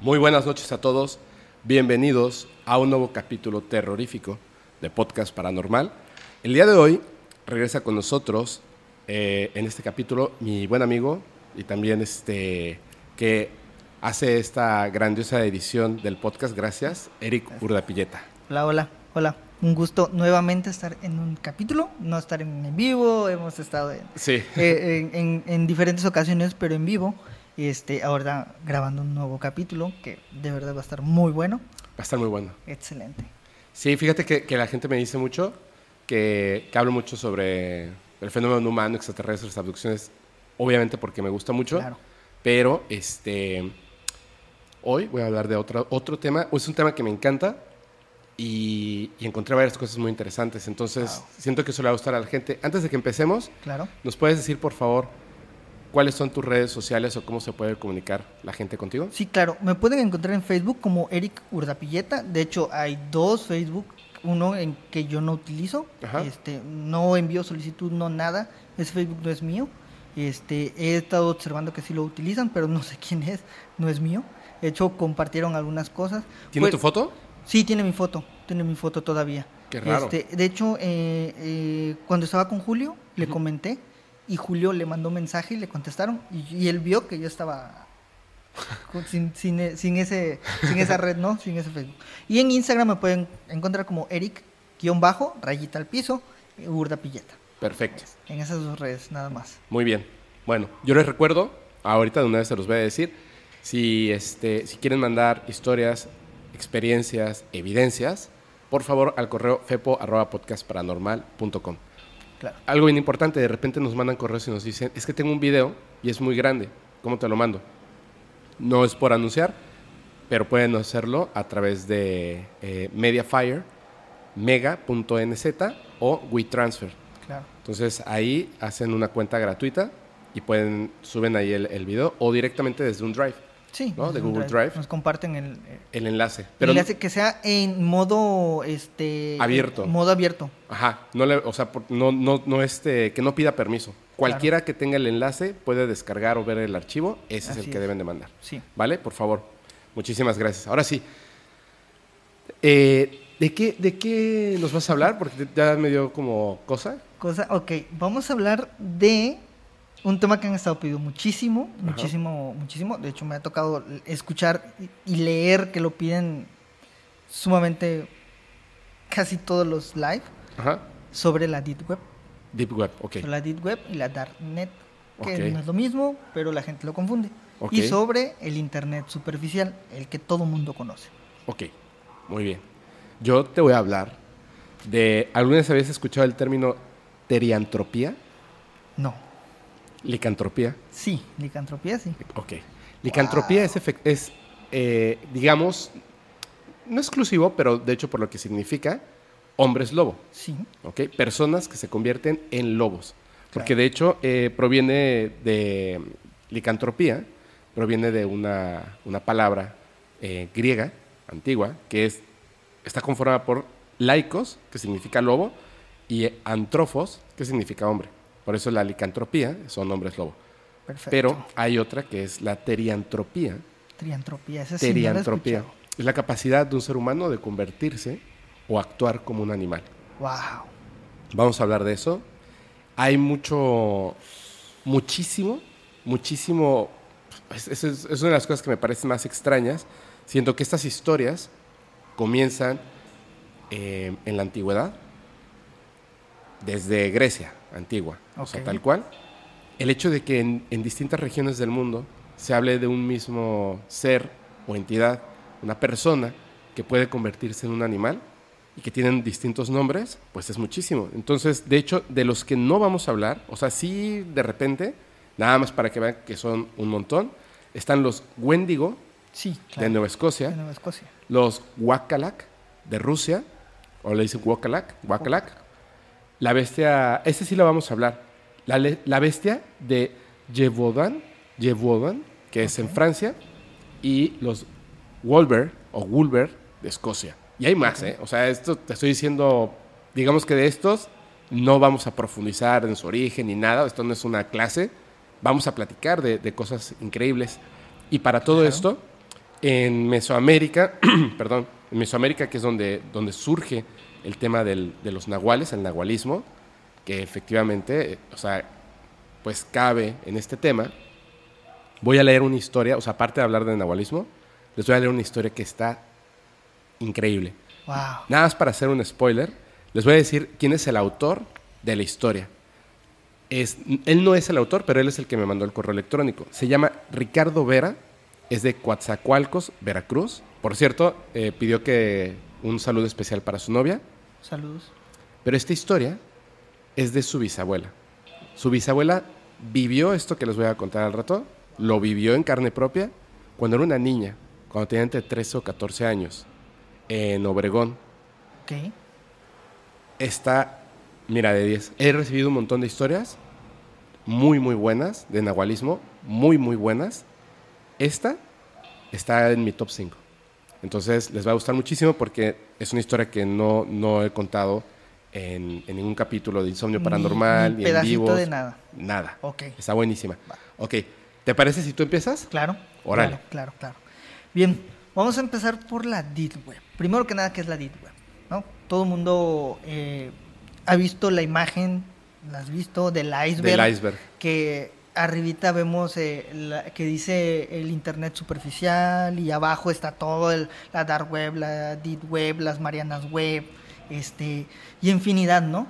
Muy buenas noches a todos. Bienvenidos a un nuevo capítulo terrorífico de Podcast Paranormal. El día de hoy regresa con nosotros eh, en este capítulo mi buen amigo y también este que hace esta grandiosa edición del podcast. Gracias, Eric Urdapilleta. Hola, hola, hola. Un gusto nuevamente estar en un capítulo, no estar en, vivo, hemos estado en, Sí. eh, en- en- en diferentes ocasiones, pero en vivo. Este, ahora grabando un nuevo capítulo que de verdad va a estar muy bueno, Va a estar muy bueno. excelente. Sí, fíjate que, que la gente me dice mucho que, que hablo mucho sobre el fenómeno humano, extraterrestres, abducciones, obviamente porque me gusta mucho, Claro. pero este hoy voy a hablar de otro, otro tema, es un tema que me encanta y, y encontré varias cosas muy interesantes, entonces Wow. siento que eso le va a gustar a la gente. Antes de que empecemos, Claro. ¿nos puedes decir por favor cuáles son tus redes sociales o cómo se puede comunicar la gente contigo? Sí, claro. Me pueden encontrar en Facebook como Eric Urdapilleta. De hecho, hay dos Facebook. Uno en que yo no utilizo. Ajá. Este, no envío solicitud, no nada. Ese Facebook no es mío. Este, he estado observando que sí lo utilizan, pero no sé quién es. No es mío. De hecho, compartieron algunas cosas. ¿Tiene Pues- tu foto? Sí, tiene mi foto. Tiene mi foto todavía. Qué raro. Este, de hecho, eh, eh, cuando estaba con Julio, le comenté y Julio le mandó mensaje y le contestaron y, y él vio que yo estaba sin, sin, e- sin ese, sin esa red, ¿no? Sin ese Facebook. Y en Instagram me pueden encontrar como Eric-bajo, rayita al piso, Urda Pilleta. Perfecto. En esas dos redes, nada más. Muy bien. Bueno, yo les recuerdo, ahorita de una vez se los voy a decir, si, este, si quieren mandar historias, experiencias, evidencias, por favor al correo fepo.podcastparanormal.com. Claro. Algo bien importante, de repente nos mandan correos y nos dicen, es que tengo un video y es muy grande, ¿cómo te lo mando? No es por anunciar, pero pueden hacerlo a través de eh, Mediafire, mega.nz o WeTransfer. Claro. Entonces ahí hacen una cuenta gratuita y pueden suben ahí el, el video o directamente desde un drive, Sí. ¿No? De Google Drive. Nos comparten el, eh, el enlace. Pero le hace que sea en modo este Abierto. modo abierto. ajá, no le, o sea, no, no, no este, que no pida permiso. Cualquiera que tenga el enlace puede descargar o ver el archivo, ese es el que es. deben de mandar. Sí. ¿Vale? Por favor. Muchísimas gracias. Ahora sí. Eh, ¿de, qué, ¿De qué nos vas a hablar? Porque ya me dio como cosa. Cosa, ok, vamos a hablar de un tema que han estado pidiendo muchísimo, muchísimo, muchísimo. De hecho, me ha tocado escuchar y leer que lo piden sumamente casi todos los live Ajá. sobre la Deep Web. Deep Web, ok. Sobre la Deep Web y la Darknet, que Ok. no es lo mismo, pero la gente lo confunde. Ok. Y sobre el Internet superficial, el que todo mundo conoce. Ok, muy bien. Yo te voy a hablar de. ¿Alguna vez habías escuchado el término teriantropía? No. Licantropía. Sí, licantropía sí. Ok. Licantropía es, efec- es eh, digamos, no exclusivo, pero de hecho por lo que significa, hombres lobo. Sí. ¿ok? Personas que se convierten en lobos. Porque de hecho eh, proviene de licantropía, proviene de una, una palabra eh, griega antigua que es, está conformada por laicos, que significa lobo, y antrofos, que significa hombre. Por eso la licantropía son hombres lobo. Perfecto. Pero hay otra que es la teriantropía. Triantropía, esa Teriantropía es la capacidad de un ser humano de convertirse o actuar como un animal. Wow. Vamos a hablar de eso. Hay mucho, muchísimo, muchísimo. Es, es- es- es una de las cosas que me parecen más extrañas. Siento que estas historias comienzan eh, en la antigüedad, desde Grecia antigua, o sea, tal cual. El hecho de que en, en distintas regiones del mundo se hable de un mismo ser o entidad, una persona que puede convertirse en un animal y que tienen distintos nombres, pues es muchísimo. Entonces, de hecho, de los que no vamos a hablar, o sea, sí de repente, nada más para que vean que son un montón, están los Wendigo Sí, de. Nueva Escocia, De Nueva Escocia. los Wakalak de Rusia, o le dicen Wakalak, Wakalak. La bestia, ese sí lo vamos a hablar. La, la bestia de Yevodan, Yevodan, que es en. Francia, y los Wolver o Wolver de Escocia. Y hay más, ¿eh? O sea, esto te estoy diciendo, digamos que de estos no vamos a profundizar en su origen ni nada, esto no es una clase, vamos a platicar de, de cosas increíbles. Y para todo Claro. esto, En Mesoamérica, perdón, en Mesoamérica, que es donde, donde surge el tema del- de los nahuales, el nahualismo, que efectivamente, eh, o sea, pues cabe en este tema. Voy a leer una historia, o sea, aparte de hablar del nahualismo, les voy a leer una historia que está increíble. Wow. Nada más para hacer un spoiler, les voy a decir quién es el autor de la historia. Es, él no es el autor, pero él es el que me mandó el correo electrónico. Se llama Ricardo Vera, es de Coatzacoalcos, Veracruz. Por cierto, eh, pidió que un saludo especial para su novia, Saludos. pero esta historia es de su bisabuela. Su bisabuela vivió esto que les voy a contar al rato, lo vivió en carne propia cuando era una niña, cuando tenía entre 13 o 14 años, en Obregón. Ok. está, mira, de 10. He recibido un montón de historias muy, muy buenas de nahualismo, muy, muy buenas. Esta está en mi top 5. Entonces les va a gustar muchísimo porque es una historia que no, no he contado en, en ningún capítulo de Insomnio Ni- Paranormal, ni ni, en pedacito vivos. de nada. Nada. Ok. Está buenísima. Ok, ¿te parece si tú empiezas? Claro. Órale. Claro, claro, claro. Bien, vamos a empezar por la Deep Web. Primero que nada, ¿qué es la Deep Web? ¿No? Todo el mundo eh, ha visto la imagen, la has visto, del iceberg. Del iceberg. Que arribita vemos eh, la- que dice el internet superficial y abajo está todo el, la dark web, la deep web, las marianas web, este y infinidad, ¿no?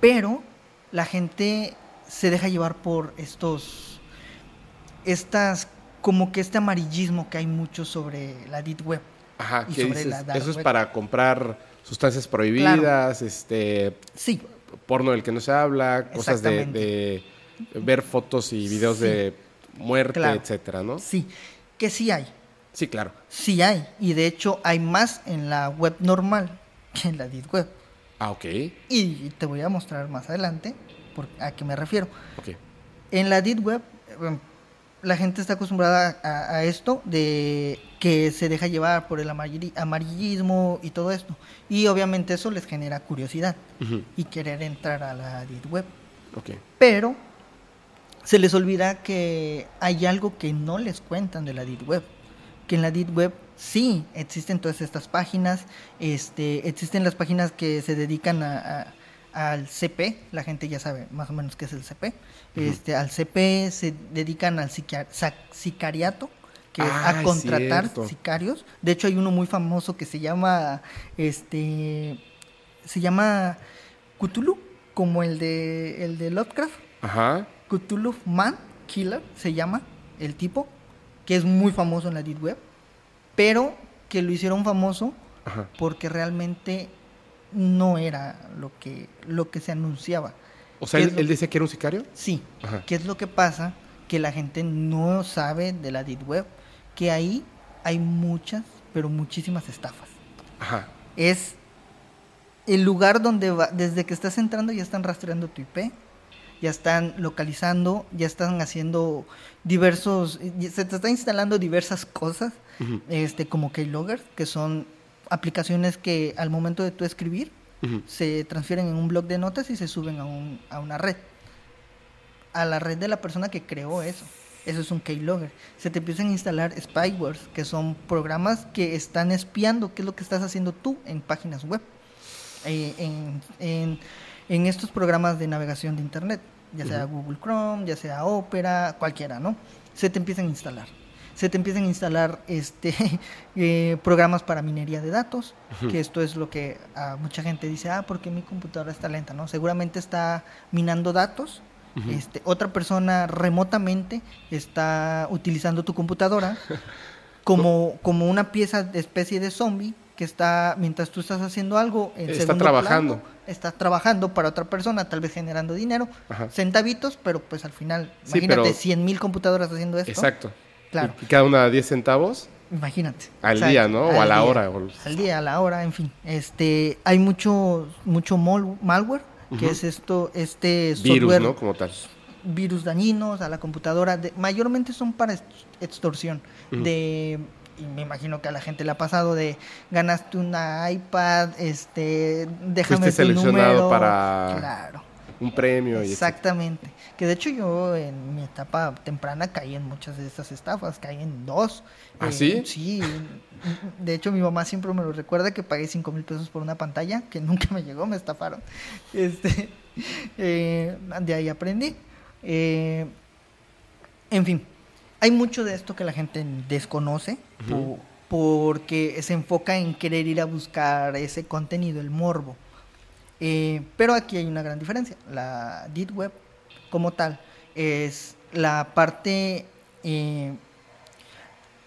Pero la gente se deja llevar por estos estas como que este amarillismo que hay mucho sobre la deep web. Ajá, Y ¿qué sobre dices? la dark Eso es web. para comprar sustancias prohibidas, este, Sí, porno del que no se habla, cosas de ver fotos y videos Sí. de muerte, Claro. etcétera, ¿no? sí, que sí hay. Sí, claro. Sí hay y de hecho hay más en la web normal que en la deep web. Ah, ok, Y te voy a mostrar más adelante por a qué me refiero. ok. En la Deep Web, eh, la gente está acostumbrada a, a esto de que se deja llevar por el amarillismo y todo esto. Y obviamente eso les genera curiosidad y querer entrar a la Deep Web. ok. Pero se les olvida que hay algo que no les cuentan de la Deep Web. Que en la Deep Web sí existen todas estas páginas, este, existen las páginas que se dedican a, a- al CP, la gente ya sabe más o menos qué es el CP. Este, al CP se dedican al sicariato, que es Ah, a es contratar cierto. sicarios. De hecho hay uno muy famoso que se llama este se llama Cthulhu, como el de el de Lovecraft. Ajá, Cthulhu Man Killer se llama el tipo, que es muy famoso en la Deep Web, pero que lo hicieron famoso ajá. porque realmente no era lo que, lo que se anunciaba. O sea, ¿Qué él, es lo- él decía que era un sicario. Sí, Ajá. ¿qué es lo que pasa? Que la gente no sabe de la Deep Web, que ahí hay muchas, pero muchísimas estafas. Ajá. es el lugar donde va- desde que estás entrando ya están rastreando tu IP, ya están localizando, ya están haciendo diversos, se te está instalando diversas cosas, Ujú, este como Keylogger, que son aplicaciones que al momento de tú escribir se transfieren en un blog de notas y se suben a, un- a una red. A la red de la persona que creó eso. Eso es un keylogger. Se te empiezan a instalar spywares, que son programas que están espiando qué es lo que estás haciendo tú en páginas web. Eh, en, en- en estos programas de navegación de internet, ya sea Google Chrome, ya sea Opera, cualquiera, ¿no? Se te empiezan a instalar. Se te empiezan a instalar este eh, programas para minería de datos, que esto es lo que a mucha gente dice, ah, porque mi computadora está lenta, ¿no? Seguramente está minando datos. este, otra persona remotamente está utilizando tu computadora como, como una pieza de especie de zombie que está, mientras tú estás haciendo algo, en Está segundo trabajando. plano, está trabajando para otra persona, tal vez generando dinero, Ajá. centavitos, pero pues al final, Sí, imagínate, pero- 100 mil computadoras haciendo esto. Exacto. Claro. Y cada una 10 centavos Imagínate. al día, ¿no? O a la día. hora. o- Al día, a la hora, en fin. Este, hay mucho, mucho malware, que es esto, este Virus, software, ¿no? Como tal. virus dañinos a la computadora. de- mayormente son para ex- extorsión. De, y me imagino que a la gente le ha pasado de ganaste una iPad, este, déjame Fuiste tu seleccionado número. para- Claro. un premio. Y Exactamente. Que de hecho yo en mi etapa temprana caí en muchas de estas estafas, caí en dos. ¿Ah, Eh, sí? Sí. De hecho mi mamá siempre me lo recuerda que pagué cinco mil pesos por una pantalla que nunca me llegó, me estafaron. Este, eh, de ahí aprendí. Eh, en fin, hay mucho de esto que la gente desconoce po- porque se enfoca en querer ir a buscar ese contenido, el morbo. Eh, pero aquí hay una gran diferencia. La Deep Web, como tal, es la parte. eh,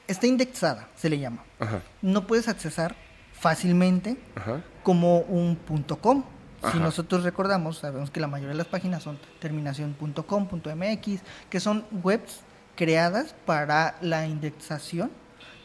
está indexada, se le llama. Ajá, No puedes accesar fácilmente ajá. como un punto .com. Si nosotros recordamos, sabemos que la mayoría de las páginas son terminación punto .com, punto .mx, que son webs creadas para la indexación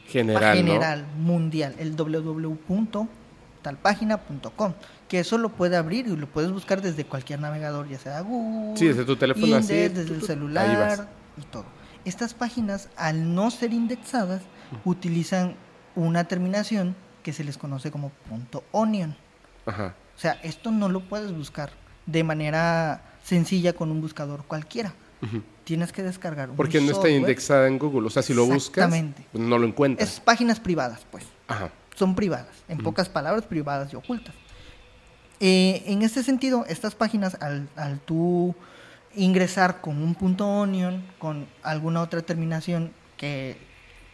General, ¿no? general mundial, el www.talpágina.com, que eso lo puede abrir y lo puedes buscar desde cualquier navegador, ya sea Google, Sí, desde tu teléfono así, Index, tu, desde el celular y todo. Estas páginas, al no ser indexadas, utilizan una terminación que se les conoce como punto .onion. Ajá. O sea, esto no lo puedes buscar de manera sencilla con un buscador cualquiera. Tienes que descargar un Porque no está indexada en Google. O sea, si lo buscas, pues no lo encuentras. Es páginas privadas, pues. Ajá. Son privadas, en pocas palabras, privadas y ocultas. Eh, en este sentido, estas páginas, al, al tú ingresar con un punto onion, con alguna otra terminación que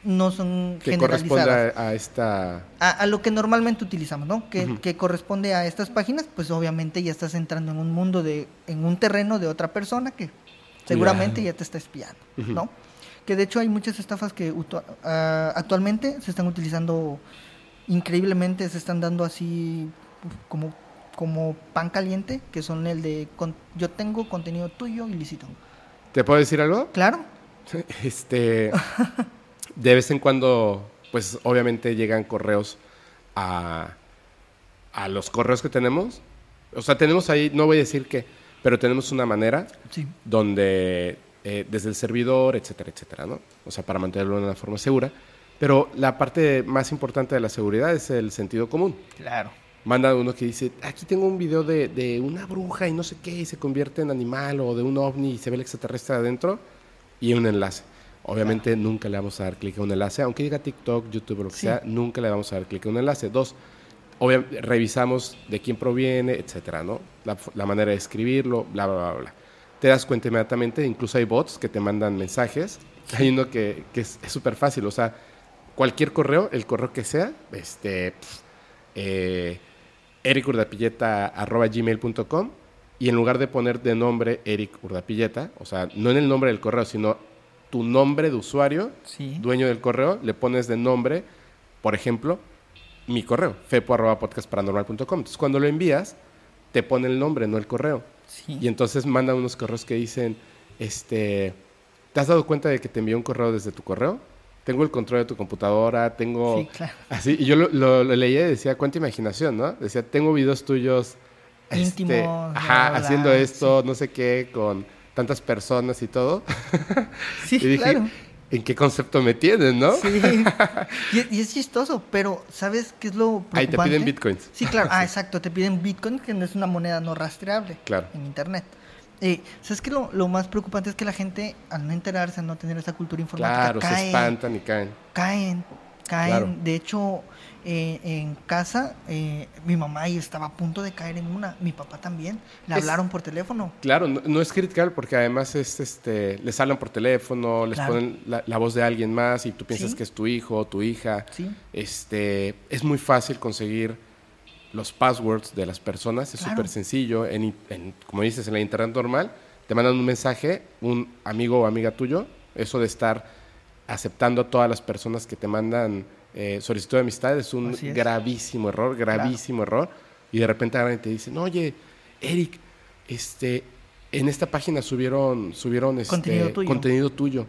no son Que generalizadas, a, a esta... a, a lo que normalmente utilizamos, ¿no? Que, que corresponde a estas páginas, pues obviamente ya estás entrando en un mundo de, en un terreno de otra persona que seguramente ya te está espiando. ¿no? Que de hecho hay muchas estafas que ah, actualmente se están utilizando increíblemente, se están dando así como, como pan caliente, que son el de con- yo tengo contenido tuyo ilícito. ¿Te puedo decir algo? Claro, Este, de vez en cuando, pues obviamente llegan correos a, a los correos que tenemos. O sea, tenemos ahí, no voy a decir que, pero tenemos una manera sí, donde eh, desde el servidor, etcétera, etcétera, ¿no? O sea, para mantenerlo de una forma segura. Pero la parte más importante de la seguridad es el sentido común. claro. Manda uno que dice, aquí tengo un video de, de una bruja y no sé qué, y se convierte en animal, o de un ovni y se ve el extraterrestre adentro, y un enlace. Obviamente nunca le vamos a dar clic a un enlace, aunque diga TikTok, YouTube o lo que Sí. sea, nunca le vamos a dar clic a un enlace. Dos, obvia- revisamos de quién proviene, etcétera, ¿no? La, manera de escribirlo, bla, bla, bla, bla. Te das cuenta inmediatamente, incluso hay bots que te mandan mensajes. Hay uno que, que es súper fácil, o sea, cualquier correo, el correo que sea, este, eh, ericurdapilleta.gmail.com y en lugar de poner de nombre Eric Urdapilleta, o sea, no en el nombre del correo, sino tu nombre de usuario, Sí. dueño del correo, le pones de nombre, por ejemplo, mi correo, fepo.podcastparanormal.com. Entonces, cuando lo envías, te pone el nombre, no el correo. Sí. Y entonces manda unos correos que dicen, este, ¿te has dado cuenta de que te envió un correo desde tu correo? Tengo el control de tu computadora, tengo... Sí, claro. Así, y yo lo, lo- lo leía y decía, cuánta imaginación, ¿no? Decía, tengo videos tuyos... este, Íntimos, ajá, bla, bla, haciendo esto, no sé qué, con tantas personas y todo. Sí, y dije, claro. ¿En qué concepto me tienen, no? Sí. Y, y es chistoso, pero ¿sabes qué es lo preocupante? Ahí te piden bitcoins. Sí, claro. Ah, exacto. Te piden bitcoin, que no es una moneda no rastreable Claro. en internet. Eh, ¿Sabes qué? Lo, lo más preocupante es que la gente, al no enterarse, al no tener esa cultura informática, Claro, se espantan y caen. caen, caen. Claro. De hecho, eh, en casa, eh, mi mamá ahí estaba a punto de caer en una. Mi papá también. Le Es- hablaron por teléfono. Claro, no, no es critical porque además es, este, les hablan por teléfono, les Claro. ponen la, la voz de alguien más y tú piensas Sí. que es tu hijo o tu hija. Sí. Este, es muy fácil conseguir los passwords de las personas, es Claro. súper sencillo. En- como dices, en la internet normal, te mandan un mensaje, un amigo o amiga tuyo, eso de estar aceptando a todas las personas que te mandan eh, solicitud de amistad es un es. gravísimo error, gravísimo error. Y de repente y te dicen, oye, Eric, este, en esta página subieron, subieron este, Contenido tuyo. contenido tuyo.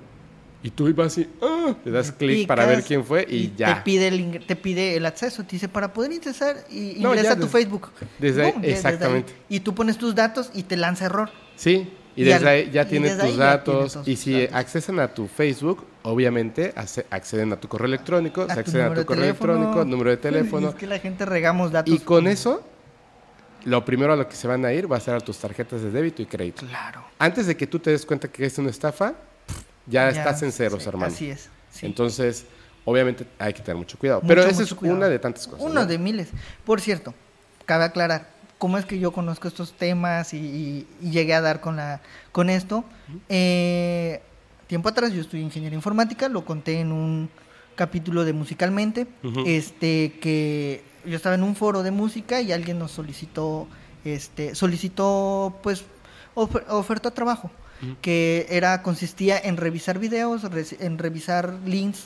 Y tú vas y ah, le das clic para ver quién fue y, ya. Te pide, el, te pide el acceso. Te dice, para poder ingresar, y No, ingresa ya a tu desde- Facebook. desde ahí, Boom, desde ahí. exactamente. Y tú pones tus datos y te lanza error. Sí, y Y desde al- ahí ya desde tus datos. y si datos. accesan a tu Facebook, obviamente acceden a tu correo electrónico, se tu acceden a tu correo teléfono. electrónico, número de teléfono. es que la gente regamos datos. Y con eso lo primero a lo que se van a ir va a ser a tus tarjetas de débito y crédito. Claro. Antes de que tú te des cuenta que es una estafa, ya, estás en ceros, sí, hermano. Así es. sí. Entonces, obviamente hay que tener mucho cuidado. Mucho, Pero esa es cuidado. una de tantas cosas. ¿no? de miles. Por cierto, cabe aclarar, ¿cómo es que yo conozco estos temas y, y- y llegué a dar con, la, con esto? Eh, tiempo atrás yo estudié ingeniería informática, lo conté en un capítulo de Musicalmente, este que yo estaba en un foro de música y alguien nos solicitó, este, solicitó, pues, ofer- ofertó trabajo, Ujú. que era, consistía en revisar videos, en revisar links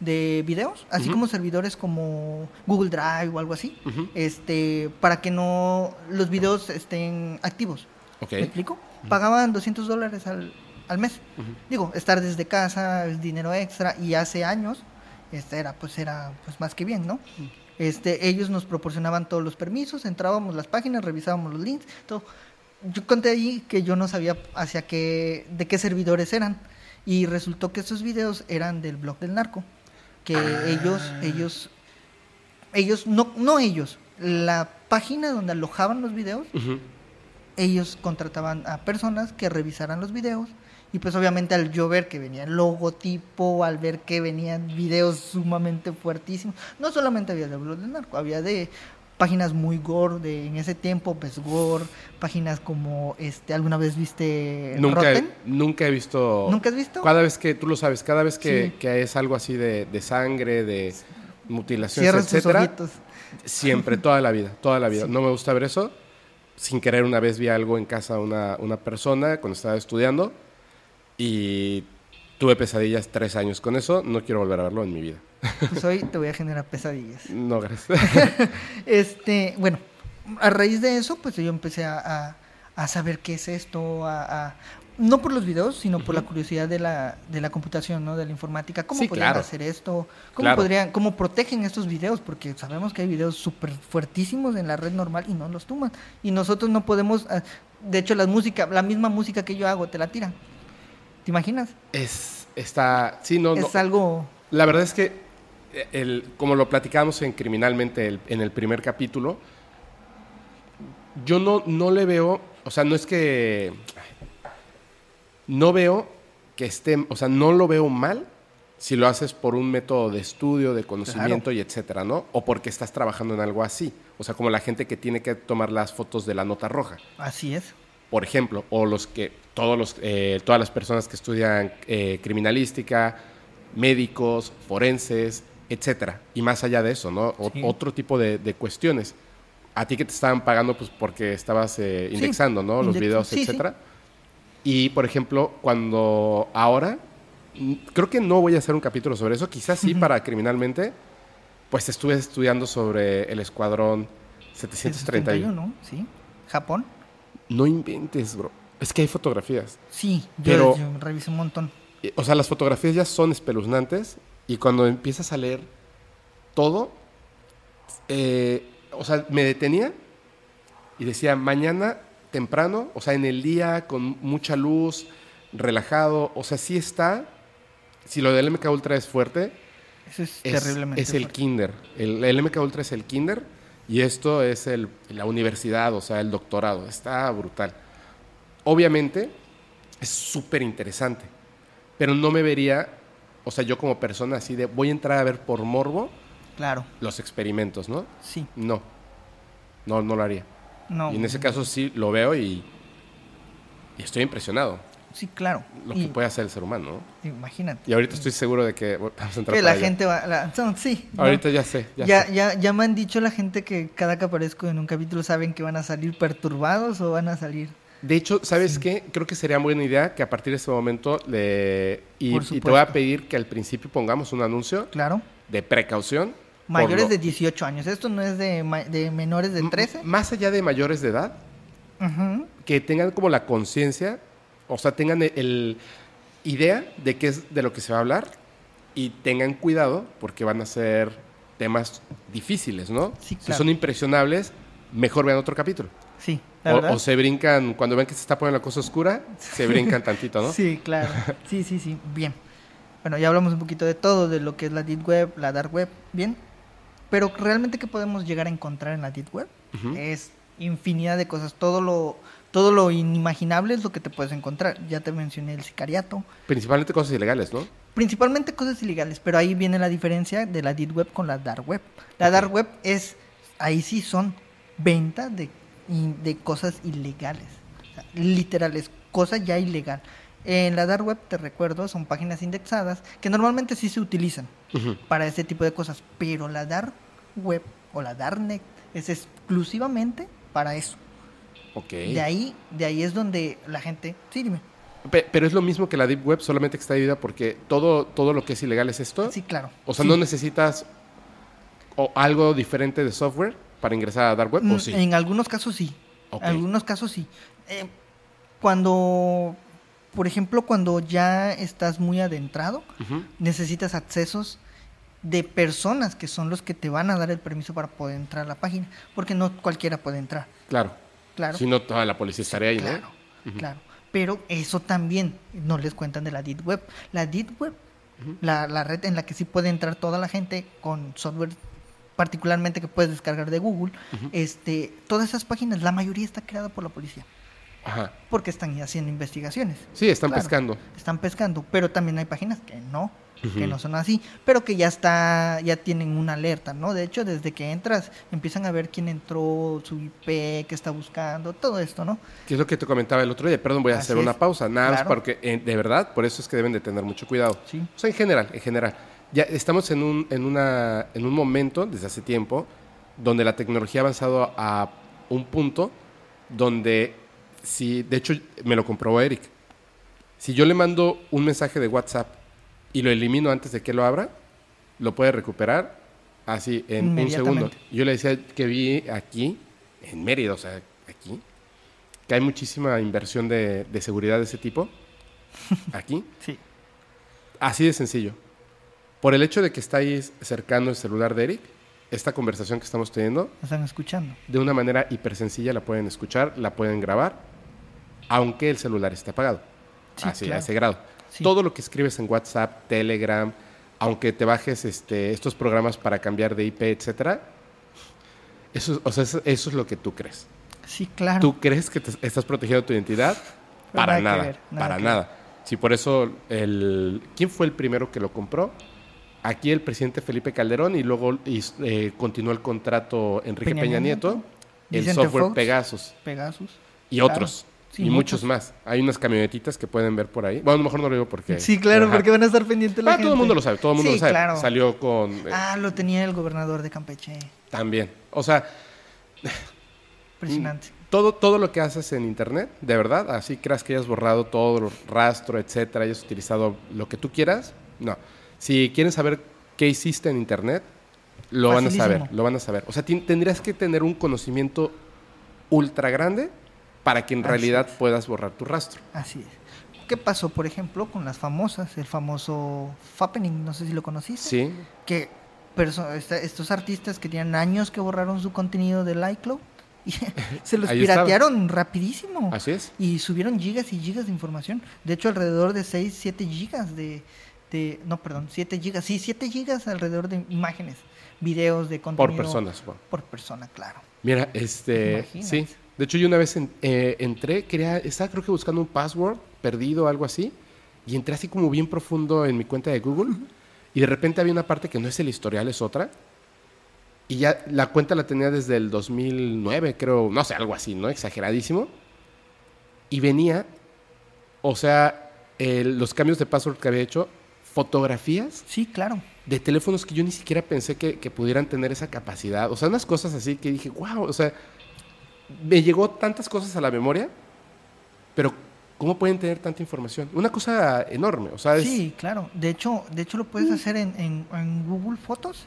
de videos, así como servidores como Google Drive o algo así, este, para que no los videos estén activos. Ok. ¿Me explico? Pagaban 200 dólares al, al mes. Digo, estar desde casa es dinero extra y hace años este era pues era pues más que bien, ¿no? Este, ellos nos proporcionaban todos los permisos, entrábamos las páginas, revisábamos los links, todo. Yo conté ahí que yo no sabía hacia qué de qué servidores eran y resultó que esos videos eran del blog del narco, que ellos ellos ellos no no ellos, la página donde alojaban los videos ellos contrataban a personas que revisaran los videos y pues obviamente al yo ver que venía el logotipo, al ver que venían videos sumamente fuertísimos, no solamente había de blog del narco, había de páginas muy gore de en ese tiempo, pues gore, páginas como este alguna vez viste Nunca, Rotten? nunca he visto. ¿Nunca has visto? Cada vez que, tú lo sabes, cada vez que, Sí. que es algo así de, de sangre, de mutilaciones, Cierras etcétera, siempre, toda la vida, toda la vida. No me gusta ver eso. Sin querer, una vez vi algo en casa de una, una persona cuando estaba estudiando y tuve pesadillas tres años con eso. No quiero volver a verlo en mi vida. Pues hoy te voy a generar pesadillas. No, gracias. Este, bueno, a raíz de eso, pues yo empecé a, a- a saber qué es esto, a, a- no por los videos, sino por la curiosidad de la, de la computación, ¿no? De la informática. ¿Cómo Sí, podrían claro. hacer esto? ¿Cómo Claro. podrían, cómo protegen estos videos? Porque sabemos que hay videos súper fuertísimos en la red normal y no los toman. Y nosotros no podemos, ah, de hecho, la música, la misma música que yo hago, te la tiran. ¿Te imaginas? es, está, sí, no, no. es algo... La verdad es que, el, como lo platicamos en Criminalmente el- en el primer capítulo, yo no, no le veo, o sea, no es que... No veo que esté, o sea, no lo veo mal si lo haces por un método de estudio, de conocimiento y etcétera, ¿no? O porque estás trabajando en algo así. O sea, como la gente que tiene que tomar las fotos de la nota roja Así es. por ejemplo, o los que todos los, eh, todas las personas que estudian eh, criminalística, médicos, forenses, etcétera, y más allá de eso, ¿no? O- Sí. Otro tipo de, de cuestiones. A ti que te estaban pagando, pues porque estabas eh, Sí, indexando, ¿no? Los index- videos, sí, etcétera. Y por ejemplo, cuando ahora, mm, creo que no voy a hacer un capítulo sobre eso, quizás sí para criminalmente, pues estuve estudiando sobre el escuadrón 731. 731, ¿sí? Japón. No inventes, bro. Es que hay fotografías. Sí, yo, Pero- yo revisé un montón. Eh, O sea, las fotografías ya son espeluznantes y cuando empiezas a leer todo, eh, o sea, me detenía y decía, mañana temprano, o sea, en el día, con mucha luz, relajado, o sea, sí está, si lo del MK Ultra es fuerte, Eso es, es, terriblemente es el fuerte. kinder. El, el MK Ultra es el kinder y esto es el, la universidad, o sea, el doctorado. Está brutal. Obviamente es súper interesante, pero no me vería, o sea, yo como persona así de voy a entrar a ver por morbo Claro, los experimentos, ¿no? sí. No, no, no lo haría. No, Y en ese caso sí lo veo y, y estoy impresionado Sí, claro. lo Y- que puede hacer el ser humano, ¿no? Imagínate. Y ahorita estoy seguro de que vamos a entrar que para la allá. gente va... la- no, sí. ¿no? Ahorita ya sé, ya, Ya, sé. ya, ya me han dicho la gente que cada que aparezco en un capítulo saben que van a salir perturbados o van a salir... De hecho, ¿sabes qué? Creo que sería buena idea que a partir de ese momento le... Y, te voy a pedir que al principio pongamos un anuncio Claro. de precaución. Mayores lo- de 18 años. Esto no es de, ma- de menores de M- 13. Más allá de mayores de edad, que tengan como la conciencia, o sea, tengan el, el idea de qué es de lo que se va a hablar y tengan cuidado porque van a ser temas difíciles, ¿no? Sí, Si claro. son impresionables, mejor vean otro capítulo. Sí, la verdad. O, o se brincan, cuando ven que se está poniendo la cosa oscura, se brincan tantito, ¿no? Sí, claro. Sí, sí, sí. Bien. Bueno, ya hablamos un poquito de todo, de lo que es la Deep Web, la Dark Web. Bien. Pero realmente, ¿qué podemos llegar a encontrar en la Deep Web? Es infinidad de cosas. Todo lo, todo lo inimaginable es lo que te puedes encontrar. Ya te mencioné el sicariato. Principalmente cosas ilegales, ¿no? Principalmente cosas ilegales, pero ahí viene la diferencia de la Deep Web con la Dark Web. La Dark Web es, ahí sí son ventas de, de cosas ilegales. O sea, literal, es cosa ya ilegal. En la Dark Web, te recuerdo, son páginas indexadas que normalmente sí se utilizan para ese tipo de cosas, pero la Dark Web o la Darknet es exclusivamente para eso. Ok. De ahí, de ahí es donde la gente, sí, dime. Pe- pero es lo mismo que la Deep Web, solamente que está dividida porque todo, todo lo que es ilegal es esto. Sí, claro. O sea, Sí. no necesitas o algo diferente de software para ingresar a Dark Web, Mm, ¿o sí? En algunos casos sí. En algunos casos sí. Eh, cuando, por ejemplo, cuando ya estás muy adentrado, necesitas accesos de personas que son los que te van a dar el permiso para poder entrar a la página, porque no cualquiera puede entrar. Claro. Claro. Si no, toda la policía estaría ahí, claro, claro. Pero eso también no les cuentan de la Deep Web. La Deep Web, la, la red en la que sí puede entrar toda la gente con software particularmente que puedes descargar de Google, este, todas esas páginas, la mayoría está creada por la policía, Ajá. porque están haciendo investigaciones. Sí, están Claro, pescando. Están pescando, pero también hay páginas que no, que no son así, pero que ya está, ya tienen una alerta, ¿no? De hecho, desde que entras, empiezan a ver quién entró, su IP, qué está buscando, todo esto, ¿no? Que es lo que te comentaba el otro día. Perdón, voy a Así hacer una pausa. Nada más Claro. porque, eh, de verdad, por eso es que deben de tener mucho cuidado. Sí. O sea, en general, en general. Ya estamos en un, en una, en un momento, desde hace tiempo, donde la tecnología ha avanzado a un punto donde, si, de hecho, me lo comprobó Eric. Si yo le mando un mensaje de WhatsApp y lo elimino antes de que lo abra, lo puede recuperar así en un segundo. Yo le decía que vi aquí, en Mérida, o sea, aquí, que hay muchísima inversión de, de seguridad de ese tipo. Aquí. Sí. Así de sencillo. Por el hecho de que está ahí cercano el celular de Eric, esta conversación que estamos teniendo, Están escuchando. de una manera hiper sencilla la pueden escuchar, la pueden grabar, aunque el celular esté apagado. Sí, Así, a ese grado. Sí. Todo lo que escribes en WhatsApp, Telegram, aunque te bajes este, estos programas para cambiar de IP, etcétera, eso, o sea, eso, eso es lo que tú crees. Sí, claro. ¿Tú crees que te- estás protegiendo tu identidad? Pero Para nada para nada. Sí, por eso, el, ¿quién fue el primero que lo compró? Aquí el presidente Felipe Calderón y luego eh, continuó el contrato Enrique Peña, Peña Nieto, Nieto, el software Fox. Pegasus Pegasus. y Claro. otros. Sí, y muchos. muchos. más. Hay unas camionetitas que pueden ver por ahí. Bueno, a lo mejor no lo digo porque... Sí, claro, porque van a estar pendientes la Ah, gente. todo el mundo lo sabe, todo el mundo Sí, lo sabe. claro. Salió con... eh, Ah, lo tenía el gobernador de Campeche. También. O sea, Impresionante. todo, todo lo que haces en internet, de verdad, así creas que hayas borrado todo el rastro, etcétera, hayas utilizado lo que tú quieras, no. Si quieren saber qué hiciste en internet, lo van a saber, lo van a saber. O sea, tendrías que tener un conocimiento ultra grande para que en Así realidad es. puedas borrar tu rastro. Así es. ¿Qué pasó, por ejemplo, con las famosas? El famoso Fappening, no sé si lo conociste. Sí, Que estos artistas que tenían años que borraron su contenido del iCloud y se los Ahí estaba. piratearon rapidísimo. así es. Y subieron gigas y gigas de información. De hecho, alrededor de 6, 7 gigas de, de... No, perdón, 7 gigas. Sí, 7 gigas alrededor de imágenes, videos de Por contenido. persona, supongo. Por persona, claro. Mira, este, sí. De hecho, yo una vez en- eh, entré, quería, estaba creo que buscando un password perdido o algo así, y entré así como bien profundo en mi cuenta de Google, y de repente había una parte que no es el historial, es otra, y ya la cuenta la tenía desde el 2009, creo, no sé, algo así, ¿no? Exageradísimo. Y venía, o sea, el- los cambios de password que había hecho, fotografías Sí, claro. de teléfonos que yo ni siquiera pensé que, que pudieran tener esa capacidad. O sea, unas cosas así que dije, wow, o sea, me llegó tantas cosas a la memoria, pero ¿cómo pueden tener tanta información? Una cosa enorme, o sea, es- Sí, claro. De hecho, de hecho lo puedes hacer en, en- en Google Fotos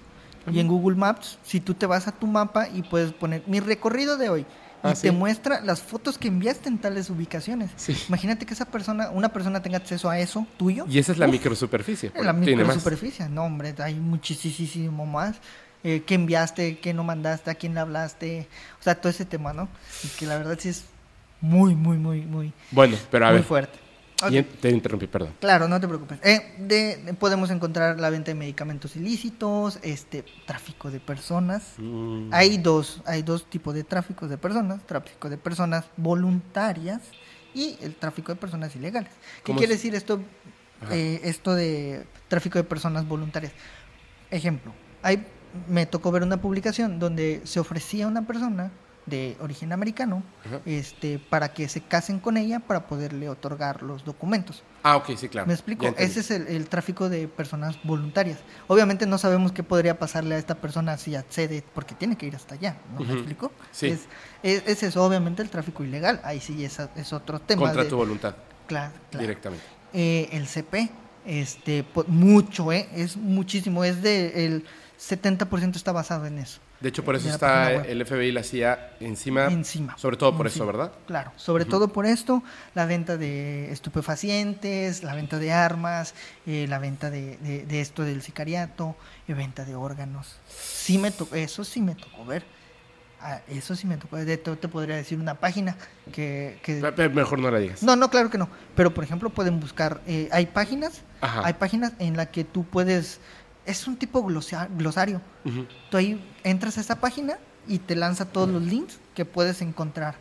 y en Google Maps. Si tú te vas a tu mapa y puedes poner mi recorrido de hoy y Ah, te sí. muestra las fotos que enviaste en tales ubicaciones. Sí. Imagínate que esa persona, una persona tenga acceso a eso tuyo. Y esa es la Uf, microsuperficie. en la microsuperficie. No, hombre, hay muchísimo más. Eh, ¿Qué enviaste? ¿Qué no mandaste? ¿A quién le hablaste? O sea, todo ese tema, ¿no? Y que la verdad sí es muy, muy, muy, muy, Bueno, pero a muy ver, fuerte. Te interrumpí, perdón. Claro, no te preocupes. Eh, de, de- podemos encontrar la venta de medicamentos ilícitos, este, tráfico de personas. Mm, Hay dos, hay dos tipos de tráfico de personas, tráfico de personas voluntarias y el tráfico de personas ilegales. ¿Qué ¿Cómo quiere es? decir esto, eh, esto de tráfico de personas voluntarias? Ejemplo, hay, me tocó ver una publicación donde se ofrecía a una persona de origen americano Ajá. este, para que se casen con ella para poderle otorgar los documentos. Ah, ok, sí, claro. ¿Me explico? Ese es el, el tráfico de personas voluntarias. Obviamente no sabemos qué podría pasarle a esta persona si accede, porque tiene que ir hasta allá. ¿no me explico? Sí. Es, es, es eso, obviamente, el tráfico ilegal. Ahí sí es, es otro tema. Contra de- tu voluntad, Claro, claro. directamente. Eh, el CP, este, mucho, ¿eh? Es muchísimo. Es de. El 70% está basado en eso. De hecho, por eso está el FBI y la CIA encima, Encima. sobre todo por eso. ¿verdad? Claro, sobre todo por esto, la venta de estupefacientes, la venta de armas, eh, la venta de, de- de esto del sicariato, y venta de órganos. Sí me tocó, eso sí me tocó ver. Ah, eso sí me tocó. De hecho, te podría decir una página que... que- Mejor no la digas. No, no, claro que no. Pero, por ejemplo, pueden buscar... eh, hay páginas, Ajá. hay páginas en las que tú puedes... Es un tipo glosa- glosario. Tú ahí entras a esa página y te lanza todos los links que puedes encontrar.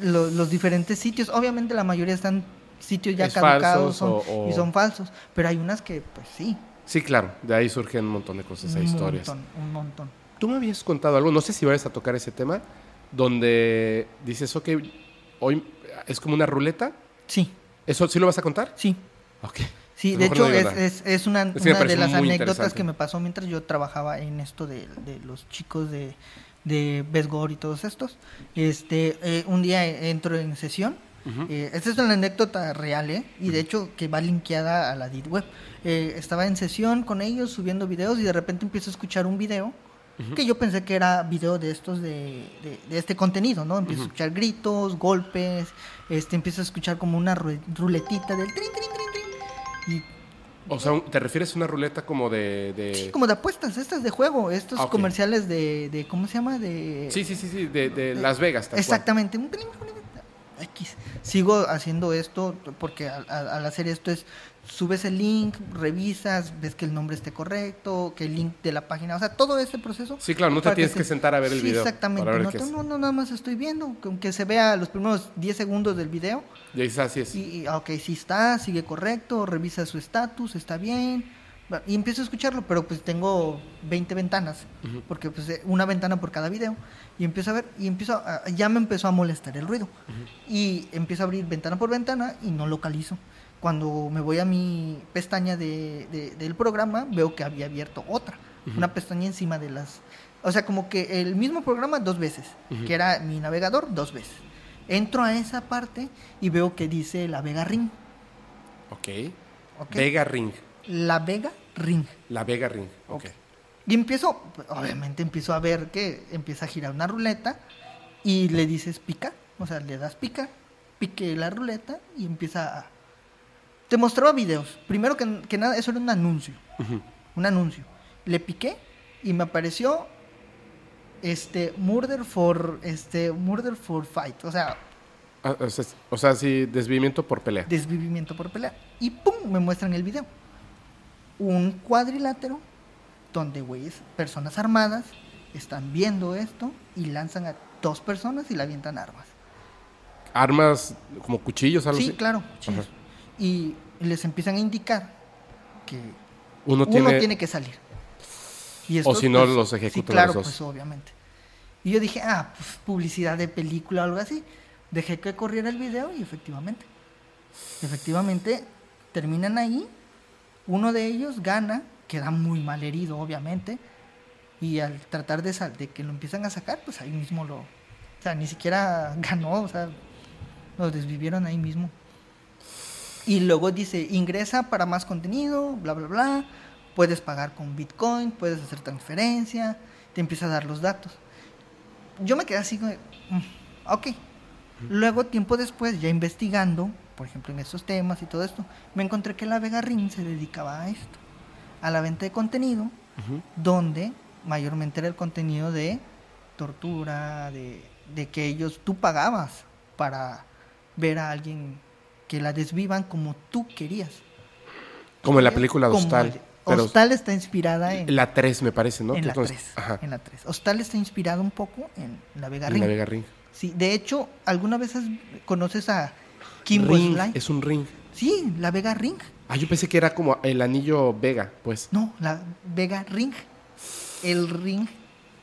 Lo- los diferentes sitios, obviamente la mayoría están sitios ya Es caducados falsos son- o- o- y son falsos, pero hay unas que pues sí, Sí, claro. De ahí surgen un montón de cosas e un historias. montón, un montón. Tú me habías contado algo, no sé si vayas a tocar ese tema, donde dices, ok, hoy es como una ruleta. Sí, ¿Eso sí lo vas a contar? sí. Ok. Sí, lo de hecho es, es, es una, Es que me una de las anécdotas que me pasó mientras yo trabajaba en esto de, de los chicos de, de Besgor y todos estos. Este, eh, un día entro en sesión. Eh, esta es una anécdota real, ¿eh? Y de hecho que va linkeada a la Deep Web. Eh, estaba en sesión con ellos subiendo videos y de repente empiezo a escuchar un video que yo pensé que era video de estos de, de- de este contenido, ¿no? Empiezo a escuchar gritos, golpes, este empiezo a escuchar como una ru- ruletita del trin, trin. Y O sea, ¿te refieres a una ruleta como de... de- Sí, como de apuestas, estas de juego, estos Ah, comerciales de, de, ¿cómo se llama? De... Sí, sí, sí, sí, de, de Las Vegas. tal cual. Exactamente. X. Sigo haciendo esto porque al hacer esto es, subes el link, revisas, ves que el nombre esté correcto, que el link de la página, o sea, todo ese proceso. Sí, claro, no te tienes se- que sentar a ver el Sí, video Exactamente. no, no, no, nada más estoy viendo, que aunque se vea los primeros 10 segundos del video, Y ahí está, así es. y, y, ah, ok, sí está, sigue correcto, revisa su estatus, está bien. Y empiezo a escucharlo, pero pues tengo 20 ventanas, porque pues eh, una ventana por cada video. Y empiezo a ver, y empiezo a- ya me empezó a molestar el ruido. Y empiezo a abrir ventana por ventana y no localizo. Cuando me voy a mi pestaña de, de- del programa, veo que había abierto otra, una pestaña encima de las... O sea, como que el mismo programa dos veces, que era mi navegador dos veces. Entro a esa parte y veo que dice La Vega Ring. Ok. Vega Ring. La Vega Ring. La Vega Ring. Ok. Y empiezo, obviamente empiezo a ver que empieza a girar una ruleta y le dices pica, o sea, le das pica, pique la ruleta y empieza a... Te mostraba videos. Primero que, que nada, eso era un anuncio, un anuncio. Le piqué y me apareció este Murder for este Murder for Fight, o sea, Ah, o, sea, o sea, sí, desvivimiento por pelea. desvivimiento por pelea. Y pum, me muestran el video. Un cuadrilátero donde, güeyes, personas armadas están viendo esto y lanzan a dos personas y le avientan armas. Armas como cuchillos, algo Sí, así. claro, chillos. Ajá. Y les empiezan a indicar que Uno, uno tiene... tiene... que salir. Y O si no, pues, los Sí, ejecutan claro, los dos. pues obviamente. Y yo dije, ah, pues publicidad de película o algo así. Dejé que corriera el video y efectivamente. Efectivamente, terminan ahí. Uno de ellos gana, queda muy mal herido, obviamente. Y al tratar de, sal- de que lo empiezan a sacar, pues ahí mismo lo. O sea, ni siquiera ganó, o sea, lo desvivieron ahí mismo. Y luego dice, ingresa para más contenido, bla, bla, bla. Puedes pagar con Bitcoin, puedes hacer transferencia, te empieza a dar los datos. Yo me quedé así, "Mm, ok. Luego, tiempo después, ya investigando, por ejemplo, en estos temas y todo esto, me encontré que la Vega Ring se dedicaba a esto, a la venta de contenido, donde mayormente era el contenido de tortura, de, de que ellos, tú pagabas para ver a alguien que la desvivan como tú querías. Como en la película de Hostal. pero Hostal está inspirada en, la 3 me parece, ¿no? en la entonces- 3. Ajá. En la 3. Hostal está inspirado un poco en la Vega en Ring. la Vega Ring. Sí, de hecho, ¿alguna vez has- conoces a Kim Ring, es un ring. Sí, la Vega Ring. Ah, yo pensé que era como el anillo Vega, pues. No, la Vega Ring. El ring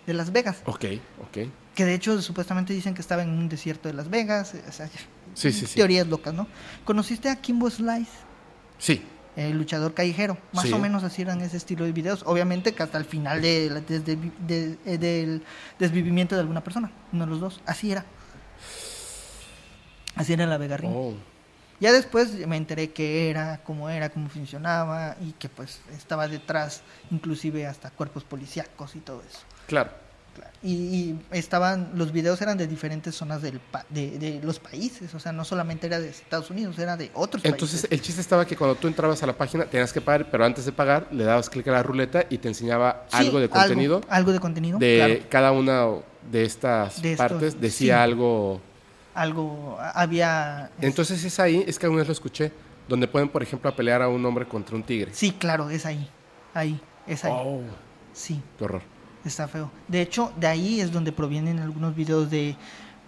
de Las Vegas. Ok, ok. Que de hecho supuestamente dicen que estaba en un desierto de Las Vegas. o sea, Sí, sí. Teorías locas, ¿no? ¿Conociste a Kimbo Slice? Sí, El luchador callejero. Más o menos así eran ese estilo de videos. Obviamente que hasta el final de, desde- de- eh, del desvivimiento de alguna persona. Uno de los dos. Así era. Así era la Vega Ring. Oh, Ya después me enteré qué era, cómo era, cómo funcionaba y que pues estaba detrás inclusive hasta cuerpos policíacos y todo eso. claro. Y, y estaban, los videos eran de diferentes zonas del pa- de, de los países, o sea, no solamente era de Estados Unidos, era de otros Entonces, países. el chiste estaba que cuando tú entrabas a la página tenías que pagar, pero antes de pagar le dabas clic a la ruleta y te enseñaba Sí, algo de contenido Algo, de contenido, de claro. cada una de estas De estos, partes. Decía sí. algo. Algo, había... Entonces es ahí, es que alguna vez lo escuché, donde pueden, por ejemplo, a pelear a un hombre contra un tigre. Sí, claro, es ahí, ahí, es ahí. Oh, Sí, qué horror. Está feo. De hecho, de ahí es donde provienen algunos videos de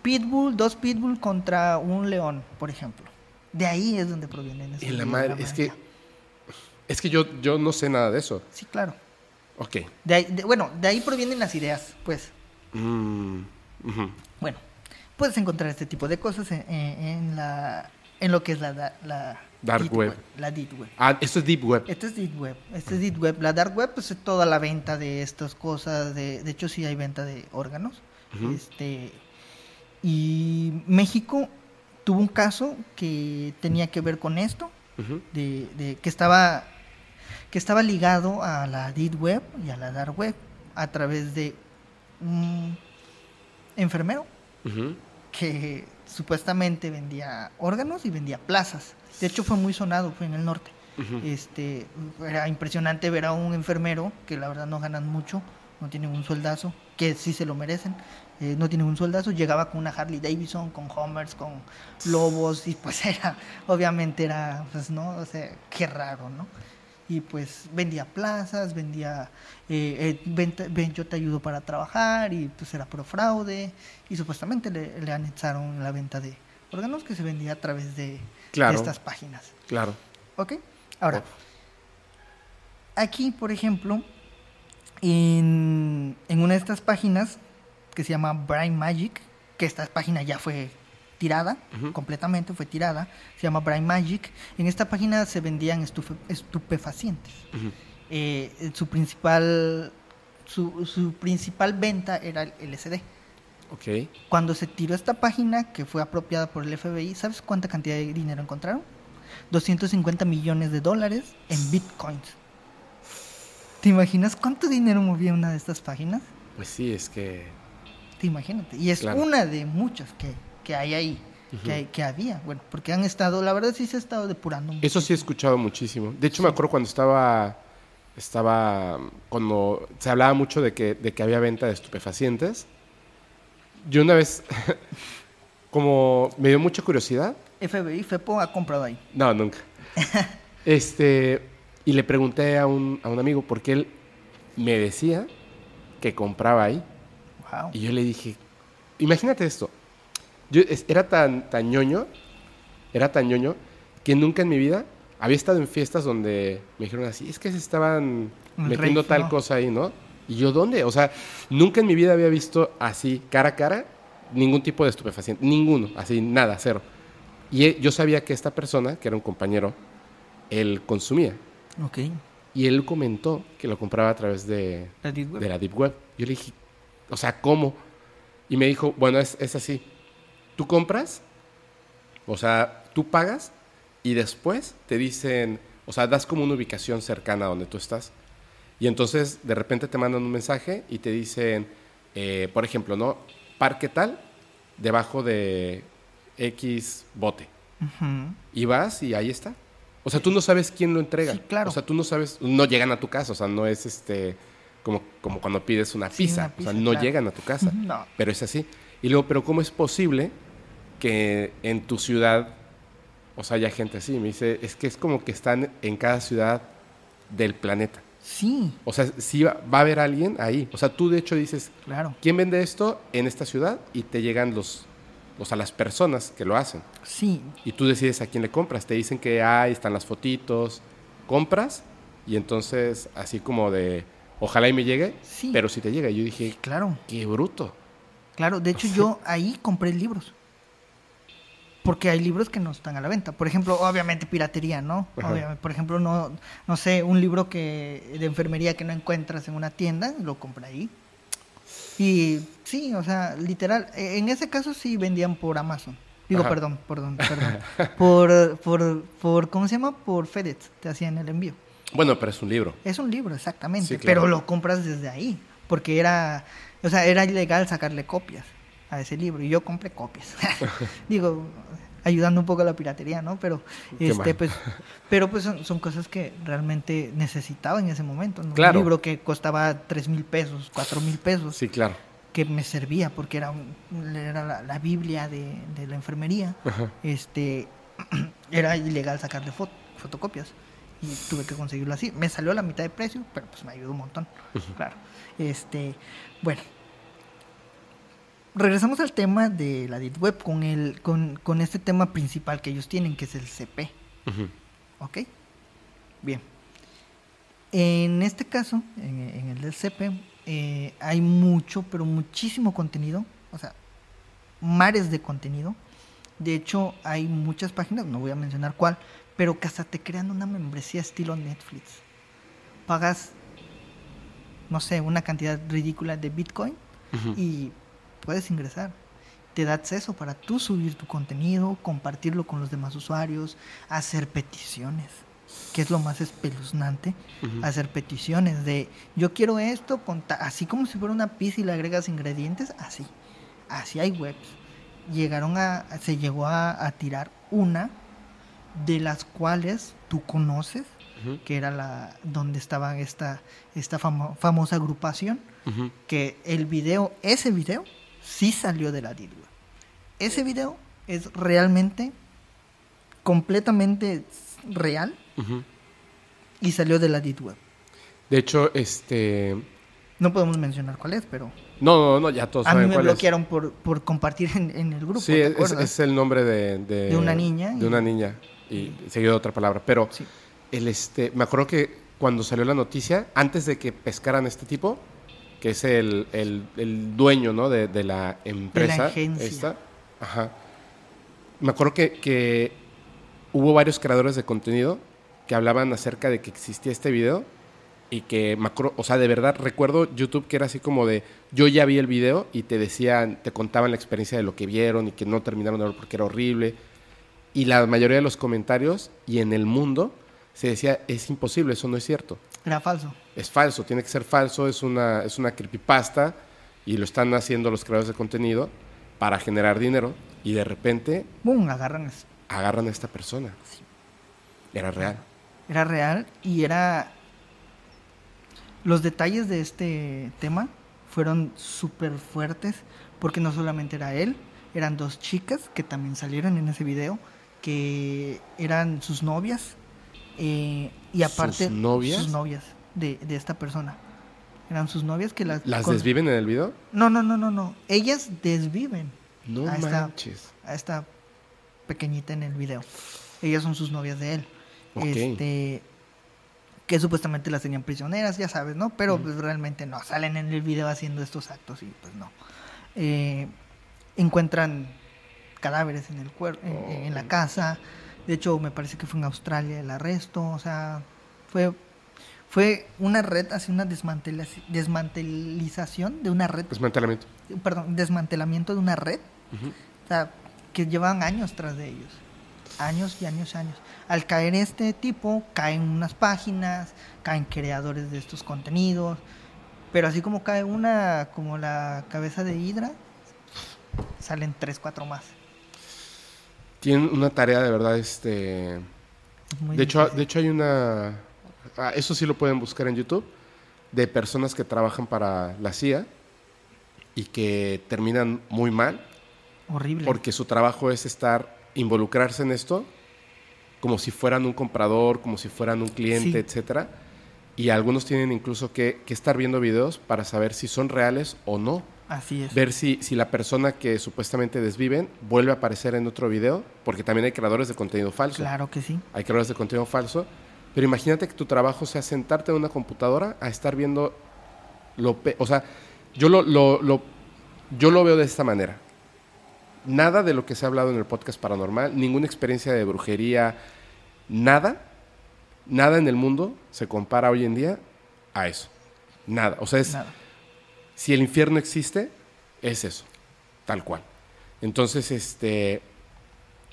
Pitbull, dos Pitbull contra un león, por ejemplo. De ahí es donde provienen esos Y la madre, es que, es que yo, yo no sé nada de eso. Sí, claro. Ok. De ahí- de- bueno, de ahí provienen las ideas, pues. Mm. Bueno, puedes encontrar este tipo de cosas en, en- en la en lo que es la Dark deep web. La deep web. Ah, esto es Deep Web. Este es deep web. Este es deep web. La dark web pues es toda la venta de estas cosas. De, de hecho sí hay venta de órganos. Este y México tuvo un caso que tenía que ver con esto, de, de que estaba que estaba ligado a la deep web y a la dark web a través de un enfermero que supuestamente vendía órganos y vendía plazas. De hecho fue muy sonado, fue en el norte. Este, era impresionante ver a un enfermero que la verdad no ganan mucho, no tienen un sueldazo, que sí se lo merecen, eh, no tienen un sueldazo, llegaba con una Harley Davidson, con Homers, con Lobos, y pues era, obviamente era, pues no, o sea, qué raro, ¿no? Y pues vendía plazas, vendía, eh, eh, ven, yo te ayudo para trabajar, y pues era pro fraude, y supuestamente le, le anexaron la venta de órganos que se vendía a través de, de estas páginas. Claro. ¿Ok? Ahora, aquí, por ejemplo, en, en una de estas páginas que se llama Brain Magic, que esta página ya fue tirada, completamente fue tirada, se llama Brain Magic. En esta página se vendían estufe- estupefacientes. Eh, su principal su, su principal venta era el LSD. Ok. Cuando se tiró esta página, que fue apropiada por el FBI, ¿sabes cuánta cantidad de dinero encontraron? 250 millones de dólares en bitcoins. ¿Te imaginas cuánto dinero movía una de estas páginas? Pues sí, es que. Te imagínate. Y es Claro. una de muchas que, que hay ahí, Ujú. que, hay- que había. Bueno, porque han estado, la verdad sí se ha estado depurando. mucho. Eso sí he escuchado muchísimo. De hecho, me acuerdo cuando estaba. Estaba. Cuando se hablaba mucho de que, de que había venta de estupefacientes. Yo una vez. como me dio mucha curiosidad. FBI, FEPO ha comprado ahí. No, nunca. este. Y le pregunté a un, a un amigo porque él me decía que compraba ahí. Wow. Y yo le dije, imagínate esto. Yo era tan, tan ñoño, era tan ñoño, que nunca en mi vida había estado en fiestas donde me dijeron así, es que se estaban metiendo tal ¿no? cosa ahí, ¿no? Y yo, ¿dónde? O sea, nunca en mi vida había visto así, cara a cara, ningún tipo de estupefaciente, ninguno, así, nada, cero. Y él- yo sabía que esta persona, que era un compañero, él consumía. Ok. Y él comentó que lo compraba a través de, La deep web. de la Deep Web. Yo le dije, o sea, ¿cómo? Y me dijo, bueno, es, es así. Tú compras, o sea, tú pagas y después te dicen, o sea, das como una ubicación cercana a donde tú estás. Y entonces de repente te mandan un mensaje y te dicen, eh, por ejemplo, ¿no? Parque tal, debajo de X bote. Y vas y ahí está. O sea, tú no sabes quién lo entrega. Sí, claro. O sea, tú no sabes, no llegan a tu casa, o sea, no es este como, como cuando pides una Sí, pizza. o sea, no claro. llegan a tu casa. No. Pero es así. Y luego, pero ¿cómo es posible que en tu ciudad o sea, hay gente así. Me dice, es que es como que están en cada ciudad del planeta. Sí, O sea, sí va, va a haber alguien ahí. O sea, tú de hecho dices, claro. ¿quién vende esto en esta ciudad? Y te llegan los, o sea, las personas que lo hacen. Sí, Y tú decides a quién le compras. Te dicen que ahí están las fotitos, compras y entonces así como de, ojalá y me llegue, Sí. pero si te llega. Y yo dije, claro. qué bruto. Claro, de hecho yo ahí compré libros. Porque hay libros que no están a la venta. Por ejemplo, obviamente piratería, ¿no? Obviamente, por ejemplo, no, no sé, un libro que de enfermería que no encuentras en una tienda, lo compré ahí. Y sí, o sea, literal, e- en ese caso sí vendían por Amazon. Digo, Ajá. perdón, perdón, perdón. por, por, por, ¿cómo se llama? Por FedEx, te hacían el envío. Bueno, pero es un libro. Es un libro, exactamente, Sí, claro. pero lo compras desde ahí, porque era, o sea, era ilegal sacarle copias a ese libro y yo compré copias. Digo, ayudando un poco a la piratería, ¿no? Pero Qué este mal. pues pero pues son, son cosas que realmente necesitaba en ese momento, ¿no? Claro. Un libro que costaba tres mil pesos, cuatro mil pesos, Sí, claro. que me servía porque era, un- era la, la Biblia de, de la enfermería. Ajá. Este era ilegal sacarle fot- fotocopias y tuve que conseguirlo así. Me salió a la mitad de precio, pero pues me ayudó un montón. Claro. Este, bueno. Regresamos al tema de la Deep Web con el con, con este tema principal que ellos tienen, que es el CP. Ujú. ¿Ok? Bien. En este caso, en, en el del CP, eh, hay mucho, pero muchísimo contenido. O sea, mares de contenido. De hecho, hay muchas páginas, no voy a mencionar cuál, pero que hasta te crean una membresía estilo Netflix. Pagas, no sé, una cantidad ridícula de Bitcoin y puedes ingresar. Te da acceso para tú subir tu contenido, compartirlo con los demás usuarios, hacer peticiones, que es lo más espeluznante, hacer peticiones de yo quiero esto, con así como si fuera una pizza y le agregas ingredientes, así. Así hay webs. Llegaron a, se llegó a, a tirar una de las cuales tú conoces, que era la donde estaba esta, esta famo- famosa agrupación que el video, ese video, sí salió de la Web. Ese video es realmente, completamente real Ujú. y salió de la Deep Web. De hecho, este... No podemos mencionar cuál es, pero No, no, no, ya todos a mí me cuál es. bloquearon por, por compartir en, en el grupo. Sí, ¿te es, es el nombre de, de, De una niña De y- una niña. Y seguido de otra palabra. Pero Sí. el este, me acuerdo que cuando salió la noticia, antes de que pescaran este tipo, que es el, el- el dueño ¿no? de, de la empresa. agencia. esta, ajá. Me acuerdo que, que hubo varios creadores de contenido que hablaban acerca de que existía este video y que me acuerdo, o sea, de verdad recuerdo YouTube que era así como de yo ya vi el video y te decían, te contaban la experiencia de lo que vieron y que no terminaron de ver porque era horrible. Y la mayoría de los comentarios y en el mundo se decía, es imposible, eso no es cierto. Era falso. Es falso, tiene que ser falso, es una, es una creepypasta y lo están haciendo los creadores de contenido para generar dinero y de repente ¡Bum! Agarran eso. agarran a esta persona. Era real. Era real y era... Los detalles de este tema fueron súper fuertes porque no solamente era él, eran dos chicas que también salieron en ese video, que eran sus novias eh, y aparte... ¿Sus novias? Sus novias de, de esta persona. Eran sus novias que las... ¿Las con- desviven en el video? No, no, no, no, no. Ellas desviven No está. manches. a esta pequeñita en el video. Ellas son sus novias de él. Ok. Este que supuestamente las tenían prisioneras, ya sabes, ¿no? Pero Ujú. pues realmente no, salen en el video haciendo estos actos y pues no. Eh, encuentran cadáveres en el cuer- en, Oh. en la casa. De hecho, me parece que fue en Australia el arresto, o sea, fue fue una red, así una desmantelización de una red, Desmantelamiento. perdón, desmantelamiento de una red o sea, que llevaban años tras de ellos. Años y años y años. Al caer este tipo, caen unas páginas, caen creadores de estos contenidos. Pero así como cae una, como la cabeza de Hydra, salen tres, cuatro más. Tienen una tarea de verdad, este... Muy De hecho, de hecho hay una... ah, eso sí lo pueden buscar en YouTube, de personas que trabajan para la CIA y que terminan muy mal horrible. porque su trabajo es estar, involucrarse en esto como si fueran un comprador, como si fueran un cliente, Sí. etcétera. Y algunos tienen incluso que, que estar viendo videos para saber si son reales o no. Así es. Ver si, si la persona que supuestamente desviven vuelve a aparecer en otro video, porque también hay creadores de contenido falso. Claro que sí. Hay creadores de contenido falso. Pero imagínate que tu trabajo sea sentarte en una computadora a estar viendo lo... O sea, yo lo, lo- lo- yo lo veo de esta manera. Nada de lo que se ha hablado en el podcast paranormal, ninguna experiencia de brujería, nada, nada en el mundo se compara hoy en día a eso. Nada. O sea, es, Nada. Si el infierno existe, es eso, tal cual. Entonces, este,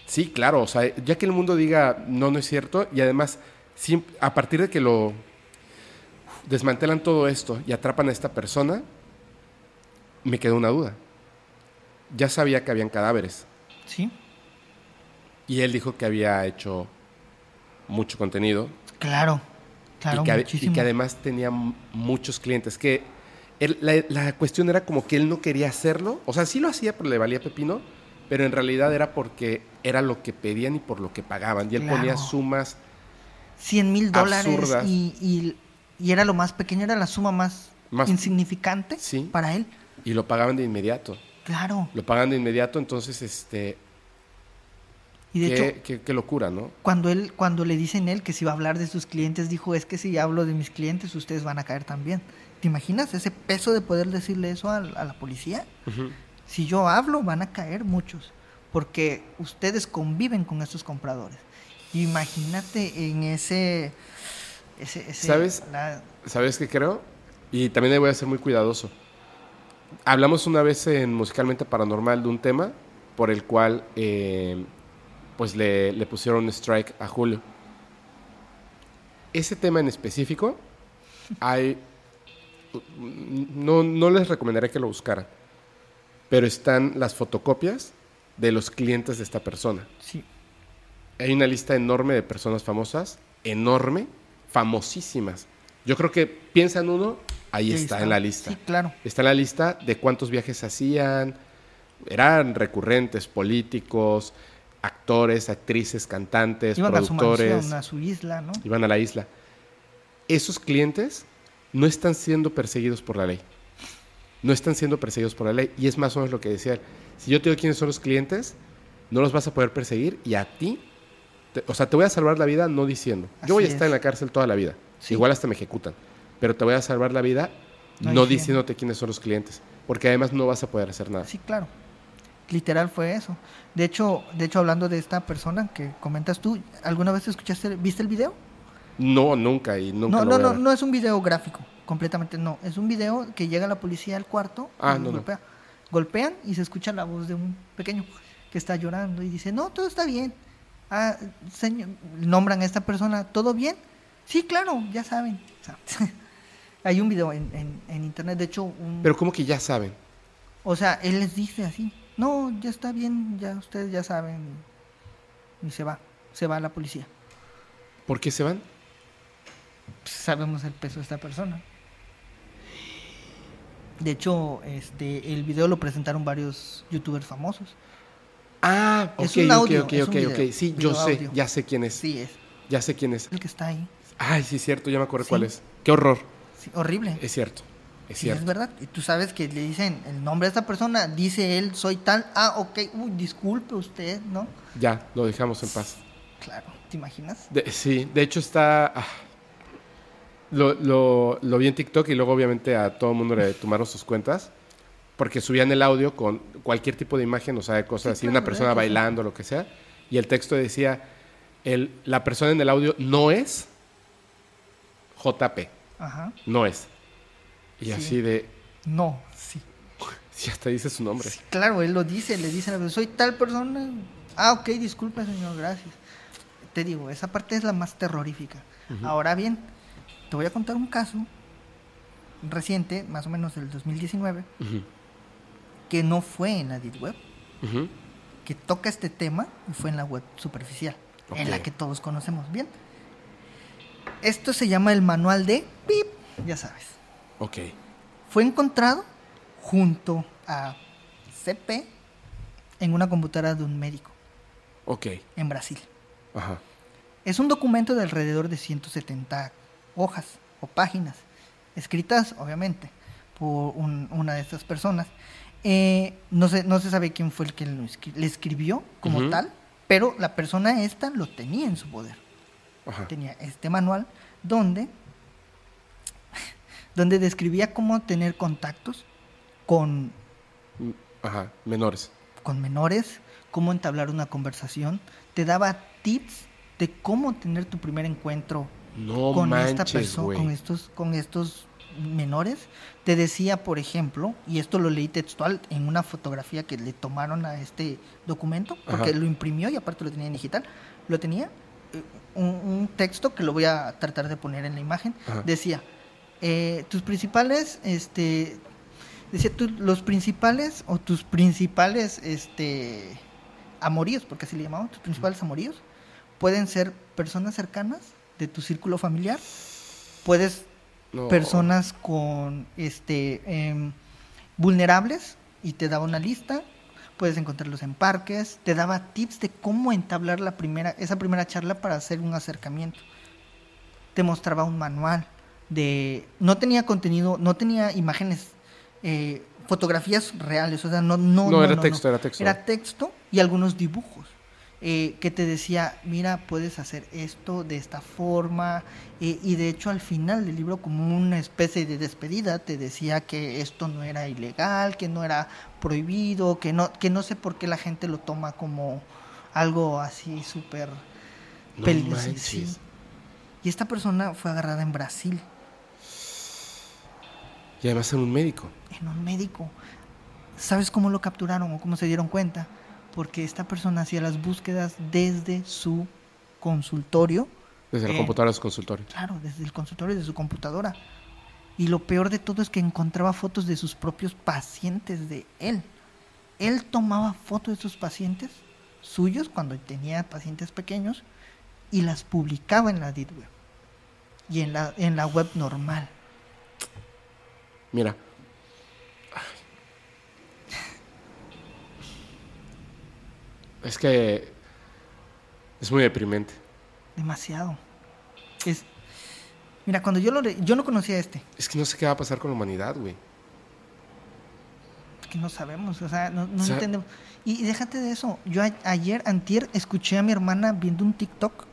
sí, claro, o sea, ya que el mundo diga no, no es cierto, y además, a partir de que lo desmantelan todo esto y atrapan a esta persona, me quedó una duda. Ya sabía que habían cadáveres Sí. y él dijo que había hecho mucho contenido Claro. Claro, y, que, ade- y muchísimo. que además tenía muchos clientes. Que él- la, la cuestión era como que él no quería hacerlo. O sea, sí lo hacía, pero le valía pepino. Pero en realidad era porque era lo que pedían y por lo que pagaban. Y él Claro. ponía sumas. 100 mil dólares y, y, y era lo más pequeño, era la suma más, Más- insignificante Sí. para él. Y lo pagaban de inmediato. Claro. Lo pagaban de inmediato. Entonces, este. Y de qué, hecho, qué- qué locura, ¿no? cuando él, cuando le dicen él que si va a hablar de sus clientes, dijo, es que si hablo de mis clientes, ustedes van a caer también. ¿Te imaginas ese peso de poder decirle eso a, la policía? Si yo hablo, van a caer muchos, porque ustedes conviven con estos compradores. Imagínate en ese... ese, ese- ¿Sabes? la- ¿Sabes qué creo? Y también voy a ser muy cuidadoso. Hablamos una vez en Musicalmente Paranormal de un tema por el cual eh, pues le, le pusieron un strike a Julio. Ese tema en específico, hay... No, no les recomendaría que lo buscaran, pero están las fotocopias de los clientes de esta persona. sí, Hay una lista enorme de personas famosas, enorme, famosísimas. Yo creo que piensa en uno, ahí está, en la lista. Sí, claro. Está en la lista de cuántos viajes hacían, eran recurrentes, políticos, actores, actrices, cantantes, Iban a su productores, mansión, a su isla, ¿no? iban a la isla. Esos clientes no están siendo perseguidos por la ley. No están siendo perseguidos por la ley. Y es más o menos lo que decía él. Si yo te digo quiénes son los clientes, no los vas a poder perseguir y a ti, te- o sea, te voy a salvar la vida no diciendo. Yo voy a estar es. en la cárcel toda la vida. Sí. Igual hasta me ejecutan. Pero te voy a salvar la vida No no, diciéndote quiénes son los clientes. Porque además no vas a poder hacer nada. Sí, claro. Literal fue eso. De hecho, de hecho hablando de esta persona que comentas tú, ¿alguna vez escuchaste, viste el video? No, nunca y nunca no, lo no, voy a no, ver. no es un video gráfico, completamente no. Es un video que llega la policía al cuarto Ah, y no, no. golpea. Golpean y se escucha la voz de un pequeño que está llorando y dice, no, todo está bien. Ah, señor, nombran a esta persona, ¿todo bien? Sí, claro, ya saben. O sea, hay un video en, en- en internet, de hecho, un, Pero como que ya saben. o sea, él les dice así, no, ya está bien, ya ustedes ya saben. Y se va, se va la policía. ¿Por qué se van? Sabemos el peso de esta persona. De hecho, este, el video lo presentaron varios youtubers famosos. Ah, Es ok, un ok, audio, ok, es un ok, video, ok. Sí, yo sé, audio. ya sé quién es. Sí, es Ya sé quién es. el que está ahí. Ay, sí, es cierto, ya me acuerdo Sí. cuál es. Qué horror. Sí, horrible. Es cierto, es Sí, cierto. es verdad. Y tú sabes que le dicen el nombre de esta persona, dice él, soy tal. Ah, ok, uy, disculpe usted, ¿no? Ya, lo dejamos en paz. Claro, ¿te imaginas? De- sí, de hecho está... ah, lo, lo- lo vi en TikTok y luego obviamente a todo el mundo le tomaron sus cuentas porque subían el audio con cualquier tipo de imagen, o sea, de cosas Sí, así, una persona sí. bailando, lo que sea, y el texto decía, el, la persona en el audio no es JP, Ajá. no es. Y Sí. así de, No, sí. si hasta dice su nombre. Sí, claro, él lo dice, le dice a la persona, soy tal persona. Ah, ok, disculpe, señor, gracias. Te digo, esa parte es la más terrorífica. Ahora bien, te voy a contar un caso reciente, más o menos del 2019, Ujú, que no fue en la Deep Web, que toca este tema y fue en la web superficial, en la que todos conocemos bien. Esto se llama el manual de PIP, ya sabes. Ok, Fue encontrado junto a CP en una computadora de un médico ok, en Brasil. ajá. Es un documento de alrededor de 170 hojas o páginas, escritas obviamente por una de estas personas. Eh, no, se, no se sabe quién fue el que le escribió como tal, pero la persona esta lo tenía en su poder. Tenía este manual donde, donde describía cómo tener contactos con Ajá, menores. Con menores, cómo entablar una conversación. Te daba tips de cómo tener tu primer encuentro con esta persona, con estos, con estos menores. Te decía, por ejemplo, y esto lo leí textual en una fotografía que le tomaron a este documento, porque lo imprimió y aparte lo tenía en digital, lo tenía, eh, un, texto que lo voy a tratar de poner en la imagen, decía, eh, tus principales, este, decía, los principales o tus principales, este, amoríos, porque así le llamaban, tus principales amoríos, pueden ser personas cercanas de tu círculo familiar, puedes personas con este em, vulnerables y te daba una lista, puedes encontrarlos en parques, te daba tips de cómo entablar la primera, esa primera charla para hacer un acercamiento. Te mostraba un manual de no tenía contenido, no tenía imágenes eh, fotografías reales, o sea, no no no, era texto, era texto. Era texto y algunos dibujos. Eh, que te decía, mira, puedes hacer esto de esta forma, eh, y de hecho al final del libro, como una especie de despedida, te decía que esto no era ilegal, que no era prohibido, que no, que no sé por qué la gente lo toma como algo así súper peligroso. Y esta persona fue agarrada en Brasil. Y además en un médico. En un médico. ¿Sabes cómo lo capturaron o cómo se dieron cuenta? Porque esta persona hacía las búsquedas desde su consultorio. Desde la eh, computadora de su consultorio. Claro, desde el consultorio de su computadora. Y lo peor de todo es que encontraba fotos de sus propios pacientes de él. Él tomaba fotos de sus pacientes suyos cuando tenía pacientes pequeños y las publicaba en la Deep Web y en la, en la web normal. Mira, Es que es muy deprimente. Demasiado. Es, mira, cuando yo lo yo no conocía este. Es que no sé qué va a pasar con la humanidad, güey. Que no sabemos, o sea, no, entendemos. Y, déjate de eso. Yo ayer, antier, escuché a mi hermana viendo un TikTok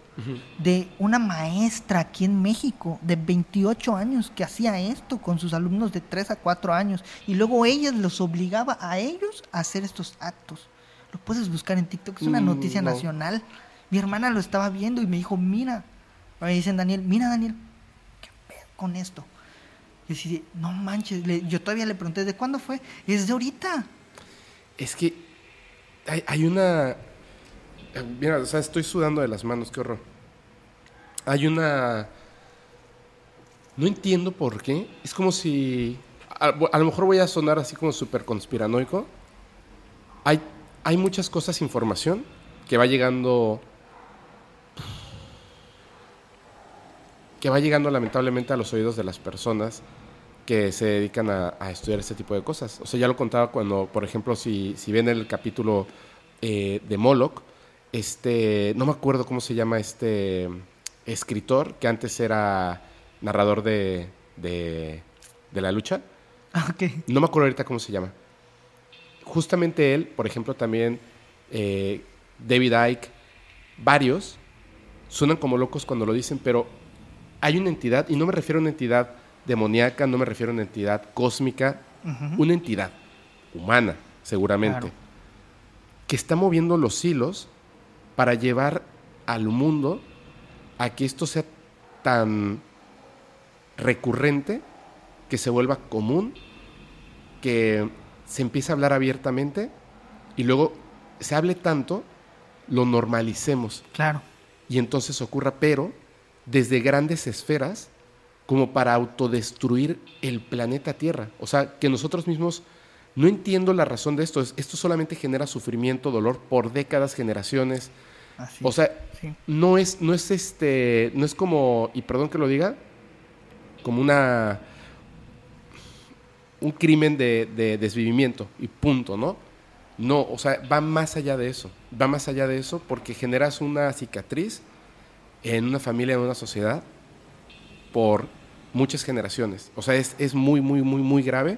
de una maestra aquí en México de 28 años que hacía esto con sus alumnos de 3 a 4 años y luego ella los obligaba a ellos a hacer estos actos. Lo puedes buscar en TikTok, es una mm, noticia nacional. Mi hermana lo estaba viendo y me dijo, mira, me dicen Daniel, mira Daniel, ¿qué pedo con esto? Y decidí, no manches, yo todavía le pregunté, ¿de cuándo fue? Es de ahorita. Es que hay, una... Mira, o sea, estoy sudando de las manos, qué horror. Hay una... No entiendo por qué. Es como si... A, a lo mejor voy a sonar así como súper conspiranoico. Hay hay muchas cosas, información que va llegando que va llegando lamentablemente a los oídos de las personas que se dedican a, estudiar este tipo de cosas. O sea, ya lo contaba cuando, por ejemplo, si, si ven el capítulo eh, de Moloch, este, no me acuerdo cómo se llama este escritor, que antes era narrador de, de, la lucha. Ah, no me acuerdo ahorita cómo se llama justamente él, por ejemplo, también eh, David Icke, varios, suenan como locos cuando lo dicen, pero hay una entidad, y no me refiero a una entidad demoníaca, no me refiero a una entidad cósmica, una entidad humana, seguramente, que está moviendo los hilos para llevar al mundo a que esto sea tan recurrente, que se vuelva común, que se empieza a hablar abiertamente y luego se hable tanto, lo normalicemos. Claro. Y entonces ocurra, pero desde grandes esferas, como para autodestruir el planeta Tierra. O sea, que nosotros mismos, no entiendo la razón de esto, esto solamente genera sufrimiento, dolor por décadas, generaciones. o sea, no es, no es este, no es como, y perdón que lo diga, como una un crimen de, desvivimiento y punto, ¿no? No, o sea, va más allá de eso, va más allá de eso porque generas una cicatriz en una familia, en una sociedad, por muchas generaciones. O sea, es, es muy, muy, muy, muy grave,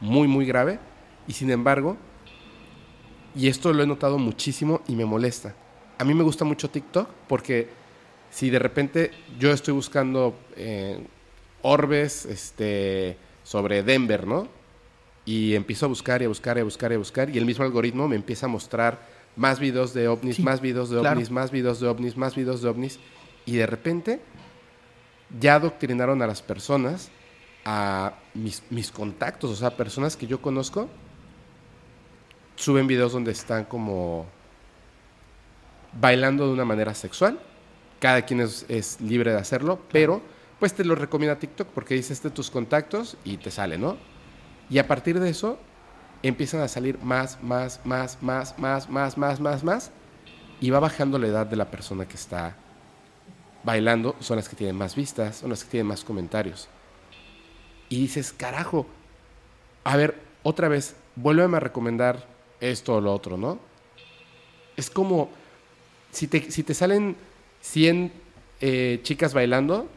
muy, muy grave. Y sin embargo, y esto lo he notado muchísimo y me molesta. A mí me gusta mucho TikTok porque si de repente yo estoy buscando eh, orbes este, sobre Denver, ¿no? Y empiezo a buscar y a buscar y a buscar y a buscar y el mismo algoritmo me empieza a mostrar más videos de ovnis, Sí, más videos de claro. ovnis, más videos de ovnis, más videos de ovnis. Y de repente ya adoctrinaron a las personas, a mis, mis contactos, o sea, personas que yo conozco, suben videos donde están como bailando de una manera sexual. Cada quien es, es libre de hacerlo, pero pues te lo recomienda TikTok porque dices de tus contactos y te sale, ¿no? Y a partir de eso empiezan a salir más, más, más, más, más, más, más, más, más. Y va bajando la edad de la persona que está bailando. Son las que tienen más vistas, son las que tienen más comentarios. Y dices, carajo, a ver, otra vez, vuélveme a recomendar esto o lo otro, ¿no? Es como, si te, si te salen 100 eh, chicas bailando,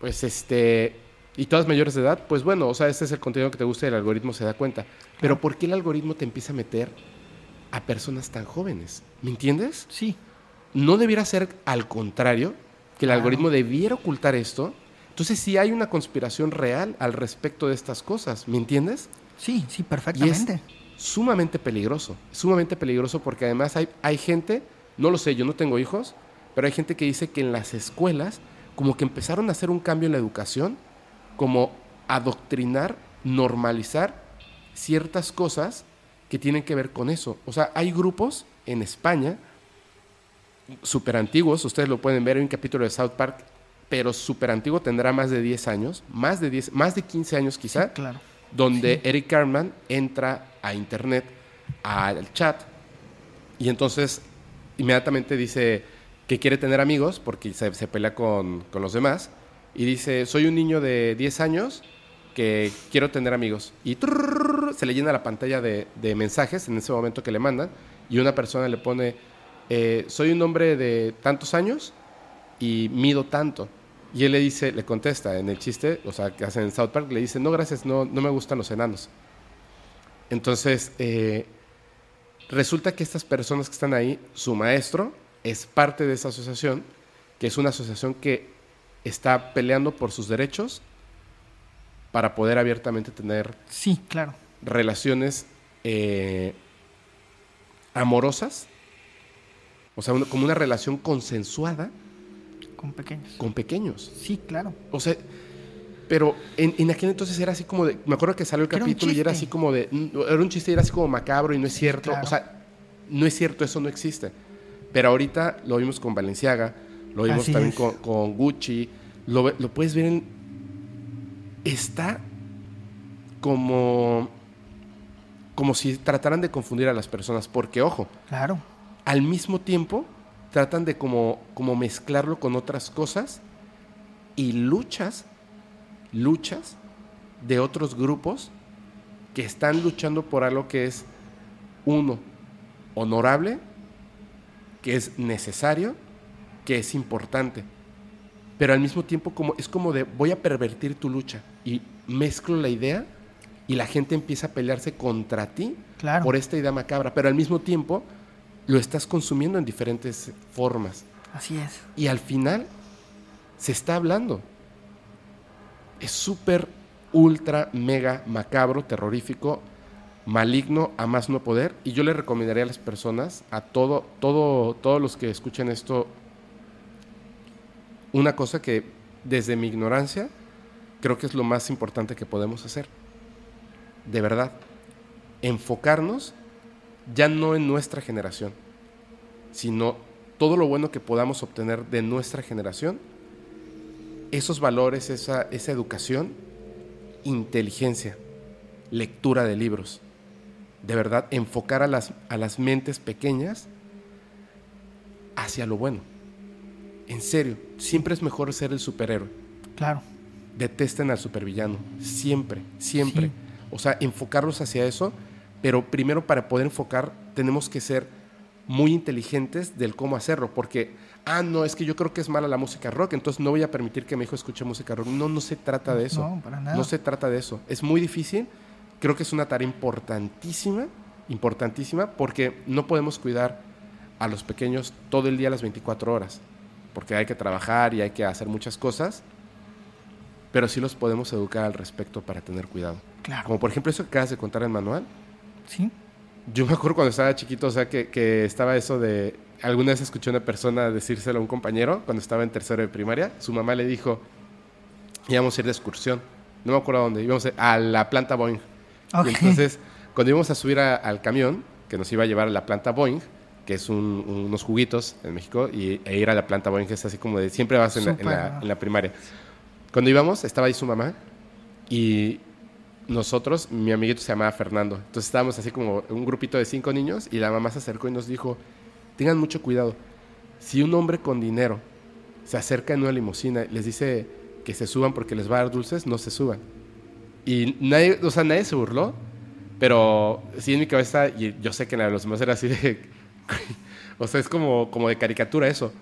pues este, y todas mayores de edad, pues bueno, o sea, este es el contenido que te gusta y el algoritmo se da cuenta. Pero ¿por qué el algoritmo te empieza a meter a personas tan jóvenes? ¿Me entiendes? Sí, no debiera ser al contrario, que el algoritmo debiera ocultar esto. Entonces sí hay una conspiración real al respecto de estas cosas, ¿me entiendes? sí, sí, Y es perfectamente. sumamente peligroso, sumamente peligroso porque además hay, hay gente, no lo sé, yo no tengo hijos, pero hay gente que dice que en las escuelas como que empezaron a hacer un cambio en la educación, como adoctrinar, normalizar ciertas cosas que tienen que ver con eso. O sea, hay grupos en España súper antiguos, ustedes lo pueden ver, hay un capítulo de South Park, pero súper antiguo, tendrá más de 10 años, más de 10, más de 15 años quizá, Sí, claro. donde Eric Cartman entra a internet, al chat, y entonces inmediatamente dice que quiere tener amigos, porque se, se pelea con, con los demás, y dice, soy un niño de 10 años que quiero tener amigos. Y trrrr, se le llena la pantalla de, de mensajes en ese momento que le mandan, y una persona le pone, eh, soy un hombre de tantos años y mido tanto. Y él le dice, le contesta en el chiste, o sea, que hacen en South Park, le dice, no, gracias, no, no me gustan los enanos. Entonces, eh, resulta que estas personas que están ahí, su maestro es parte de esa asociación, que es una asociación que está peleando por sus derechos para poder abiertamente tener Sí, claro. relaciones eh, amorosas, o sea, una- como una relación consensuada Con pequeños. con pequeños. Sí, claro. O sea, pero en, en aquel entonces era así como de. Me acuerdo que salió el era capítulo y era así como de. Era un chiste y era así como macabro y no es cierto. claro. O sea, no es cierto, eso no existe. Pero ahorita lo vimos con Valenciaga, lo vimos Así también con, con Gucci, lo puedes ver en. Está como. Como si trataran de confundir a las personas, porque ojo, Claro. al mismo tiempo tratan de como, como mezclarlo con otras cosas y luchas, luchas de otros grupos que están luchando por algo que es uno, honorable, que es necesario, que es importante. Pero al mismo tiempo como, es como de voy a pervertir tu lucha y mezclo la idea y la gente empieza a pelearse contra ti Claro. por esta idea macabra, pero al mismo tiempo lo estás consumiendo en diferentes formas. Así es. Y al final se está hablando. Es súper, ultra, mega, macabro, terrorífico, maligno, a más no poder. Y yo le recomendaría a las personas, a todo, todo, todos los que escuchen esto, una cosa que desde mi ignorancia creo que es lo más importante que podemos hacer. De verdad. Enfocarnos ya no en nuestra generación, sino todo lo bueno que podamos obtener de nuestra generación, esos valores, esa, esa educación, inteligencia, lectura de libros. De verdad, enfocar a las, a las mentes pequeñas hacia lo bueno. En serio, siempre es mejor ser el superhéroe. Claro. Detesten al supervillano. Siempre, siempre. Sí. O sea, enfocarlos hacia eso, pero primero para poder enfocar tenemos que ser muy inteligentes del cómo hacerlo, porque ah, no, es que yo creo que es mala la música rock, entonces no voy a permitir que mi hijo escuche música rock. No, no se trata de eso. No, para nada. No se trata de eso. Es muy difícil. Creo que es una tarea importantísima, importantísima, porque no podemos cuidar a los pequeños todo el día las 24 horas, porque hay que trabajar y hay que hacer muchas cosas, pero sí los podemos educar al respecto para tener cuidado. Claro. Como por ejemplo eso que acabas de contar en manual. Sí. Yo me acuerdo cuando estaba chiquito, o sea, que, que estaba eso de... Alguna vez escuché a una persona decírselo a un compañero cuando estaba en tercero de primaria. Su mamá le dijo, íbamos a ir de excursión. No me acuerdo a dónde. Íbamos a, a la planta Boeing. Y entonces, cuando íbamos a subir a- al camión, que nos iba a llevar a la planta Boeing, que es un- unos juguitos en México, y, e ir a la planta Boeing es así como de siempre vas en la, en la- Súper. en la primaria. Cuando íbamos, estaba ahí su mamá y nosotros, mi amiguito se llamaba Fernando. Entonces estábamos así como un grupito de cinco niños y la mamá se acercó y nos dijo, tengan mucho cuidado. Si un hombre con dinero se acerca en una limusina y les dice que se suban porque les va a dar dulces, no se suban. Y nadie, o sea, nadie se burló, pero sí en mi cabeza, y yo sé que en la de los demás era así de... o sea, es como, como de caricatura eso.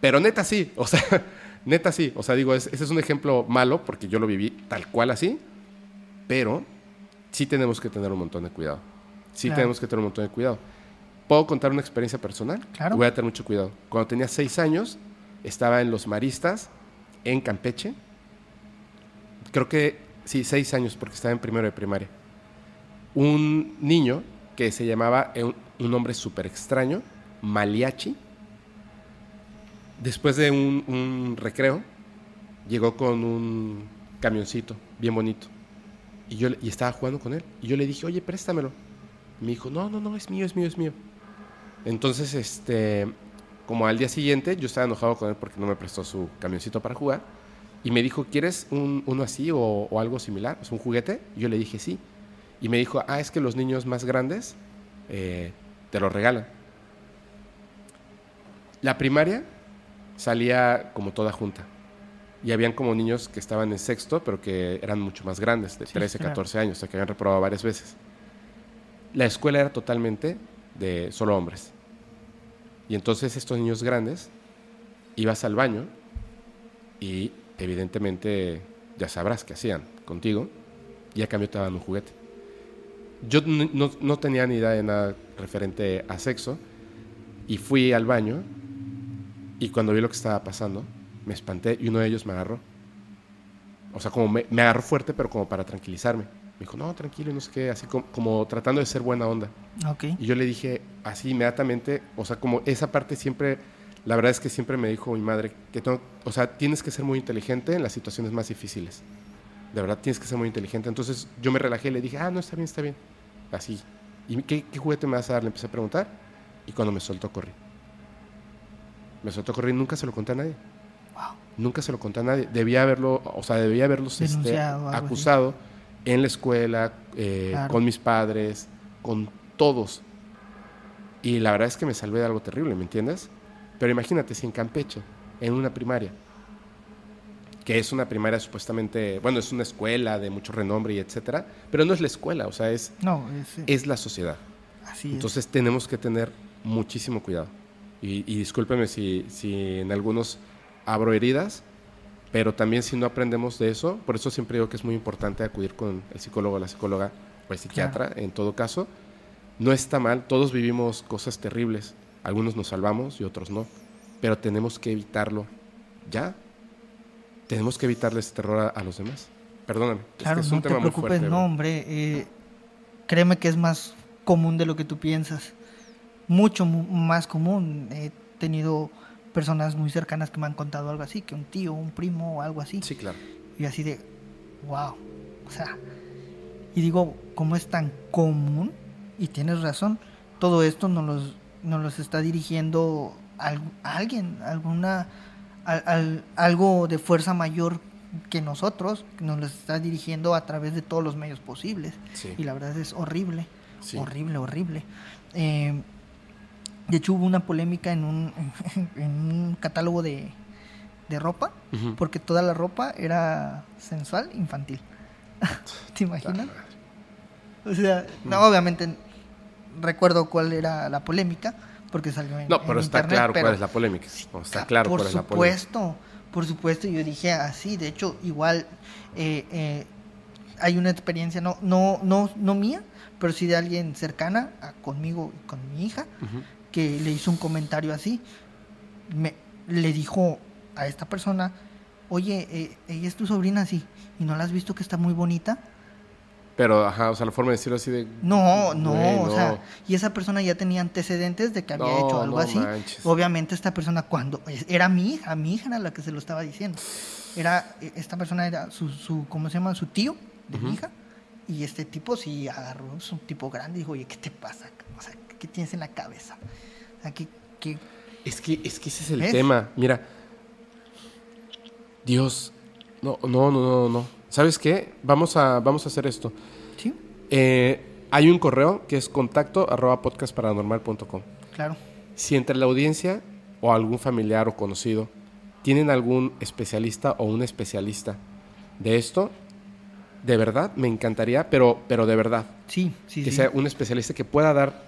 Pero neta sí, o sea, neta sí. O sea, digo, es- ese es un ejemplo malo porque yo lo viví tal cual así, pero sí tenemos que tener un montón de cuidado. Sí Claro. tenemos que tener un montón de cuidado. ¿Puedo contar una experiencia personal? Claro. Voy a tener mucho cuidado. Cuando tenía seis años, estaba en Los Maristas, en Campeche. Creo que, sí, seis años, porque estaba en primero de primaria. Un niño que se llamaba, eh, un, un nombre súper extraño, Maliachi. Después de un, recreo, llegó con un camioncito bien bonito. Y yo y estaba jugando con él. Y yo le dije, oye, préstamelo. Y me dijo, no, no, no, es mío, es mío, es mío. Entonces, este, como al día siguiente, yo estaba enojado con él porque no me prestó su camioncito para jugar. Y me dijo, ¿quieres un- uno así o, o algo similar? ¿Es un juguete? Yo le dije, sí. Y me dijo, ah, es que los niños más grandes eh, te lo regalan. La primaria salía como toda junta. Y habían como niños que estaban en sexto, pero que eran mucho más grandes, de Sí, 13, claro. 14 años, o sea, que habían reprobado varias veces. La escuela era totalmente de solo hombres. Y entonces estos niños grandes, ibas al baño y evidentemente ya sabrás qué hacían contigo y a cambio te daban un juguete. Yo no, no tenía ni idea de nada referente a sexo y fui al baño y cuando vi lo que estaba pasando me espanté y uno de ellos me agarró. O sea, como me, me agarró fuerte, pero como para tranquilizarme. Me dijo, no, tranquilo, y no sé qué, así como, como tratando de ser buena onda. Ok. Y yo le dije así inmediatamente, o sea, como esa parte siempre, la verdad es que siempre me dijo mi madre que tengo, o sea, tienes que ser muy inteligente en las situaciones más difíciles. De verdad, tienes que ser muy inteligente. Entonces yo me relajé y le dije, ah, no, está bien, está bien. Así. ¿Y qué, qué juguete me vas a dar? Le empecé a preguntar. Y cuando me soltó, corrí. Me soltó, corrí. Nunca se lo conté a nadie. Wow. Nunca se lo conté a nadie. Debía haberlo, o sea, debía haberlos este, Denunciado o algo así. acusado en la escuela, eh, Claro. con mis padres, con todos. Y la verdad es que me salvé de algo terrible, ¿me entiendes? Pero imagínate si en Campeche, en una primaria, que es una primaria supuestamente, bueno, es una escuela de mucho renombre y etcétera, pero no es la escuela, o sea, es, No, es, es la sociedad. así es. Entonces tenemos que tener muchísimo cuidado. Y, y discúlpeme si, si en algunos abro heridas, pero también si no aprendemos de eso, por eso siempre digo que es muy importante acudir con el psicólogo, la psicóloga o el psiquiatra, en todo caso. No está mal, todos vivimos cosas terribles, algunos nos salvamos y otros no, pero tenemos que evitarlo ya. Tenemos que evitarle ese terror a, a los demás. Perdóname, Claro, es no un te tema muy preocupes, fuerte. no, hombre. eh, créeme que es más común de lo que tú piensas. Mucho mu- más común. He tenido personas muy cercanas que me han contado algo así, que un tío, un primo o algo así. Sí, claro. Y así de, wow. O sea, y digo, ¿cómo es tan común? Y tienes razón, todo esto nos los, nos los está dirigiendo al- a alguien, alguna, al- al- algo de fuerza mayor que nosotros, que nos los está dirigiendo a través de todos los medios posibles. Sí. Y la verdad es horrible, Sí. horrible, horrible. Eh, de hecho, hubo una polémica en un, en un catálogo de, de ropa porque toda la ropa era sensual infantil. ¿Te imaginas? O sea, no, Mm. obviamente recuerdo cuál era la polémica, porque salió en No, pero en está internet, claro pero- cuál es la polémica. No, está claro por cuál es la polémica. supuesto, por supuesto, yo dije así, de hecho, igual eh, eh, hay una experiencia, no, no, no, no mía, pero sí de alguien cercana a- conmigo y con mi hija, que le hizo un comentario así, me, le dijo a esta persona, oye, eh, ella es tu sobrina, sí, y no la has visto que está muy bonita. Pero, ajá, o sea, la forma de decirlo así de... No, no, Güey, o no. sea, y esa persona ya tenía antecedentes de que había No, hecho algo no así. manches. Obviamente esta persona cuando era mi hija, mi hija era la que se lo estaba diciendo. Era eh, esta persona era su, su ¿cómo se llama? Su tío de mi hija. Y este tipo sí agarró, es un tipo grande y dijo, "Oye, ¿qué te pasa? O sea, ¿qué tienes en la cabeza?" O sea, ¿qué, qué- Es que, es que ese es el ¿Ves? tema. Mira, Dios, no, no, no, no, no. ¿Sabes qué? Vamos a, vamos a hacer esto. Sí, Eh, hay un correo que es contacto arroba podcastparanormal.com. claro. Si entre la audiencia o algún familiar o conocido tienen algún especialista o un especialista de esto, de verdad me encantaría, pero, pero de verdad, Sí, sí, que sí. sea un especialista que pueda dar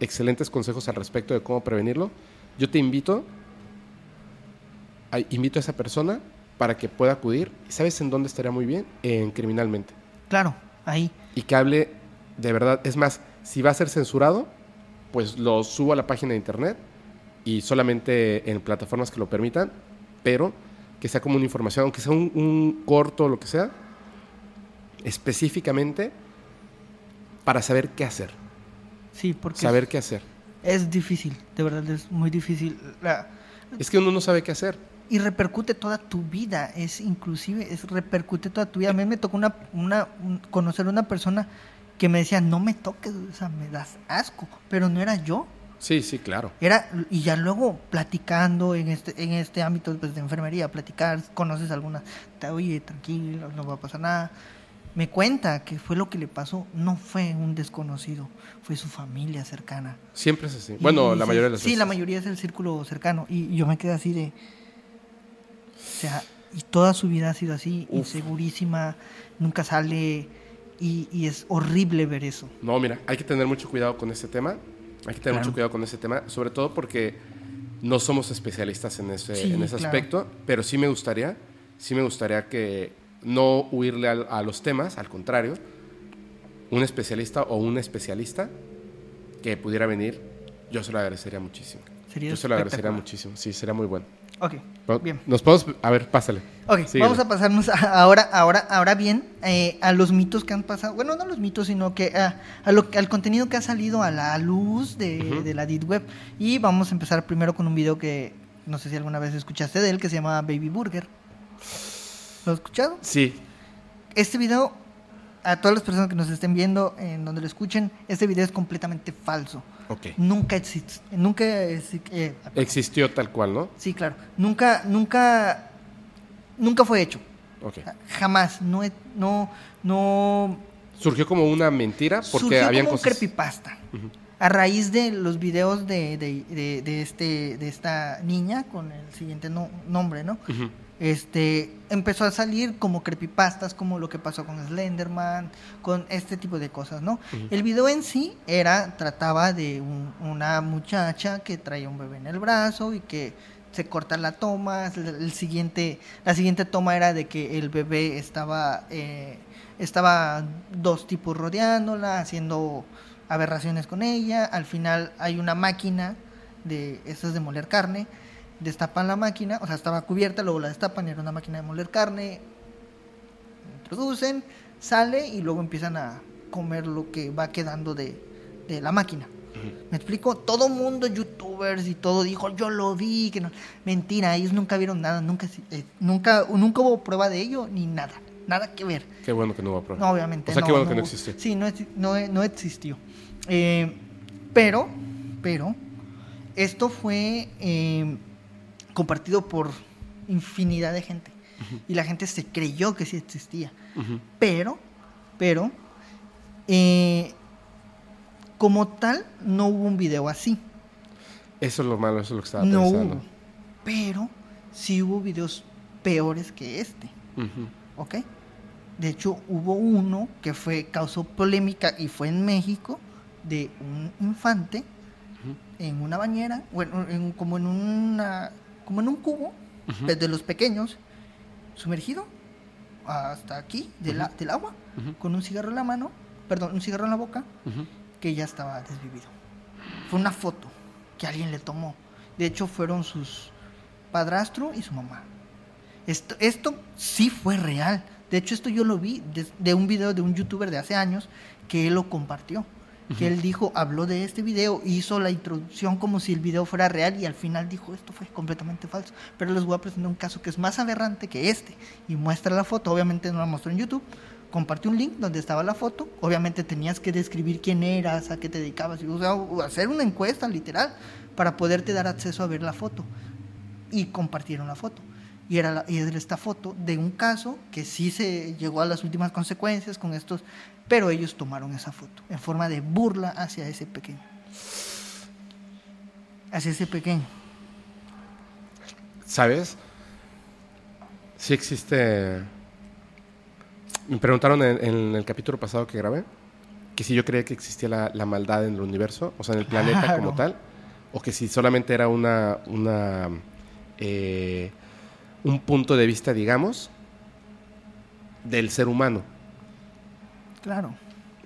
excelentes consejos al respecto de cómo prevenirlo. Yo te invito, a- invito a esa persona para que pueda acudir. ¿Sabes en dónde estaría muy bien? En Criminalmente. Claro, ahí. Y que hable de verdad. Es más, si va a ser censurado, pues lo subo a la página de internet y solamente en plataformas que lo permitan, pero que sea como una información, aunque sea un, un corto o lo que sea, específicamente para saber qué hacer. Sí, porque Saber qué hacer. es difícil, de verdad es muy difícil. La- Es que uno no sabe qué hacer. Y repercute toda tu vida, es inclusive, es repercute toda tu vida. A mí me tocó una, una, un- conocer una persona que me decía, no me toques, o sea, me das asco, pero no era yo. Sí, sí, claro. Era, y ya luego platicando en este, en este ámbito pues, de enfermería, platicar, conoces algunas, te, oye, tranquilo, no va a pasar nada. Me cuenta que fue lo que le pasó, no fue un desconocido, fue su familia cercana. Siempre es así. Y Bueno, la mayoría de las Sí, veces. la mayoría es el círculo cercano. Y yo me quedé así de. O sea, y toda su vida ha sido así, Uf. insegurísima, nunca sale. Y, y es horrible ver eso. No, mira, hay que tener mucho cuidado con este tema. Hay que tener Claro. mucho cuidado con este tema, sobre todo porque no somos especialistas en ese, Sí, en ese claro. aspecto, pero sí me gustaría, sí me gustaría que no huirle a, los temas, al contrario, un especialista o una especialista que pudiera venir, yo se lo agradecería muchísimo. Sería yo se lo agradecería muchísimo, sí, sería muy bueno. Ok, bien. Nos podemos, a ver, pásale. Ok, Síguele. vamos a pasarnos a- ahora, ahora, ahora bien eh, a los mitos que han pasado. Bueno, no los mitos, sino que a, a lo, al contenido que ha salido a la luz de, de la Deep Web. Y vamos a empezar primero con un video que no sé si alguna vez escuchaste de él, que se llama Baby Burger. ¿Lo has escuchado? Sí, Este video, a todas las personas que nos estén viendo, en donde lo escuchen, este video es completamente falso. Ok. Nunca existe. Nunca. eh, Existió tal cual, ¿no? sí, claro. Nunca, nunca. Nunca fue hecho. Ok. Jamás. No, no, no. Surgió como una mentira porque surgió habían como un creepypasta. Ujú. A raíz de los videos de, de, de- de este, de esta niña con el siguiente no- nombre, ¿no? Ujú. Este empezó a salir como creepypastas como lo que pasó con Slenderman con este tipo de cosas no el video en sí era trataba de un- una muchacha que traía un bebé en el brazo y que se corta la toma el, el siguiente la siguiente toma era de que el bebé estaba eh, estaba dos tipos rodeándola haciendo aberraciones con ella al final hay una máquina de estas de moler carne destapan la máquina, o sea, estaba cubierta, luego la destapan, era una máquina de moler carne, introducen, sale y luego empiezan a comer lo que va quedando de, de la máquina. ¿Me explico? Todo mundo, youtubers y todo, dijo, yo lo vi, que no. Mentira, ellos nunca vieron nada, nunca, eh, nunca, nunca hubo prueba de ello, ni nada, nada que ver. Qué bueno que no hubo prueba. No, obviamente. O sea, no, qué bueno que no existió. Sí, no, no, no existió. Eh, pero, pero, esto fue eh, compartido por infinidad de gente. Y la gente se creyó que sí existía. Pero, pero, eh, como tal, no hubo un video así. Eso es lo malo, eso es lo que estaba No pensando. hubo. Pero sí hubo videos peores que este. Ujú. ¿ok? De hecho, hubo uno que fue causó polémica y fue en México de un infante en una bañera, bueno, en- como en una, como en un cubo, pues, de los pequeños, sumergido hasta aquí del, del agua, con un cigarro en la mano, perdón, un cigarro en la boca, que ya estaba desvivido. Fue una foto que alguien le tomó. De hecho, fueron sus padrastro y su mamá. Esto, esto sí fue real. De hecho, esto yo lo vi de, de un video de un youtuber de hace años que él lo compartió. Que él dijo, habló de este video, hizo la introducción como si el video fuera real y al final dijo, esto fue completamente falso. Pero les voy a presentar un caso que es más aberrante que este. Y muestra la foto, obviamente no la mostró en YouTube. Compartió un link donde estaba la foto. Obviamente tenías que describir quién eras, a qué te dedicabas, o sea, hacer una encuesta literal para poderte dar acceso a ver la foto. Y compartieron la foto. Y era, la- y esta foto de un caso que sí se llegó a las últimas consecuencias con estos, pero ellos tomaron esa foto en forma de burla hacia ese pequeño. Hacia ese pequeño. ¿Sabes? Sí existe... Me preguntaron en, en el capítulo pasado que grabé que si yo creía que existía la, la maldad en el universo, o sea, en el planeta Claro. como tal, o que si solamente era una, una eh, un punto de vista, digamos, del ser humano. Claro.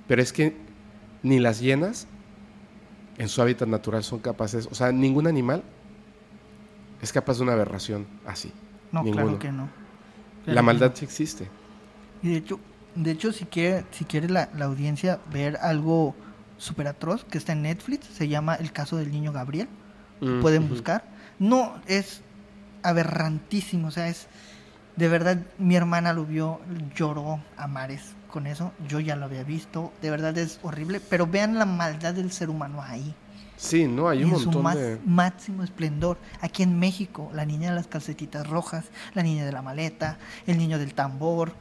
Pero es que ni las hienas en su hábitat natural son capaces, o sea, ningún animal es capaz de una aberración así. No, Ninguno. claro que no. Claro La maldad no. sí existe. Y de hecho, de hecho si quiere, si quiere la, la audiencia ver algo súper atroz que está en Netflix, se llama El caso del niño Gabriel. Mm, pueden buscar. No, es aberrantísimo, o sea, es de verdad mi hermana lo vio, lloró a mares con eso. Yo ya lo había visto, de verdad es horrible, pero vean la maldad del ser humano ahí. Sí, no, hay un en su montón más- de... máximo esplendor. Aquí en México, la niña de las calcetitas rojas, la niña de la maleta, el niño del tambor.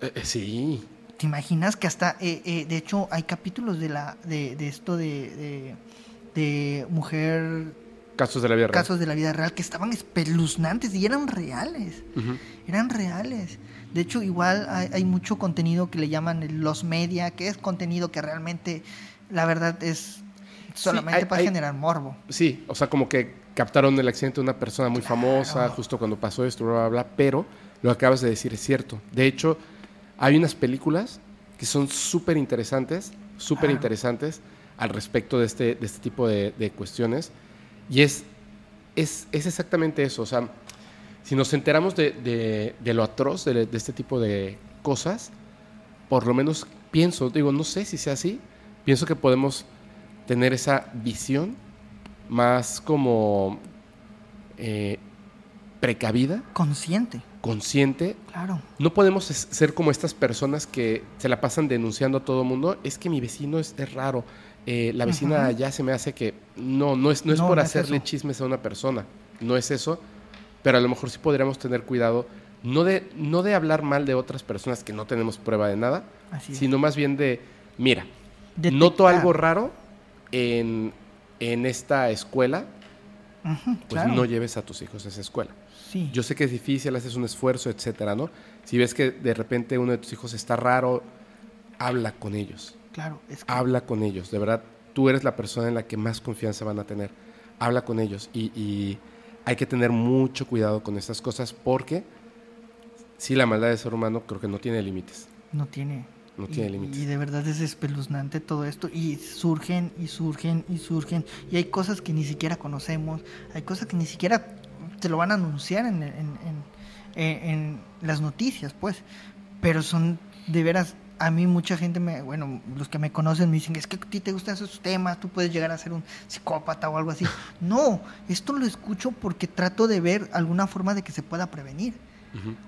Eh, eh, sí, ¿Te imaginas que hasta, eh, eh, de hecho, hay capítulos de la de, de esto de, de, de mujer, casos de la vida real. casos de la vida real que estaban espeluznantes y eran reales, eran reales. De hecho, igual hay, hay mucho contenido que le llaman los media, que es contenido que realmente, la verdad, es solamente hay- para hay- generar morbo. Sí, o sea, como que captaron el accidente de una persona muy famosa justo cuando pasó esto, bla, bla, bla, pero lo que acabas de decir es cierto. De hecho, hay unas películas que son súper interesantes, súper interesantes al respecto de este, de este tipo de, de cuestiones. Y es, es, es exactamente eso. O sea, si nos enteramos de, de- de lo atroz de, de este tipo de cosas, por lo menos pienso, digo, no sé si sea así, pienso que podemos tener esa visión más como eh, precavida, Consciente, consciente. claro. No podemos ser como estas personas que se la pasan denunciando a todo mundo. Es que mi vecino es, es raro. eh, la vecina Ujú. allá se me hace que... No, no es, no es No, por no hacerle chismes a una persona. No es eso. Pero a lo mejor sí podríamos tener cuidado. No de, no de hablar mal de otras personas que no tenemos prueba de nada, Así sino más bien de, mira, Detectar. noto algo raro en, en esta escuela, pues claro. no lleves a tus hijos a esa escuela. Sí. Yo sé que es difícil, haces un esfuerzo, etcétera, ¿no? Si ves que de repente uno de tus hijos está raro, habla con ellos. Claro, es que Habla con ellos. De verdad, tú eres la persona en la que más confianza van a tener. Habla con ellos. Y, y hay que tener mucho cuidado con estas cosas porque sí, la maldad del ser humano creo que no tiene límites. no tiene. No y- tiene límites. Y de verdad es espeluznante todo esto. Y surgen y surgen y surgen. Y hay cosas que ni siquiera conocemos. Hay cosas que ni siquiera te lo van a anunciar en- en- en las noticias, pues. Pero son de veras. A mí mucha gente me, bueno, los que me conocen me dicen, es que a ti te gustan esos temas, tú puedes llegar a ser un psicópata o algo así. No, esto lo escucho porque trato de ver alguna forma de que se pueda prevenir.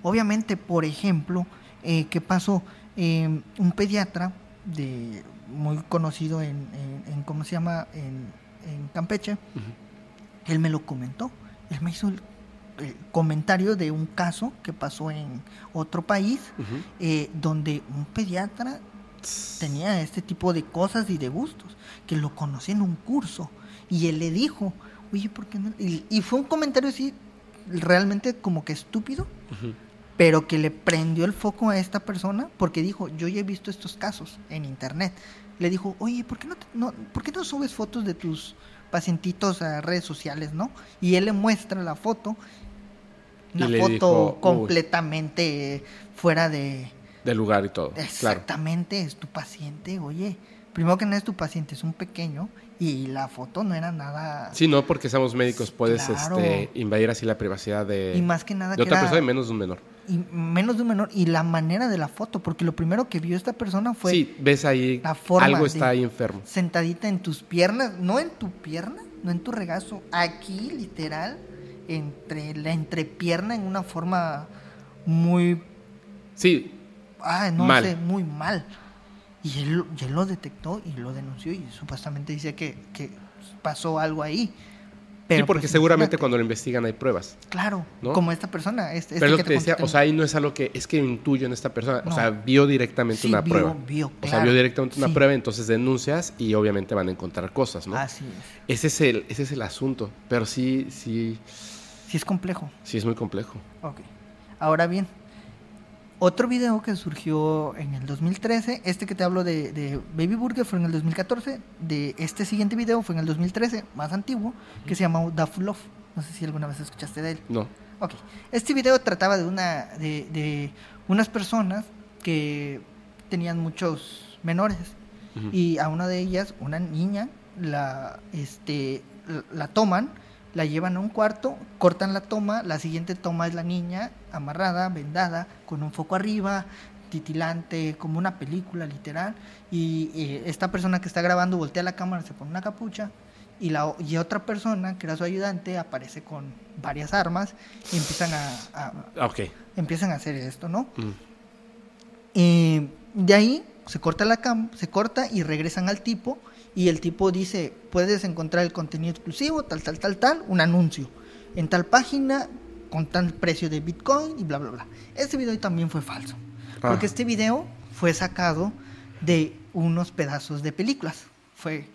Obviamente, por ejemplo, eh, ¿qué pasó? Eh, un pediatra de muy conocido en, en- en- ¿cómo se llama? En, en Campeche, él me lo comentó. Él me hizo el, el comentario de un caso que pasó en otro país, eh, donde un pediatra tenía este tipo de cosas y de gustos, que lo conocí en un curso. Y él le dijo, oye, ¿por qué no? Y, y fue un comentario así, realmente como que estúpido, pero que le prendió el foco a esta persona porque dijo, yo ya he visto estos casos en internet. Le dijo, oye, ¿por qué no, te- no, ¿por qué no subes fotos de tus pacientitos a redes sociales, ¿no? Y él le muestra la foto, una foto completamente fuera de... Del lugar y todo. Claro. Exactamente, es tu paciente, oye. Primero que nada es tu paciente, es un pequeño y la foto no era nada... Sí, no, porque somos médicos, puedes Claro. este, invadir así la privacidad de, y más que nada de que otra era- persona y menos de un menor. y menos de un menor y la manera de la foto, porque lo primero que vio esta persona fue sí, ves ahí, la forma algo de- está ahí enfermo. sentadita en tus piernas, no en tu pierna, no en tu regazo, aquí literal, entre la entrepierna en una forma muy, Sí, ah, no Mal. sé, muy mal. Y él, y él lo detectó y lo denunció y supuestamente dice que, que pasó algo ahí. Pero sí, porque pues, seguramente cuando lo investigan hay pruebas. Claro, ¿no? como esta persona. Este, Pero este lo que que te decía, o sea, ahí no es algo que es que intuyo en esta persona, o sea, vio directamente Sí, una vio, prueba. vio, O sea, vio directamente una Sí. prueba, entonces denuncias y obviamente van a encontrar cosas, ¿no? Así es. Ese es el ese es el asunto, pero sí sí Sí es complejo. sí es muy complejo. Ok. Ahora bien, otro video que surgió en el 2013, este que te hablo de, de Baby Burger fue en el 2014, de este siguiente video fue en el 2013, más antiguo, que se llama Daft Love. No sé si alguna vez escuchaste de él. No. Ok. Este video trataba de una de, de unas personas que tenían muchos menores y a una de ellas, una niña, la este la- la toman, la llevan a un cuarto, cortan la toma, la siguiente toma es la niña amarrada, vendada, con un foco arriba, titilante, como una película literal, y eh, esta persona que está grabando voltea la cámara, se pone una capucha, y, la, y otra persona, que era su ayudante, aparece con varias armas y empiezan a, a- Ah, empiezan a hacer esto, ¿no? Mm. Eh, de ahí se corta la cam, se corta y regresan al tipo y el tipo dice, puedes encontrar el contenido exclusivo, tal, tal, tal, tal, un anuncio en tal página con tal precio de Bitcoin y bla, bla, bla. Este video también fue falso, Ah. porque este video fue sacado de unos pedazos de películas. Fue,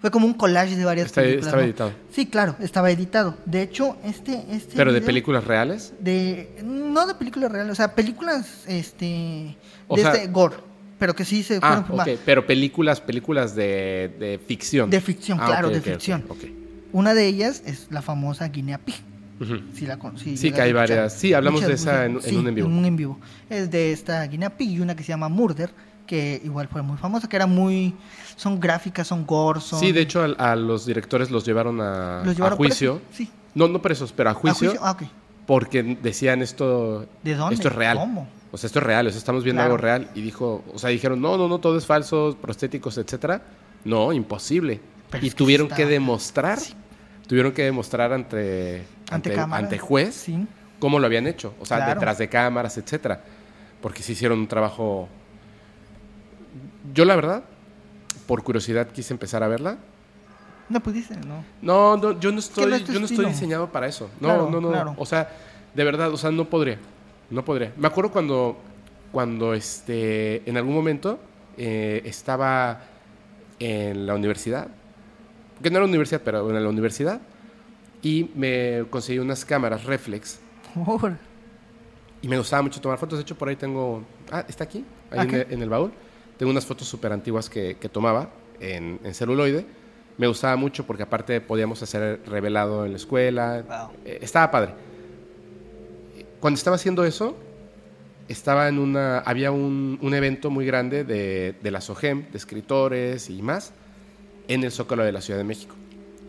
fue como un collage de varias Está- películas. estaba ¿no? editado. Sí, claro, estaba editado. De hecho, este... este Pero de películas reales? de no de películas reales, o sea, películas este O de sea- este gore, pero que sí se Ah, fueron ok, filmadas. pero películas películas de, de ficción. De ficción, Ah, claro, ok, de ok, ok, ficción. Una de ellas es la famosa Guinea Pig. Si la si Sí, que hay a varias. Sí, hablamos Muchas, de esa en, un en vivo. en un en vivo. Es de esta Guinea Pig y una que se llama Murder, que igual fue muy famosa, que era muy son gráficas, son gore, son Sí, de hecho a, los directores los llevaron a, los a llevaron juicio. presos. Sí. No, no presos, pero a ¿A juicio, Ah, porque decían esto, ¿De dónde? esto es real. ¿Cómo? O sea, esto es real, o sea, estamos viendo Claro. algo real. Y dijo, o sea, dijeron, no, no, no, todo es falso, prostéticos, etcétera. No, imposible. Pero y que tuvieron que demostrar, tuvieron que demostrar ante, Ante ante, ante juez Sí. cómo lo habían hecho. O sea, Claro. detrás de cámaras, etcétera. Porque se hicieron un trabajo. Yo, la verdad, por curiosidad quise empezar a verla. No pudiste, no. No, no, yo no estoy, no yo no estoy diseñado para eso. No, Claro, no, no. O sea, de verdad, o sea, no podría. No podría. Me acuerdo cuando, cuando este, en algún momento eh, estaba en la universidad, que no era universidad, pero en la universidad, y me conseguí unas cámaras reflex y me gustaba mucho tomar fotos. De hecho, por ahí tengo. Ah, está aquí, ahí en, el, en el baúl. Tengo unas fotos súper antiguas que, que tomaba en, en celuloide. Me gustaba mucho porque, aparte, podíamos hacer revelado en la escuela. Wow. Eh, estaba padre. Cuando estaba haciendo eso, estaba en una. Había un, un evento muy grande de, de la SOGEM, de escritores y más, en el Zócalo de la Ciudad de México.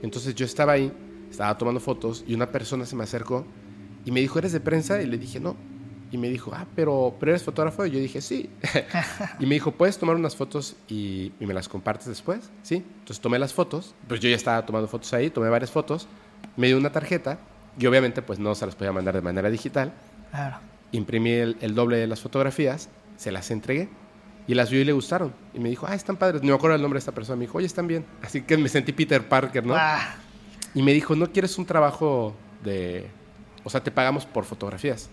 Entonces yo estaba ahí, estaba tomando fotos y una persona se me acercó y me dijo, ¿eres de prensa? Y le dije, no. Y me dijo, ah, pero, pero eres fotógrafo. Y yo dije, sí. y me dijo, ¿puedes tomar unas fotos y, y me las compartes después? Sí. Entonces tomé las fotos. Pues yo ya estaba tomando fotos ahí, tomé varias fotos. Me dio una tarjeta y obviamente pues no se las podía mandar de manera digital. Claro. Imprimí el, el doble de las fotografías, se las entregué y las vio y le gustaron. Y me dijo, ah, están padres. No me acuerdo el nombre de esta persona. Me dijo, oye, están bien. Así que me sentí Peter Parker, ¿no? Ah, Y me dijo, ¿no quieres un trabajo de... O sea, te pagamos por fotografías?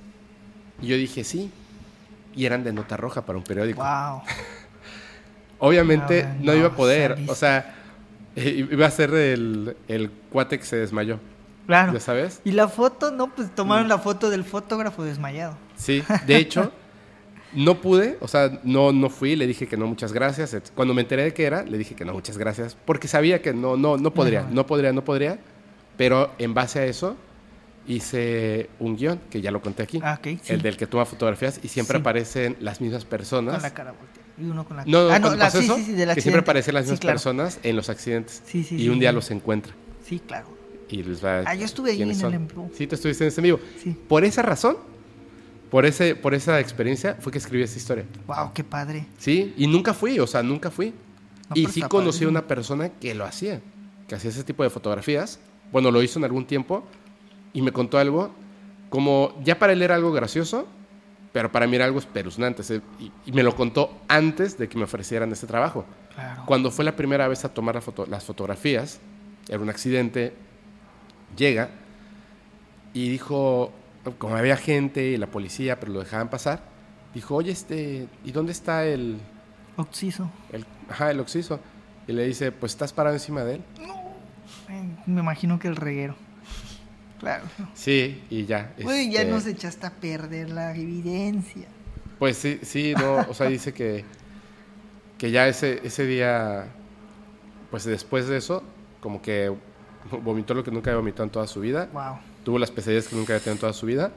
Y yo dije, sí. Y eran de nota roja para un periódico. wow. Obviamente no, no, iba a poder. O sea, iba a ser el, el cuate que se desmayó. Claro. ¿Ya sabes? Y la foto, no, pues tomaron la foto del fotógrafo desmayado. Sí, de hecho, No pude, o sea, no, no fui, le dije que no, muchas gracias. Cuando me enteré de qué era, le dije que no, muchas gracias, porque sabía que no, no, no podría, no podría, no podría. Pero en base a eso hice un guion, que ya lo conté aquí, Ah, ok, sí. el del que toma fotografías y siempre Sí. aparecen las mismas personas. Con la cara volteada. Y uno con la No, no, Ah, cuando la- sí, eso, sí, sí, del que siempre aparecen las mismas claro. personas en los accidentes. Sí, sí, y un día los encuentra. Sí, claro. Y les va Ah, yo estuve ahí en el son. en vivo. Sí, tú estuviste en ese vivo. Sí. Por esa razón, por, ese, por esa experiencia, fue que escribí esa historia. Wow, qué padre. Sí, y nunca fui, o sea, nunca fui. No, y sí conocí a padrísimo. una persona que lo hacía, que hacía ese tipo de fotografías. Bueno, lo hizo en algún tiempo y me contó algo como, ya para él era algo gracioso, pero para mí era algo espeluznante. Y, y me lo contó antes de que me ofrecieran este trabajo. Claro. Cuando fue la primera vez a tomar la foto- las fotografías, era un accidente, llega y dijo, como había gente y la policía, pero lo dejaban pasar, dijo, oye, este, ¿y dónde está el, Oxiso. el, ajá, el oxiso? Y le dice, pues estás parado encima de él. Eh, Me imagino que el reguero. Claro. Sí, y ya. Uy, ya este, nos echaste a perder la evidencia. Pues sí, sí, no, o sea, dice que, que ya ese, ese día, pues después de eso, como que vomitó lo que nunca había vomitado en toda su vida. Wow. tuvo las pesadillas que nunca había tenido en toda su vida,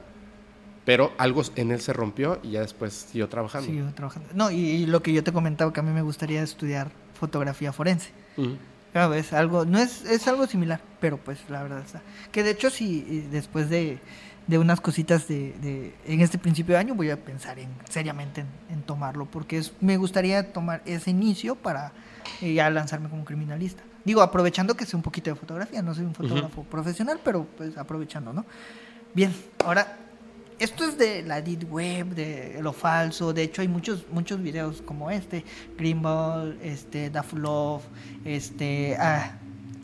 pero algo en él se rompió y ya después siguió trabajando. Siguió trabajando. No, y, y lo que yo te comentaba que a mí me gustaría estudiar fotografía forense. Ujú. Claro, es algo, no es, es algo similar, pero pues la verdad está. Que de hecho eh, después de, de unas cositas de, de- en este principio de año voy a pensar en seriamente en, en tomarlo, porque es, me gustaría tomar ese inicio para eh, ya lanzarme como criminalista. Digo, aprovechando que sé un poquito de fotografía, no soy un fotógrafo profesional, pero pues aprovechando, ¿no? Bien, ahora, esto es de la deep web, de lo falso. De hecho, hay muchos muchos videos como este, Greenball, este, Daft Love, este, ah,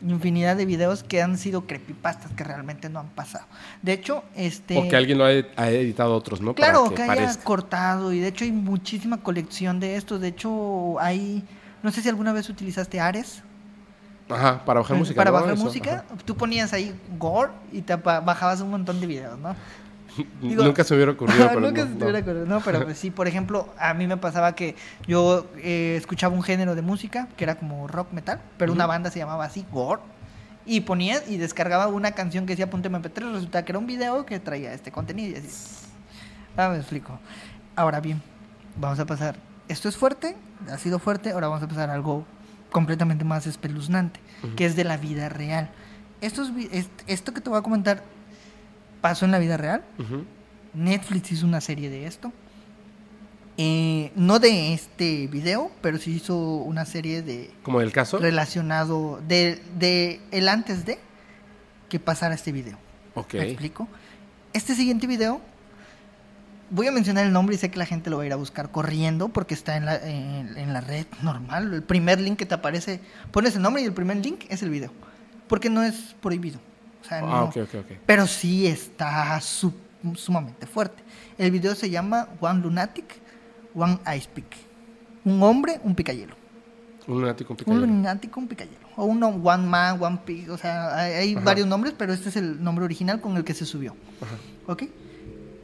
infinidad de videos que han sido creepypastas que realmente no han pasado. De hecho, este, O que alguien lo ha, ha editado otros, ¿no? claro, Para que, que, haya parezca. cortado y de hecho hay muchísima colección de estos. De hecho, hay, no sé si alguna vez utilizaste Ares. Ajá, para bajar música. Para ¿no? bajar Eso, música, ajá. tú ponías ahí gore y te bajabas un montón de videos, ¿no? Digo- Nunca se hubiera ocurrido, pero Nunca no, se te hubiera ocurrido. No, pero pues sí, por ejemplo, a mí me pasaba que yo eh, escuchaba un género de música que era como rock metal, pero una banda se llamaba así, Gore. Y ponía y descargaba una canción que decía punto MP3, resulta que era un video que traía este contenido y así. Ah, me explico. Ahora bien, vamos a pasar. Esto es fuerte, ha sido fuerte, ahora vamos a pasar a algo completamente más espeluznante, que es de la vida real. Estos, esto que te voy a comentar pasó en la vida real. Netflix hizo una serie de esto. Eh, no de este video, pero sí hizo una serie de Como del caso. relacionado de, de el antes de que pasara este video. Ok. ¿Me explico? Este siguiente video, voy a mencionar el nombre y sé que la gente lo va a ir a buscar corriendo porque está en la, en, en la red normal. El primer link que te aparece, pones el nombre y el primer link es el video. Porque no es prohibido. O sea, Ah, no- ok, ok, ok. pero sí está su- sumamente fuerte. El video se llama One Lunatic, One Ice Pick. Un hombre, un picayelo. Un lunático, un Un picayelo. lunático, un picayelo. O uno, One Man, One Pick. O sea, hay, hay Ajá. varios nombres, pero este es el nombre original con el que se subió. Ajá. ¿Ok?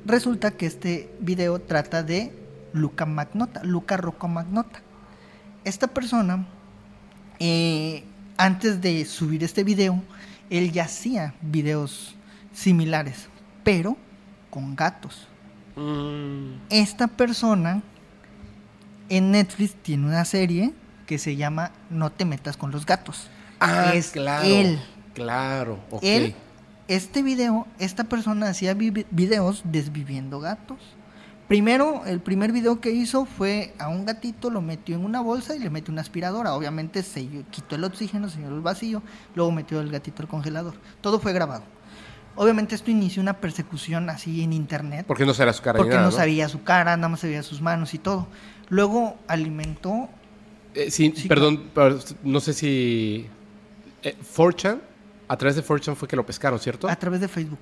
Resulta que este video trata de Luca Magnota, Luca Rocco Magnota. Esta persona, eh, antes de subir este video, él ya hacía videos similares, pero con gatos. Mm, Esta persona en Netflix tiene una serie que se llama No te metas con los gatos. Ah, es claro. él. Claro, ok. Él, este video, esta persona hacía vi- videos desviviendo gatos. Primero, el primer video que hizo fue a un gatito, lo metió en una bolsa y le metió una aspiradora. Obviamente se quitó el oxígeno, se llenó el vacío, luego metió el gatito al congelador. Todo fue grabado. Obviamente esto inició una persecución así en internet. Porque no será su cara Porque nada, no sabía su cara, nada más sabía sus manos y todo. Luego alimentó Eh, sí, Sí, perdón, no sé si. Eh, 4chan, a través de 4chan fue que lo pescaron, ¿cierto? a través de Facebook.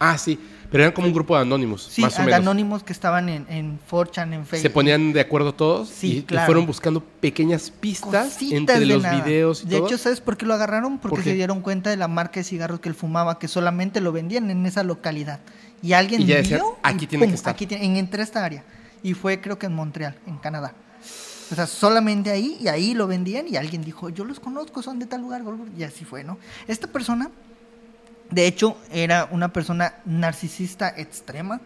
Ah, sí, pero eran como un grupo de anónimos, Sí, más o menos. anónimos que estaban en, en 4chan, en Facebook. Se ponían de acuerdo todos Sí, y, y claro. fueron buscando pequeñas pistas Cositas entre de los nada. videos y de todo. hecho, ¿sabes por qué lo agarraron? Porque se dieron cuenta de la marca de cigarros que él fumaba, que solamente lo vendían en esa localidad. Y alguien Y ya decían, vio "Aquí y tiene pum, que estar". Aquí tiene- en, entre esta área. Y fue creo que en Montreal, en Canadá. O sea, solamente ahí, y ahí lo vendían y alguien dijo, yo los conozco, son de tal lugar, y así fue, ¿no? Esta persona, de hecho, era una persona narcisista extrema,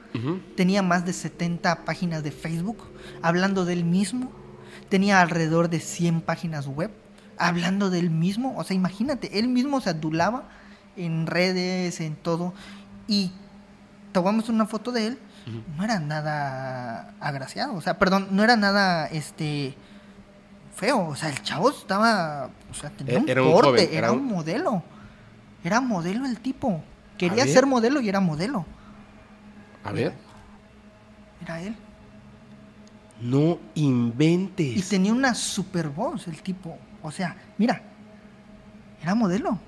tenía más de 70 páginas de Facebook hablando del mismo, tenía alrededor de 100 páginas web hablando del mismo, o sea, imagínate, él mismo se adulaba en redes, en todo, y tomamos una foto de él, no era nada agraciado, o sea, perdón, no era nada, este, feo, o sea, el chavo estaba, o sea, tenía un Era un joven, era, era un un- modelo, era modelo el tipo, quería ser modelo y era modelo, A ver. era él. No inventes. Y tenía una super voz el tipo. O sea, mira, era modelo.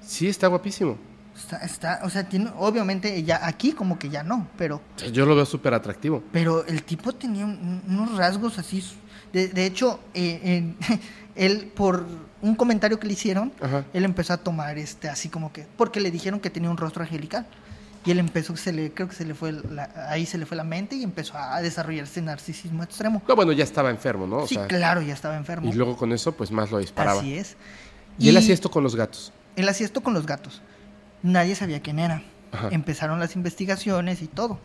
Sí, está guapísimo. Está, está, o sea, tiene, obviamente ya aquí como que ya no, pero, Yo lo veo súper atractivo. pero el tipo tenía un- unos rasgos así. De, de hecho, eh, él por un comentario que le hicieron, Ajá. él empezó a tomar este así como que, porque le dijeron que tenía un rostro angelical. Y él empezó, se le, creo que se le fue, la- ahí se le fue la mente y empezó a desarrollarse narcisismo extremo. No, bueno, ya estaba enfermo, ¿no? O sí, sea, claro, ya estaba enfermo. y luego con eso, pues más lo disparaba. Así es. Y, él hacía esto con los gatos. Él hacía esto con los gatos. Nadie sabía quién era. Ajá. Empezaron las investigaciones y todo.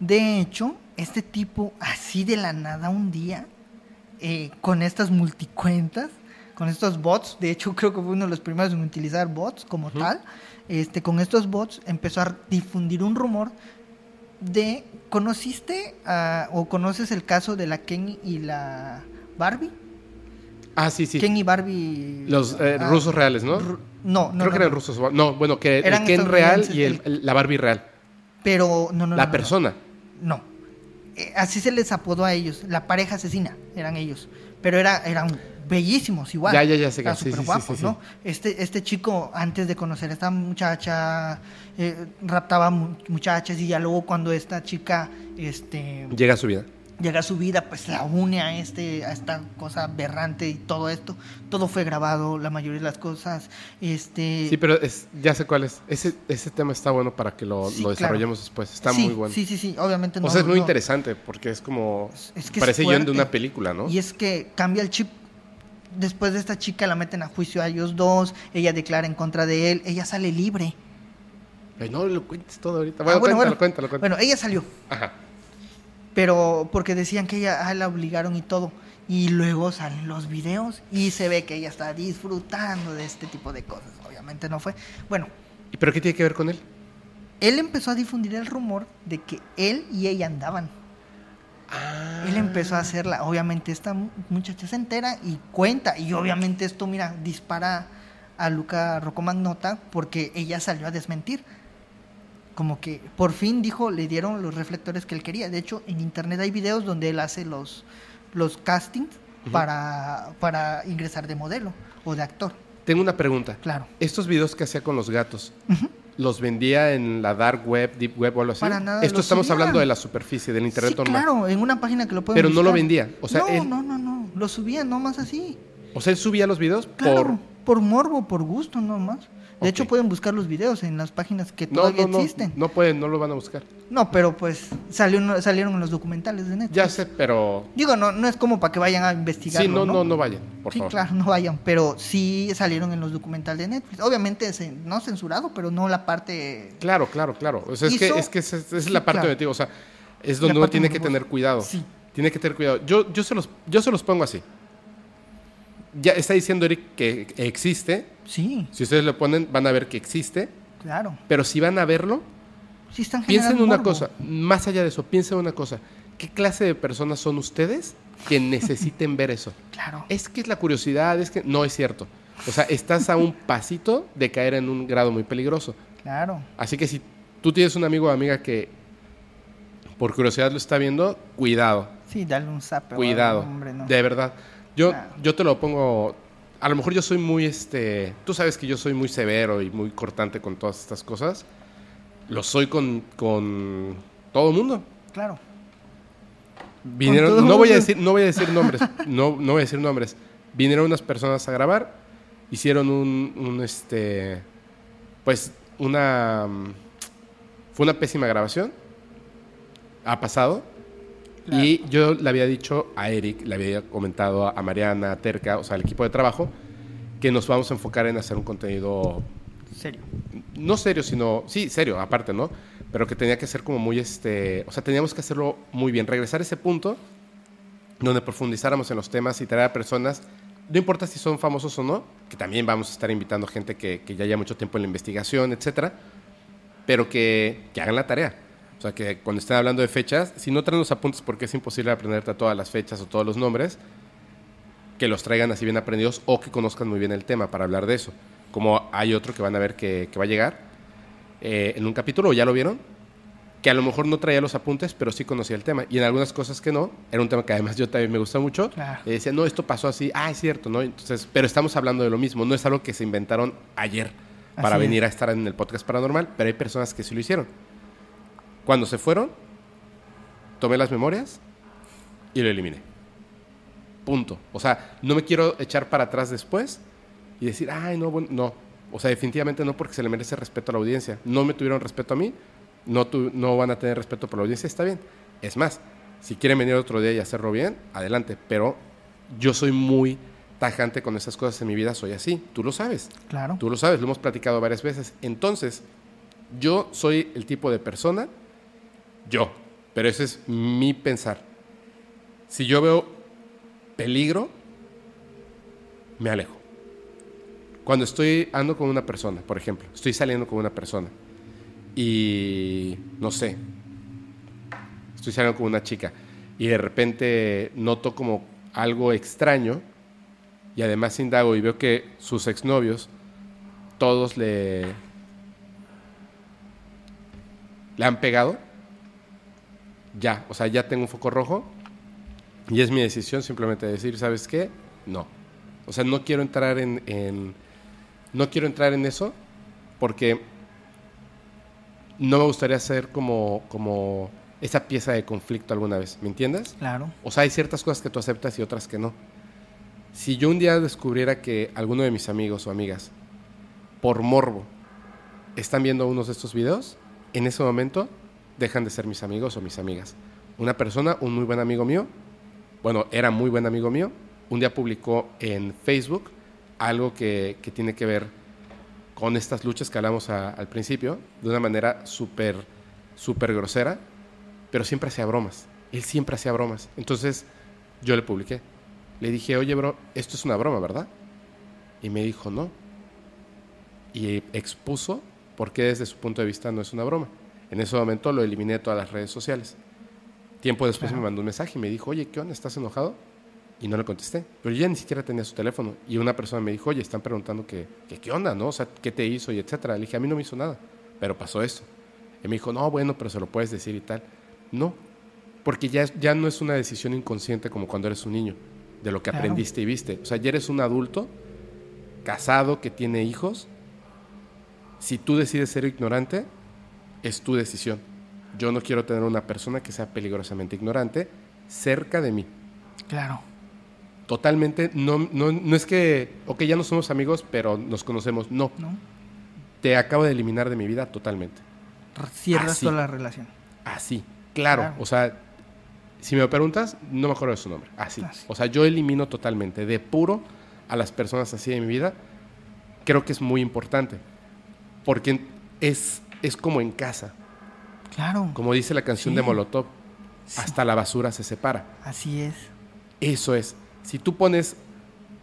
De hecho, este tipo, así de la nada un día, eh, con estas multicuentas, con estos bots, de hecho creo que fue uno de los primeros en utilizar bots como tal, este, con estos bots empezó a difundir un rumor de, ¿conociste o conoces el caso de la Ken y la Barbie? Ah, sí, sí. Ken y Barbie... Los eh, ah, rusos reales, ¿no? No, no, Creo no, que eran no. rusos. No, bueno, que Eran el Ken real y el- el- la Barbie real. Pero no, no, la no, persona. No. Eh, así se les apodó a ellos. La pareja asesina eran ellos. Pero era, eran bellísimos igual. Ya, ya, ya sé que- Eran sí, sí, súper sí, guapos, sí. ¿no? Este, este chico, antes de conocer a esta muchacha, eh, raptaba mu- muchachas y ya luego cuando esta chica este, Llega a su vida. Llega a su vida, pues la une a, este, a esta cosa aberrante y todo esto. Todo fue grabado, la mayoría de las cosas. Este, Sí, pero es, ya sé cuál es. Ese, ese tema está bueno para que lo, Sí, lo claro. desarrollemos después. Está sí, muy bueno. Sí, sí, sí, obviamente no. o sea, es muy no- interesante porque es como... Es que es parece guion de una película, ¿no? Y es que cambia el chip. Después de esta chica la meten a juicio a ellos dos, ella declara en contra de él, ella sale libre. No lo cuentes todo ahorita. Ah, Bueno, cuéntalo, cuéntalo, cuéntalo. Bueno, ella salió, Ajá. Pero porque decían que ella ah, la obligaron y todo. Y luego salen los videos y se ve que ella está disfrutando de este tipo de cosas. Obviamente no fue. Bueno, ¿Y pero qué tiene que ver con él? él empezó a difundir el rumor de que él y ella andaban. Ah. Él empezó a hacerla. Obviamente esta mu- muchacha se entera y cuenta. Y obviamente esto, mira, dispara a Luca Roccomagnota porque ella salió a desmentir. Como que por fin dijo, le dieron los reflectores que él quería. De hecho, en internet hay videos donde él hace los, los castings para, para ingresar de modelo o de actor. Tengo una pregunta. Claro. Estos videos que hacía con los gatos, ¿los vendía en la dark web, deep web o algo así? Para nada, Esto estamos hablando de la superficie, del internet sí, normal. claro, en una página que lo pueden Pero no lo vendía, o sea, no, él- no, no, no. Lo subía nomás así. O sea, él subía los videos Claro, por... por morbo, por gusto nomás. De hecho, pueden buscar los videos en las páginas que todavía no, no, existen. no pueden, no lo van a buscar. No, pero pues salió, salieron en los documentales de Netflix. Ya sé, pero... Digo, no, no es como para que vayan a investigar. Sí, no, no, no vayan, por sí, favor. claro, no vayan, pero sí salieron en los documentales de Netflix. Obviamente, no censurado, pero no la parte... Claro, claro, claro. O sea, es Hizo- que, es que es Sí, la parte claro. te digo, o sea, es donde uno tiene que tener cuidado. Sí. Tiene que tener cuidado. Yo, yo, se los, yo se los pongo así. Ya está diciendo Eric que existe. Sí, Si ustedes lo ponen, van a ver que existe. claro. Pero si van a verlo, Sí están piensen una morbo. cosa. Más allá de eso, piensen en una cosa. ¿Qué clase de personas son ustedes que necesiten ver eso? Claro. Es que es la curiosidad, es que no es cierto. O sea, estás a un pasito de caer en un grado muy peligroso. Claro. Así que si tú tienes un amigo o amiga que por curiosidad lo está viendo, cuidado, Sí, dale un zape. o cuidado, hombre, no. de verdad. Yo, Claro. yo te lo pongo, a lo mejor yo soy muy, este, tú sabes que yo soy muy severo y muy cortante con todas estas cosas. Lo soy con, con todo el mundo. Claro. Vinieron, no voy a decir, no voy a decir nombres, no, no voy a decir nombres. Vinieron unas personas a grabar, hicieron un, un, este, pues una, mm, fue una pésima grabación. Ha pasado. Y yo le había dicho a Eric, le había comentado a Mariana, a Terca, o sea, al equipo de trabajo, que nos vamos a enfocar en hacer un contenido Serio. no serio, sino, sí, serio, aparte, ¿no? Pero que tenía que ser como muy, este, o sea, teníamos que hacerlo muy bien, regresar a ese punto donde profundizáramos en los temas y traer a personas, no importa si son famosos o no, que también vamos a estar invitando gente que, que ya lleva mucho tiempo en la investigación, etcétera, pero que, que hagan la tarea. O sea, que cuando estén hablando de fechas, si no traen los apuntes porque es imposible aprenderte a todas las fechas o todos los nombres, que los traigan así bien aprendidos o que conozcan muy bien el tema para hablar de eso. Como hay otro que van a ver que, que va a llegar eh, en un capítulo, ya lo vieron, que a lo mejor no traía los apuntes, pero sí conocía el tema. Y en algunas cosas que no, era un tema que además yo también me gusta mucho. Claro. Y decía, no, esto pasó así, ah, es cierto, ¿no? Entonces, pero estamos hablando de lo mismo, no es algo que se inventaron ayer para Así venir es. a estar en el podcast paranormal, pero hay personas que sí lo hicieron. Cuando se fueron, tomé las memorias y lo eliminé. Punto. O sea, no me quiero echar para atrás después y decir, ay, no, bueno, no. O sea, definitivamente no porque se le merece respeto a la audiencia. No me tuvieron respeto a mí, no, tu- no van a tener respeto por la audiencia, está bien. Es más, si quieren venir otro día y hacerlo bien, adelante. Pero yo soy muy tajante con esas cosas en mi vida, soy así. Tú lo sabes. Claro. Tú lo sabes, lo hemos platicado varias veces. Entonces, yo soy el tipo de persona, yo, pero ese es mi pensar. Si yo veo peligro, me alejo. Cuando estoy ando con una persona, por ejemplo, estoy saliendo con una persona y no sé, estoy saliendo con una chica y de repente noto como algo extraño y además indago y veo que sus exnovios todos le le han pegado ya, o sea, ya tengo un foco rojo y es mi decisión simplemente decir, ¿sabes qué? No. O sea, no quiero entrar en, en- no quiero entrar en eso porque no me gustaría ser como como esa pieza de conflicto alguna vez, ¿me entiendes? Claro. O sea, hay ciertas cosas que tú aceptas y otras que no. Si yo un día descubriera que alguno de mis amigos o amigas, por morbo, están viendo unos de estos videos, en ese momento dejan de ser mis amigos o mis amigas. Una persona, un muy buen amigo mío, bueno, era muy buen amigo mío, un día publicó en Facebook algo que, que tiene que ver con estas luchas que hablamos al principio, de una manera súper, súper grosera, pero siempre hacía bromas. Él siempre hacía bromas. Entonces yo le publiqué. Le dije, oye, bro, esto es una broma, ¿verdad? Y me dijo, no. Y expuso por qué desde su punto de vista no es una broma. En ese momento lo eliminé de todas las redes sociales. Tiempo después Claro. me mandó un mensaje y me dijo, oye, ¿qué onda? ¿Estás enojado? Y no le contesté. Pero yo ya ni siquiera tenía su teléfono. Y una persona me dijo, oye, están preguntando que, que qué onda, ¿no? O sea, ¿qué te hizo? Y etcétera. Le dije, a mí no me hizo nada. Pero pasó esto. Y me dijo, no, bueno, pero se lo puedes decir y tal. No. Porque ya, ya no es una decisión inconsciente como cuando eres un niño. De lo que Claro. aprendiste y viste. O sea, ya eres un adulto, casado, que tiene hijos. Si tú decides ser ignorante, es tu decisión. Yo no quiero tener una persona que sea peligrosamente ignorante cerca de mí. Claro. Totalmente, no, no, no es que, ok, ya no somos amigos, pero nos conocemos. No, ¿No? te acabo de eliminar de mi vida totalmente. Cierras Así. toda la relación. Así, claro. Claro. O sea, si me preguntas, no me acuerdo de su nombre. Así. Así. O sea, yo elimino totalmente, de puro a las personas así de mi vida. Creo que es muy importante. Porque es, es como en casa. Claro. Como dice la canción Sí. de Molotov, Sí. hasta la basura se separa. Así es. Eso es. Si tú pones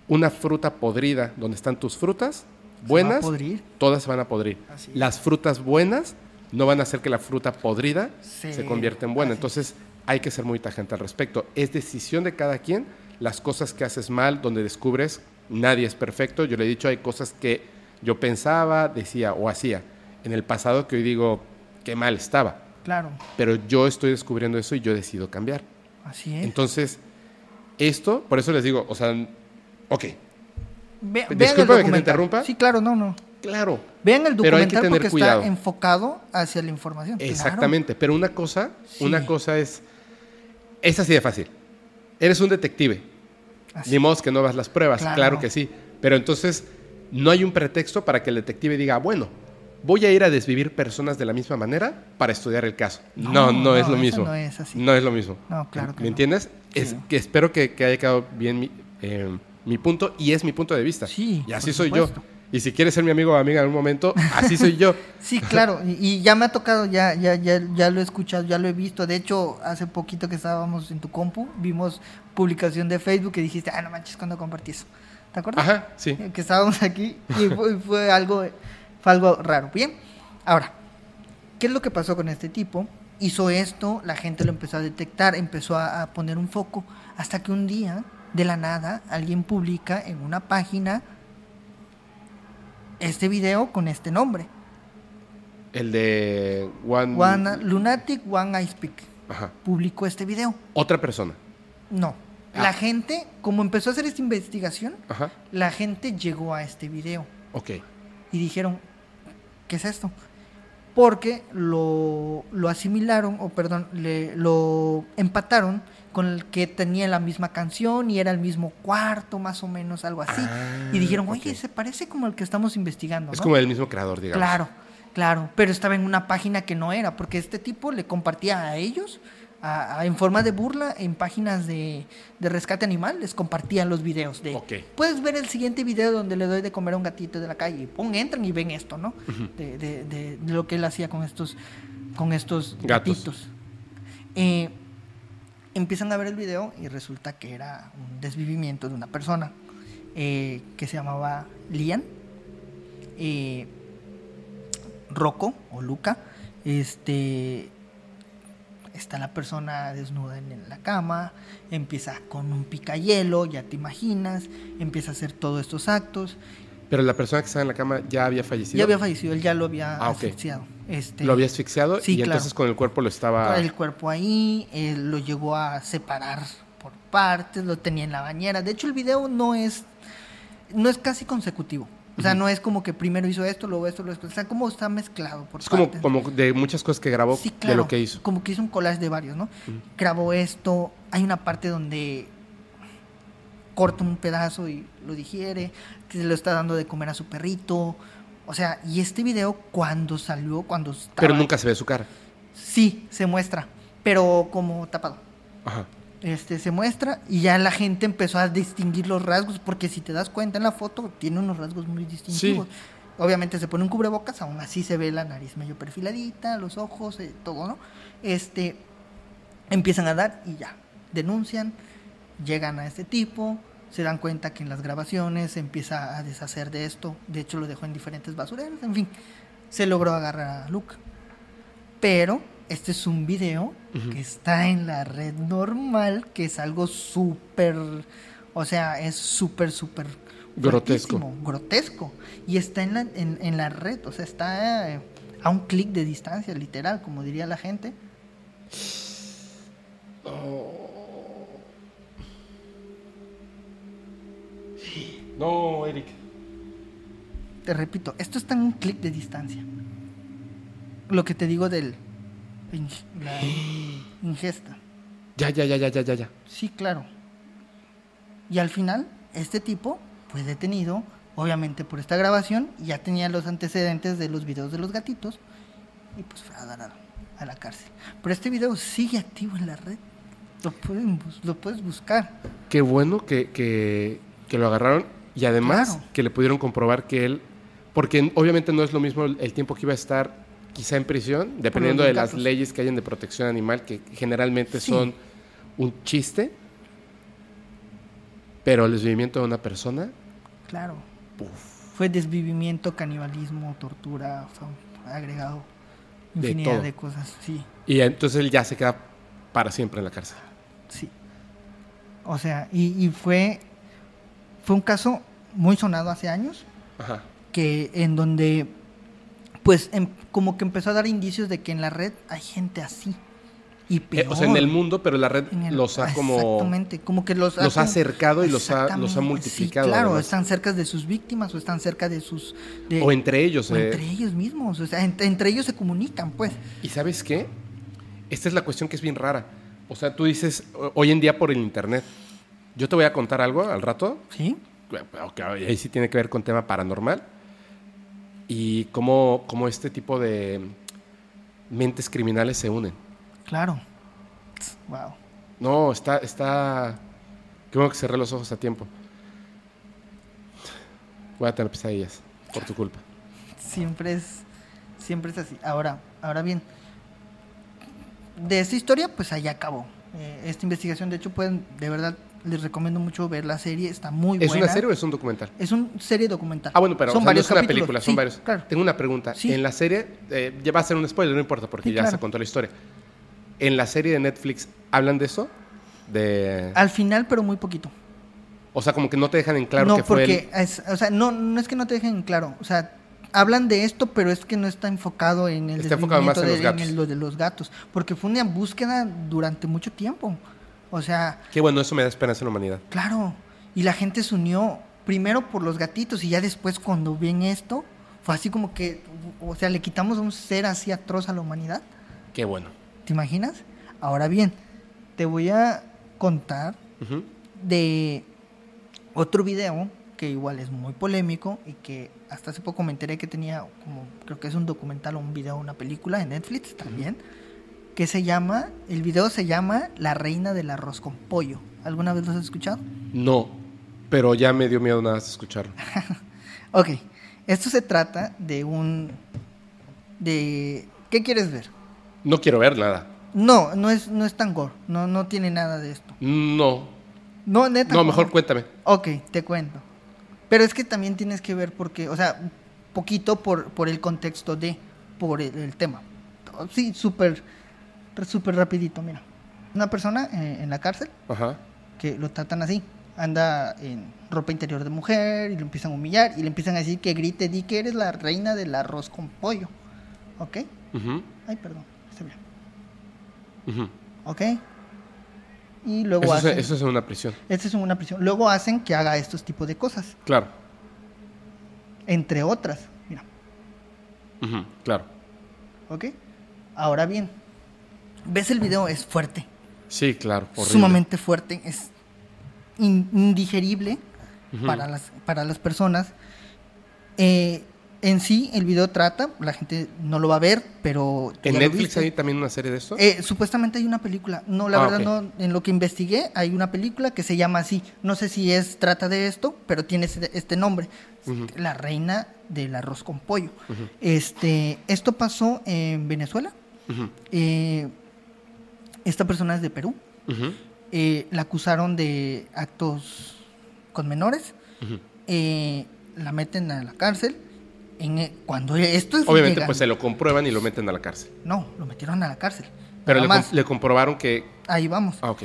una fruta podrida donde están tus frutas, buenas, podrir. todas se van a podrir. Así. Las frutas buenas no van a hacer que la fruta podrida Sí, se convierta en buena. así Entonces hay que ser muy tajante al respecto. Es decisión de cada quien las cosas que haces mal, donde descubres nadie es perfecto. Yo le he dicho, hay cosas que yo pensaba, decía o hacía en el pasado que hoy digo, qué mal estaba. Claro. Pero yo estoy descubriendo eso y yo decido cambiar. Así es. Entonces, esto, por eso les digo, o sea, ok, Ve- discúlpame que te interrumpa. Sí, claro, no, no. claro, Vean el Pero hay que documental tener porque cuidado. está enfocado hacia la información. Claro. exactamente. Pero una cosa, Sí. una cosa es, es así de fácil. Eres un detective, Así. ni modo que no vas las pruebas, claro. Claro. que sí. Pero entonces, no hay un pretexto para que el detective diga, bueno, voy a ir a desvivir personas de la misma manera para estudiar el caso. No, no, es no, lo eso mismo. no es así. No es lo mismo. No, claro que ¿Me no. entiendes? Es que espero que, que haya quedado bien mi, eh, mi punto y es mi punto de vista. Sí, Y así por soy supuesto. yo. Y si quieres ser mi amigo o amiga en algún momento, así soy yo. Sí, claro, y, ya me ha tocado, ya, ya, ya, ya lo he escuchado, ya lo he visto. De hecho, hace poquito que estábamos en tu compu, vimos publicación de Facebook y dijiste, ah, no manches, cuando compartí eso. ¿Te acuerdas? Ajá, sí. Que estábamos aquí y fue, fue algo, fue algo raro. Bien, ahora, ¿qué es lo que pasó con este tipo? Hizo esto, la gente lo empezó a detectar, empezó a, a poner un foco, hasta que un día, de la nada, alguien publica en una página este video con este nombre. El de One. One, Lunatic One Ice Pick Ajá. publicó este video. Otra persona. No. Ah. La gente, como empezó a hacer esta investigación, Ajá. la gente llegó a este video Ok. y dijeron, ¿qué es esto? Porque lo, lo asimilaron, o perdón, le, lo empataron con el que tenía la misma canción y era el mismo cuarto, más o menos, algo así. Ah, y dijeron, oye, se parece como el que estamos investigando. Es ¿no? como el mismo creador, digamos. Claro, claro, pero estaba en una página que no era, porque este tipo le compartía a ellos, a- a- en forma de burla, en páginas de, de rescate animal, les compartían los videos de... Puedes ver el siguiente video donde le doy de comer a un gatito de la calle, y pum, entran y ven esto, ¿no? de, de- de- de lo que él hacía con estos, con estos Gatos. gatitos. Eh, empiezan a ver el video y resulta que era un desvivimiento de una persona eh, que se llamaba Lian. Eh, Rocco o Luca, este está la persona desnuda en la cama, empieza con un picayelo, ya te imaginas, empieza a hacer todos estos actos. Pero la persona que estaba en la cama ya había fallecido. Ya había fallecido, él ya lo había Ah, asfixiado. Este, Lo había asfixiado Sí, y claro. entonces con el cuerpo lo estaba. el cuerpo ahí, él lo llegó a separar por partes, lo tenía en la bañera. De hecho, el video no es, no es casi consecutivo. O sea, no es como que primero hizo esto, luego esto, luego esto. O sea, como está mezclado por Es como, partes. como de muchas cosas que grabó Sí, de lo que hizo. Como que hizo un collage de varios, ¿no? Grabó esto, hay una parte donde corta un pedazo y lo digiere, que se lo está dando de comer a su perrito. O sea, y este video cuando salió, cuando estaba... Pero nunca se ve su cara. Sí, se muestra, pero como tapado. Ajá. Este, se muestra y ya la gente empezó a distinguir los rasgos, porque si te das cuenta en la foto, tiene unos rasgos muy distintivos. Obviamente se pone un cubrebocas, aún así se ve la nariz medio perfiladita, los ojos, eh, todo, ¿no? Este, empiezan a dar y ya, denuncian, llegan a este tipo, se dan cuenta que en las grabaciones se empieza a deshacer de esto, de hecho lo dejó en diferentes basureros, en fin, se logró agarrar a Luke. Pero este es un video que está en la red normal, que es algo súper, o sea, es súper, súper Grotesco. grotesco. Y está en la, en, en la red, o sea, está eh, a un clic de distancia, literal, como diría la gente. No, Eric. Te repito, esto está en un clic de distancia. Lo que te digo del la ingesta. Ya, ya, ya, ya, ya, ya, ya. Sí, claro. Y al final, este tipo fue detenido, obviamente por esta grabación, y ya tenía los antecedentes de los videos de los gatitos, y pues fue a dar a, a la cárcel. Pero este video sigue activo en la red. Lo, pueden lo puedes buscar. Qué bueno que, que, que lo agarraron y además Claro. que le pudieron comprobar que él, porque obviamente no es lo mismo el tiempo que iba a estar quizá en prisión, dependiendo de las leyes que hayan de protección animal, que generalmente Sí. son un chiste, pero el desvivimiento de una persona, Claro. Fue desvivimiento, canibalismo, tortura, o sea, agregado De infinidad todo. de cosas. Sí, y entonces él ya se queda para siempre en la cárcel. sí. O sea, y, y fue, fue un caso muy sonado hace años. Ajá. que en donde pues em- como que empezó a dar indicios de que en la red hay gente así y Eh, peor. o sea, en el mundo, pero la red el- los ha como... exactamente como que los, los ha acercado y los ha- los ha multiplicado, sí, claro además. están cerca de sus víctimas o están cerca de sus de- O entre ellos. o eh. entre ellos mismos o sea entre, entre ellos se comunican pues ¿Y sabes qué? Esta es la cuestión que es bien rara. O sea, tú dices, hoy en día por el internet, yo te voy a contar algo al rato, sí ok, ahí sí tiene que ver con tema paranormal, y cómo, cómo este tipo de mentes criminales se unen. Claro. Wow. No, está, está... Qué bueno que cerré los ojos a tiempo. Voy a tener pesadillas por tu culpa. Siempre es, siempre es así. Ahora, ahora bien, de esta historia, pues ahí acabó. Eh, esta investigación, de hecho, pueden, de verdad, les recomiendo mucho ver la serie, está muy ¿Es buena. una serie o es un documental? Es una serie documental. Ah, bueno, pero son o sea, no varios es una capítulos. película, son Sí, varios. Claro. Tengo una pregunta. Sí. En la serie, eh, ya va a ser un spoiler, no importa, porque Sí, ya claro. se contó la historia. En la serie de Netflix, ¿hablan de eso? De... Al final, pero muy poquito. O sea, como que no te dejan en claro no, que fue porque, es- o sea, no, no es que no te dejen en claro. O sea, hablan de esto, pero es que no está enfocado en el Está enfocado más en desvivimiento los de- gatos. el- lo de los gatos. Porque fue una búsqueda durante mucho tiempo. O sea. Qué bueno, eso me da esperanza en la humanidad. Claro, y la gente se unió primero por los gatitos y ya después cuando ven esto, fue así como que, o sea, le quitamos un ser así atroz a la humanidad. Qué bueno. ¿Te imaginas? Ahora bien, te voy a contar de otro video que igual es muy polémico y que hasta hace poco me enteré que tenía como, creo que es un documental o un video, una película en Netflix también, que se llama, el video se llama La Reina del Arroz con Pollo. ¿Alguna vez lo has escuchado? No, pero ya me dio miedo nada más escucharlo. Ok, esto se trata de un... de... ¿Qué quieres ver? No quiero ver nada. No, no es, no es tan gore, no, no tiene nada de esto. No. No, neta. No, mejor cuéntame. Ok, te cuento. Pero es que también tienes que ver porque, o sea, poquito por, por el contexto de, por el, el tema. Sí, súper, súper rapidito, mira. Una persona eh, en la cárcel Ajá. que lo tratan así. Anda en ropa interior de mujer y lo empiezan a humillar y le empiezan a decir que grite, di que eres la reina del arroz con pollo. ¿Ok? Ay, perdón. ujú. ¿Ok? Y luego Eso, es, hacen... eso es una prisión. Esta es una prisión. Luego hacen que haga estos tipos de cosas. Claro. Entre otras. Mira. Claro. ¿Ok? Ahora bien. ¿Ves el video? Es fuerte. Sí, claro. Horrible. Sumamente fuerte. Es in- indigerible para, las, para las personas. Eh, en sí, el video trata, la gente no lo va a ver, pero... ¿En Netflix hay también una serie de esto? Eh, supuestamente hay una película. No, la Ah, verdad no. En lo que investigué hay una película que se llama así. No sé si es trata de esto, pero tiene este, nombre. La reina del arroz con pollo. Este, esto pasó en Venezuela. Eh, esta persona es de Perú. Eh, la acusaron de actos con menores. Eh, la meten a la cárcel. En, e- cuando esto es Obviamente, pues se lo comprueban y lo meten a la cárcel. No, lo metieron a la cárcel. Pero le, com- le comprobaron que. Ahí vamos. Ah, ok.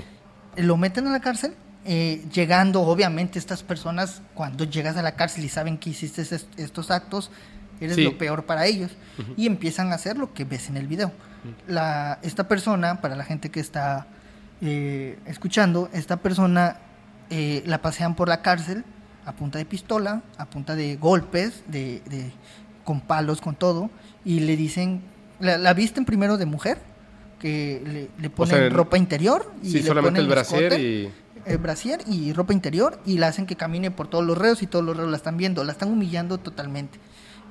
lo meten a la cárcel, eh, llegando, obviamente, estas personas, cuando llegas a la cárcel y saben que hiciste es- estos actos, eres Sí. lo peor para ellos. Y empiezan a hacer lo que ves en el video. La, esta persona, para la gente que está eh, escuchando, esta persona eh, la pasean por la cárcel a punta de pistola, a punta de golpes, de, de- con palos, con todo, y le dicen, la, la visten primero de mujer, que le, le ponen sea, ropa interior y Sí, le solamente el ponen brasier escote, y. el brasier y ropa interior y la hacen que camine por todos los reos y todos los reos la están viendo, la están humillando totalmente.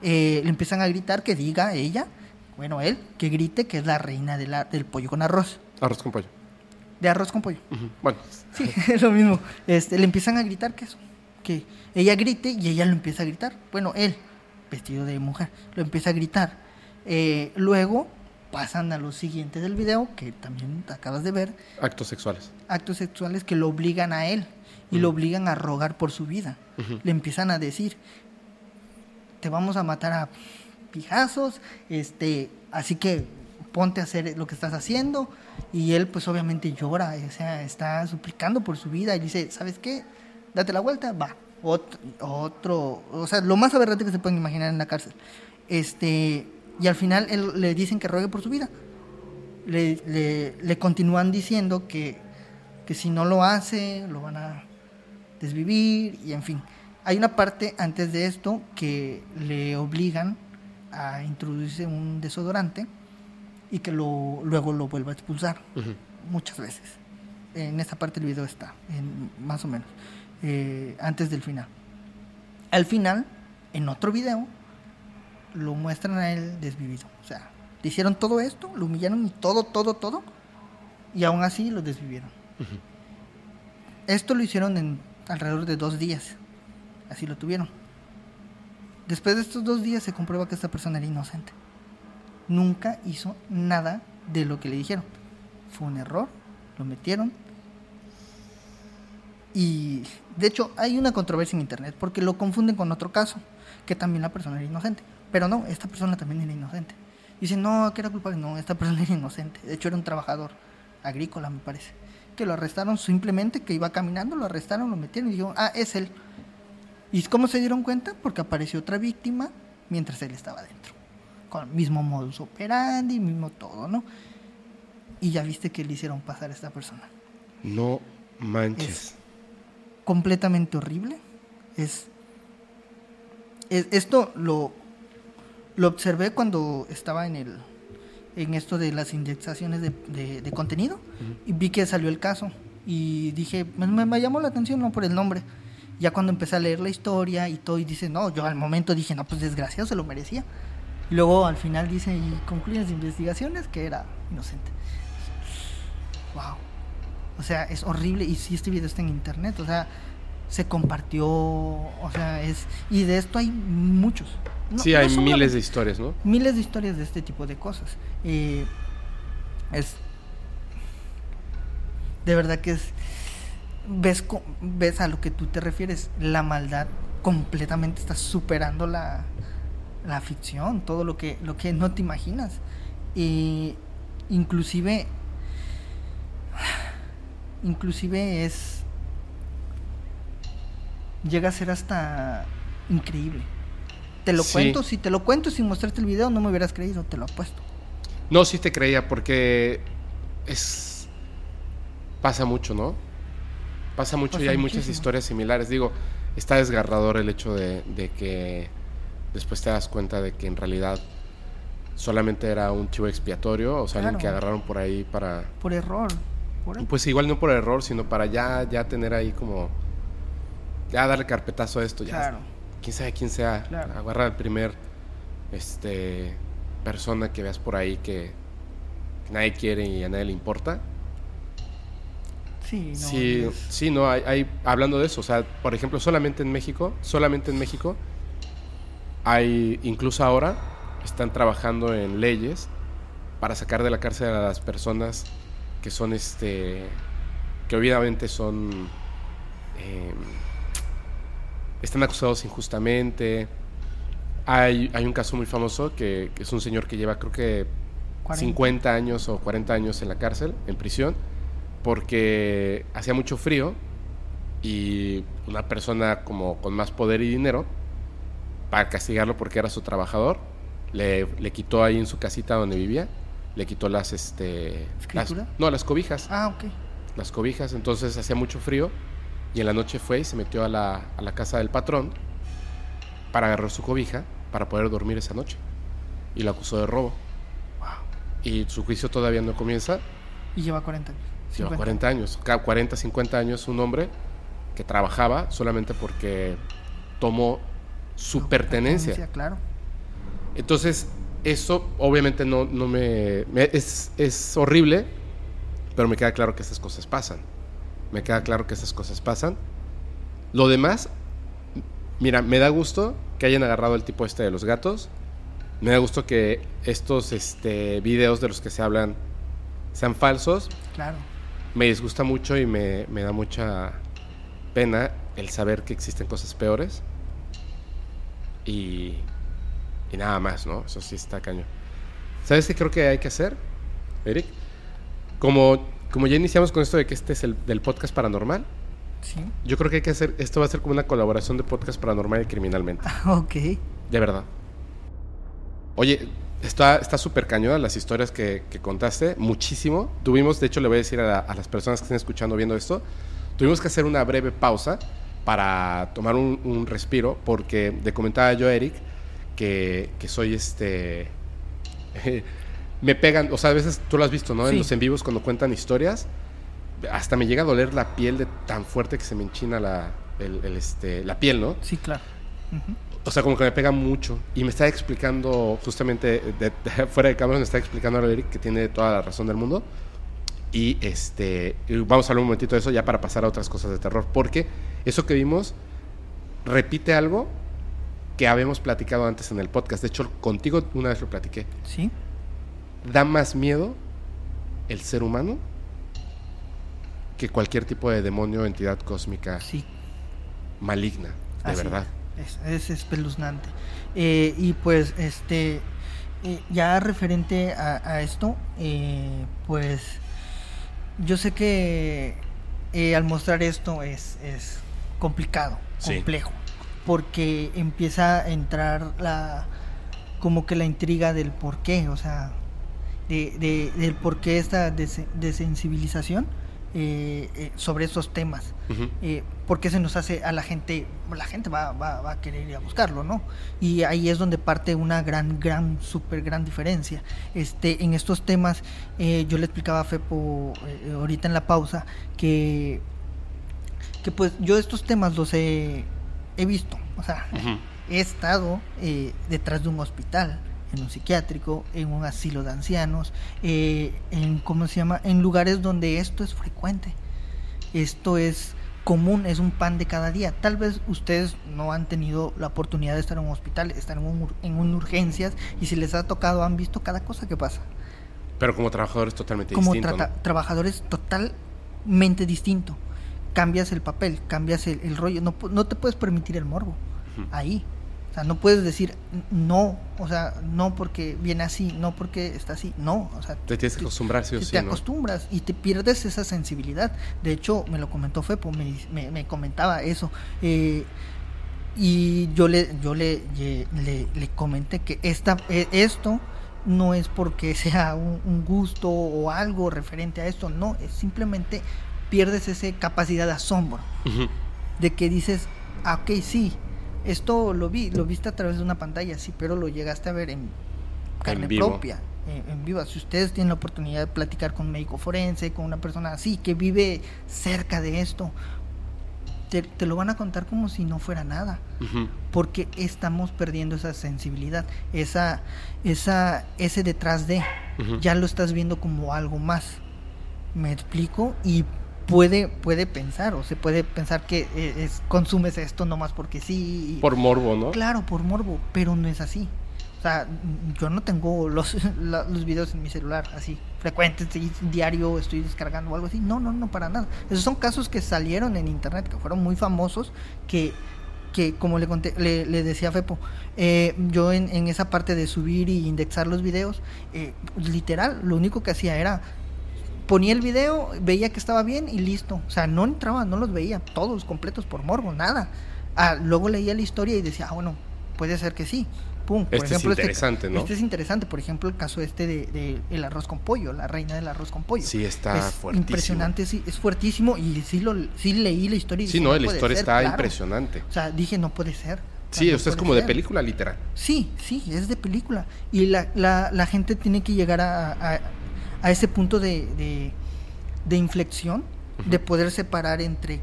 Eh, le empiezan a gritar que diga ella, bueno, él, que grite que es la reina de la, del pollo con arroz, Arroz con pollo. de arroz con pollo. Bueno, Sí, es lo mismo. Este, le empiezan a gritar que eso, que ella grite y ella lo empieza a gritar. Bueno, él, vestido de mujer, lo empieza a gritar. Eh, luego pasan a lo siguiente del video, que también acabas de ver, actos sexuales. actos sexuales que lo obligan a él y lo obligan a rogar por su vida. Le empiezan a decir, te vamos a matar a pijazos, este, así que ponte a hacer lo que estás haciendo. Y él pues obviamente llora, o sea, está suplicando por su vida y dice, ¿sabes qué? Date la vuelta, va. Otro, otro, o sea, lo más aberrante que se pueden imaginar en la cárcel. Este, y al final él, le dicen que ruegue por su vida le, le- le continúan diciendo que, que si no lo hace, lo van a desvivir y en fin. Hay una parte antes de esto que le obligan a introducirse un desodorante y que lo, luego lo vuelva a expulsar muchas veces. En esta parte del video está, en- más o menos, eh, antes del final. Al final, en otro video, lo muestran a él desvivido. O sea, le hicieron todo esto, lo humillaron y todo, todo, todo. Y aún así lo desvivieron. Esto lo hicieron en alrededor de dos días. Así lo tuvieron. Después de estos dos días se comprueba que esta persona era inocente. Nunca hizo nada de lo que le dijeron. Fue un error, lo metieron. Y de hecho hay una controversia en internet porque lo confunden con otro caso, que también la persona era inocente. Pero no, esta persona también era inocente. Dicen, no, que era culpable. No, esta persona era inocente. De hecho era un trabajador agrícola, me parece. Que lo arrestaron simplemente, que iba caminando, lo arrestaron, lo metieron y dijeron, ah, es él. ¿Y cómo se dieron cuenta? Porque apareció otra víctima mientras él estaba dentro. Con el mismo modus operandi, mismo todo, ¿no? Y ya viste que le hicieron pasar a esta persona. No manches. completamente horrible. Es, es- esto lo, lo observé cuando estaba en el en esto de las indexaciones de, de- de contenido y vi que salió el caso y dije me, me- me llamó la atención no por el nombre ya cuando empecé a leer la historia y todo y dice no yo al momento dije no pues desgraciado se lo merecía luego al final dice y concluyen las investigaciones que era inocente wow o sea, es horrible. Y si este video está en internet, o sea, se compartió, o sea, es... Y de esto hay muchos. No- sí, hay miles de historias, ¿no? Miles de historias de este tipo de cosas. Eh, es... De verdad que es... Ves, ves a lo que tú te refieres, la maldad completamente está superando la, la ficción, todo lo que, lo que no te imaginas. Y inclusive inclusive es llega a ser hasta increíble. Te lo Sí. cuento, si te lo cuento sin mostrarte el video no me hubieras creído, te lo apuesto. No, sí te creía porque es pasa mucho, ¿no? Pasa mucho y hay muchas historias similares. Digo, está desgarrador el hecho de, de que después te das cuenta de que en realidad solamente era un chivo expiatorio, o sea, alguien que agarraron por ahí para Por error. Por pues igual no por error, sino para ya ya tener ahí como ya darle carpetazo a esto, ya Claro. quién sabe quién sea, Claro. agarra al primer este persona que veas por ahí que, que nadie quiere y a nadie le importa. Sí, no, sí, es- sí, no, hay, hay- hablando de eso, o sea, por ejemplo, solamente en México, solamente en México hay, incluso ahora, están trabajando en leyes para sacar de la cárcel a las personas que son, este, que obviamente son, eh, están acusados injustamente. Hay, hay un caso muy famoso que, que es un señor que lleva, creo que 40. 50 años o 40 años en la cárcel, en prisión, porque hacía mucho frío y una persona como con más poder y dinero, para castigarlo porque era su trabajador, le, le quitó ahí en su casita donde vivía, le quitó las, este... las- no, las cobijas, Ah, ok. las cobijas, entonces hacía mucho frío y en la noche fue y se metió a la, a la casa del patrón para agarrar su cobija para poder dormir esa noche y lo acusó de robo. Y su juicio todavía no comienza, Y lleva 40 años. Lleva 50. 40 años, ca- 40, 50 años, un hombre que trabajaba solamente porque tomó su pertenencia. Claro. Entonces, eso obviamente no, no me, me- es, es horrible, pero me queda claro que esas cosas pasan. Me queda claro que esas cosas pasan. Lo demás, mira, me da gusto que hayan agarrado el tipo este de los gatos. Me da gusto que estos este, videos de los que se hablan sean falsos Claro. Me disgusta mucho y me, me da mucha pena el saber que existen cosas peores. Y, y nada más, ¿no? Eso sí está cañón. ¿Sabes qué creo que hay que hacer, Eric? Como, como ya iniciamos con esto de que este es el del podcast paranormal, Sí. yo creo que hay que hacer, esto va a ser como una colaboración de podcast paranormal y criminalmente. ok. De verdad. Oye, está está súper cañona las historias que, que contaste, muchísimo. Tuvimos, de hecho, le voy a decir a, la- a las personas que estén escuchando, viendo esto, tuvimos que hacer una breve pausa para tomar un, un respiro, porque le comentaba yo a Eric que, que soy este... me pegan, o sea, a veces tú lo has visto, ¿no? En los en vivos cuando cuentan historias, hasta me llega a doler la piel de tan fuerte que se me enchina la, el- el, este, la piel, ¿no? Sí, claro. O sea, como que me pega mucho. Y me está explicando, justamente, de- de- fuera de cámara, me está explicando ahora Eric que tiene toda la razón del mundo. Y este, vamos a hablar un momentito de eso ya para pasar a otras cosas de terror. Porque eso que vimos repite algo que habíamos platicado antes en el podcast. De hecho, contigo una vez lo platiqué. ¿Sí? Da más miedo el ser humano que cualquier tipo de demonio o entidad cósmica Sí. maligna, de Así verdad. Es, es espeluznante. Eh, y pues, este, eh, ya referente a, a esto, eh, pues, yo sé que eh, al mostrar esto es, es complicado, Sí. complejo, porque empieza a entrar la, como que la intriga del por qué, o sea, de, de- del por qué esta des- desensibilización eh, eh, sobre estos temas. Eh, porque se nos hace a la gente, la gente va, va, va a querer ir a buscarlo, ¿no? Y ahí es donde parte una gran, gran, súper gran diferencia. Este, en estos temas, eh, yo le explicaba a Fepo eh, ahorita en la pausa que, que pues yo estos temas los he, he visto, o sea, he estado detrás de un hospital, en un psiquiátrico, en un asilo de ancianos, eh, en cómo se llama, en lugares donde esto es frecuente. Esto es común, es un pan de cada día. Tal vez ustedes no han tenido la oportunidad de estar en un hospital, estar en, un, en un urgencias y si les ha tocado han visto cada cosa que pasa. Pero como trabajador es totalmente Como distinto. ¿no? trabajadores totalmente distinto. Cambias el papel, cambias el, el rollo. No, no te puedes permitir el morbo ahí. O sea, no puedes decir "N- no, o sea, no porque viene así, no porque está así, no, o sea, Te tienes que acostumbrar sí o te, sí, te ¿no? acostumbras y te pierdes esa sensibilidad. De hecho, me lo comentó Fepo, me, me- me comentaba eso. eh, y yo le, yo le, le, le comenté que esta, eh, esto no es porque sea un, un gusto o algo referente a esto, no, es simplemente pierdes esa capacidad de asombro de que dices, ah, ok, sí, esto lo vi, lo viste a través de una pantalla, sí, pero lo llegaste a ver en carne vivo. propia, en, en vivo. Si ustedes tienen la oportunidad de platicar con un médico forense, con una persona así, que vive cerca de esto, te, te lo van a contar como si no fuera nada, porque estamos perdiendo esa sensibilidad, esa, esa, ese detrás de, ya lo estás viendo como algo más. ¿Me explico? Y puede, puede pensar, o se puede pensar que eh, es, consumes esto nomás porque sí. y- Por morbo, ¿no? Claro, por morbo, pero no es así. O sea, yo no tengo los, los videos en mi celular así, frecuentes, diario estoy descargando o algo así. No, no, no, para nada. Esos son casos que salieron en internet, que fueron muy famosos, que, que como le, conté, le, le decía a Fepo, eh, yo en, en esa parte de subir y indexar los videos, eh, literal, lo único que hacía era ponía el video, veía que estaba bien y listo. O sea, no entraba, no los veía todos completos por morbo, nada. Ah, luego leía la historia y decía, ah, bueno, puede ser que sí. Pum, por Este es ejemplo, interesante, ¿no? Este es interesante, por ejemplo, el caso este de, de el arroz con pollo, la reina del arroz con pollo. Sí, está es fuertísimo. impresionante, sí, es fuertísimo y sí lo sí leí la historia y Sí, dije, no, la puede historia ser, está claro". impresionante. O sea, dije, no puede ser. Sí, no o sea, es como de película literal. Sí, sí, es de película. Y la, la, la gente tiene que llegar a, a, a ese punto de, de, de inflexión, de poder separar entre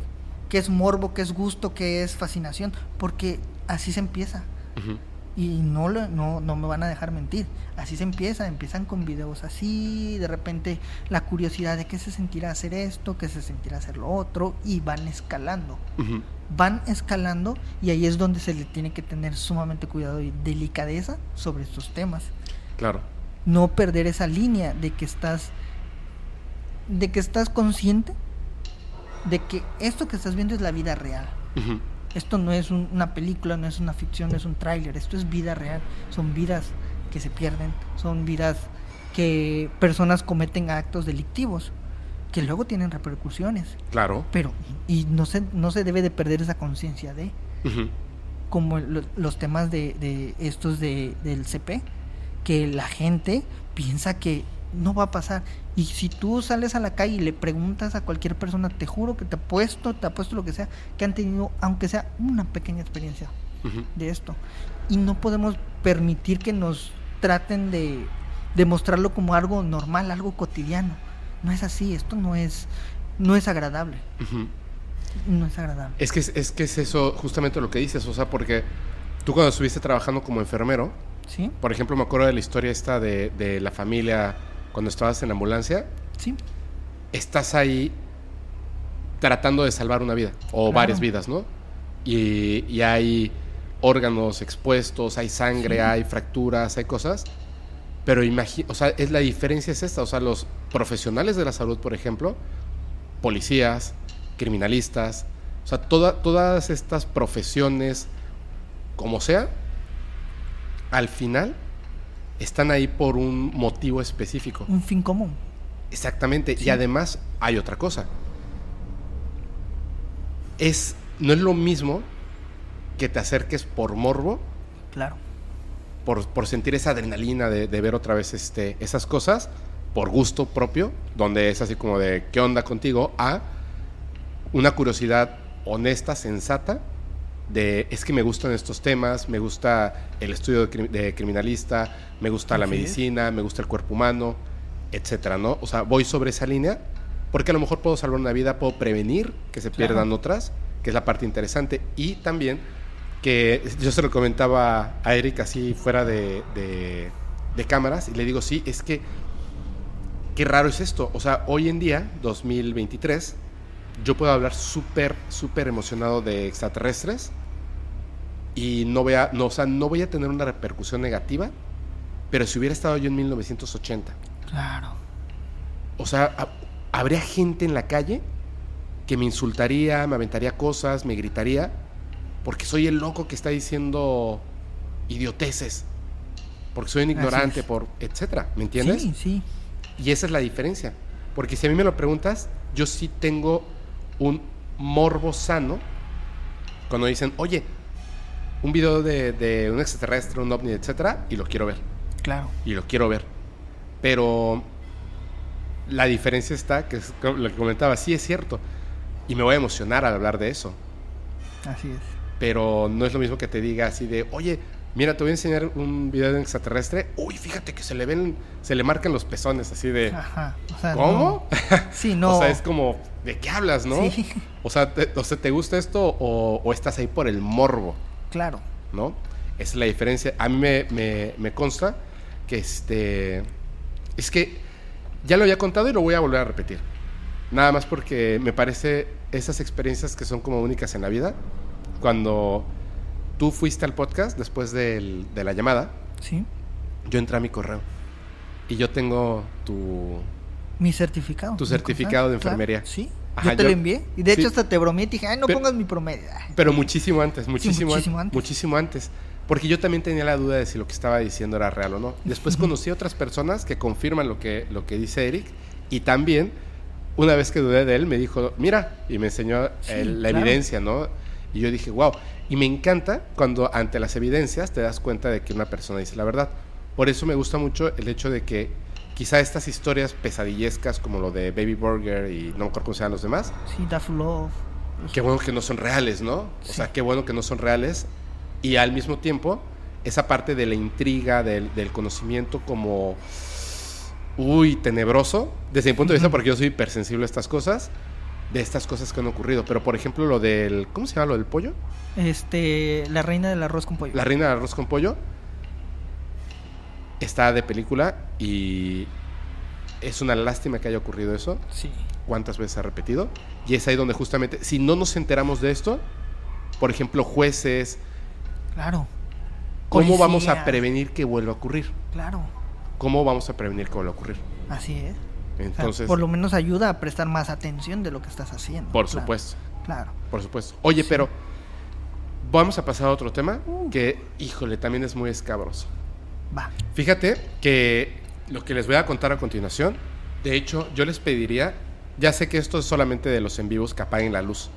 qué es morbo, qué es gusto, qué es fascinación, porque así se empieza. Y no, no, no me van a dejar mentir. Así se empieza, empiezan con videos así, de repente la curiosidad de qué se sentirá hacer esto, qué se sentirá hacer lo otro, y van escalando van escalando y ahí es donde se le tiene que tener sumamente cuidado y delicadeza sobre estos temas. Claro. No perder esa línea de que estás de que estás consciente de que esto que estás viendo es la vida real. Esto no es un- una película, no es una ficción, no es un tráiler, esto es vida real. Son vidas que se pierden, son vidas que personas cometen actos delictivos que luego tienen repercusiones, Claro. pero y no se no se debe de perder esa conciencia de como lo- los temas de, de estos de, del CP, que la gente piensa que no va a pasar. Y si tú sales a la calle y le preguntas a cualquier persona, te juro que te apuesto, te apuesto lo que sea, que han tenido, aunque sea una pequeña experiencia de esto. Y no podemos permitir que nos traten de, de mostrarlo como algo normal, algo cotidiano. No es así, esto no es, no es agradable. No es agradable. Es que es, es que es eso justamente lo que dices, o sea, porque Tú cuando estuviste trabajando como enfermero, Sí, por ejemplo, me acuerdo de la historia esta de, de la familia cuando estabas en la ambulancia, sí, estás ahí tratando de salvar una vida o Claro. varias vidas, ¿no? Y, y hay órganos expuestos, hay sangre, Sí. hay fracturas, hay cosas. Pero imagina, o sea, es la diferencia es esta, o sea, los profesionales de la salud, por ejemplo, policías, criminalistas, o sea, toda- todas estas profesiones, como sea, al final están ahí por un motivo específico. un fin común. Exactamente. Sí. Y además hay otra cosa. Es, no es lo mismo que te acerques por morbo, Claro. por, por sentir esa adrenalina de, de ver otra vez este, esas cosas, por gusto propio, donde es así como de qué onda contigo, a una curiosidad honesta, sensata, de es que me gustan estos temas, me gusta el estudio de, cri- de criminalista, me gusta la medicina, me gusta el cuerpo humano, etcétera, ¿no? O sea, voy sobre esa línea porque a lo mejor puedo salvar una vida, puedo prevenir que se Claro. pierdan otras, que es la parte interesante, y también que yo se lo comentaba a Eric así fuera de, de- de cámaras y le digo, sí, es que qué raro es esto. O sea, hoy en día, 2023, yo puedo hablar súper, súper emocionado de extraterrestres y no voy, a, no, o sea, no voy a tener una repercusión negativa, pero si hubiera estado yo en 1980, Claro. o sea, ha- habría gente en la calle que me insultaría, me aventaría cosas, me gritaría, porque soy el loco que está diciendo idioteces, porque soy un ignorante, por etcétera, ¿me entiendes? Sí, sí. Y esa es la diferencia. Porque si a mí me lo preguntas, yo sí tengo un morbo sano cuando dicen, oye, un video de, de un extraterrestre, un ovni, etcétera, y lo quiero ver. Claro. Y lo quiero ver. Pero la diferencia está, que es lo que comentaba, sí es cierto. Y me voy a emocionar al hablar de eso. Así es. Pero no es lo mismo que te diga así de, oye, mira, te voy a enseñar un video de un extraterrestre. Uy, fíjate que se le ven, se le marcan los pezones, así de, Ajá. O sea, ¿cómo? no- Sí, no. O sea, es como, ¿de qué hablas, no? Sí. O, sea, te, o sea, ¿te gusta esto o, o estás ahí por el morbo, Claro. no? Esa es la diferencia. A mí me, me- me consta que este... Es que ya lo había contado y lo voy a volver a repetir. Nada más porque me parece esas experiencias que son como únicas en la vida. Cuando tú fuiste al podcast después del- de la llamada, Sí. yo entré a mi correo y yo tengo tu, Mi certificado. Tu mi certificado de claro, enfermería. Sí. Ajá, yo te yo- lo envié. Y de sí. hecho hasta te bromeé y dije, ay, no Pero- pongas mi promedio. Pero muchísimo antes, muchísimo, muchísimo an- antes. muchísimo antes. Porque yo también tenía la duda de si lo que estaba diciendo era real o no. Después conocí a otras personas que confirman lo que, lo que dice Eric. Y también, una vez que dudé de él, me dijo, mira, y me enseñó Sí, el- la claro. evidencia, ¿no? Y yo dije, wow. Y me encanta cuando ante las evidencias te das cuenta de que una persona dice la verdad. Por eso me gusta mucho el hecho de que quizá estas historias pesadillescas como lo de Baby Burger y no me acuerdo cómo se llaman los demás, Sí, Daft Love. Qué bueno que no son reales, ¿no? O Sí. sea, qué bueno que no son reales. Y al mismo tiempo, esa parte de la intriga, del, del conocimiento como, uy, tenebroso, desde mi punto de vista, porque yo soy hipersensible a estas cosas, de estas cosas que han ocurrido. Pero, por ejemplo, lo del, ¿cómo se llama lo del pollo? Este, la reina del arroz con pollo. La reina del arroz con pollo. Está de película y es una lástima que haya ocurrido eso. Sí. cuántas veces ha repetido. Y es ahí donde justamente, si no nos enteramos de esto, por ejemplo, jueces, Claro. ¿cómo vamos a prevenir que vuelva a ocurrir? Claro. ¿Cómo vamos a prevenir que vuelva a ocurrir? Así es. O sea, Entonces, por lo menos ayuda a prestar más atención de lo que estás haciendo. por Claro, supuesto, Claro. por supuesto. Oye, pero vamos a pasar a otro tema Uh. que, híjole, también es muy escabroso. Va. Fíjate que lo que les voy a contar a continuación, de hecho, yo les pediría, ya sé que esto es solamente de los en vivos que apaguen la luz,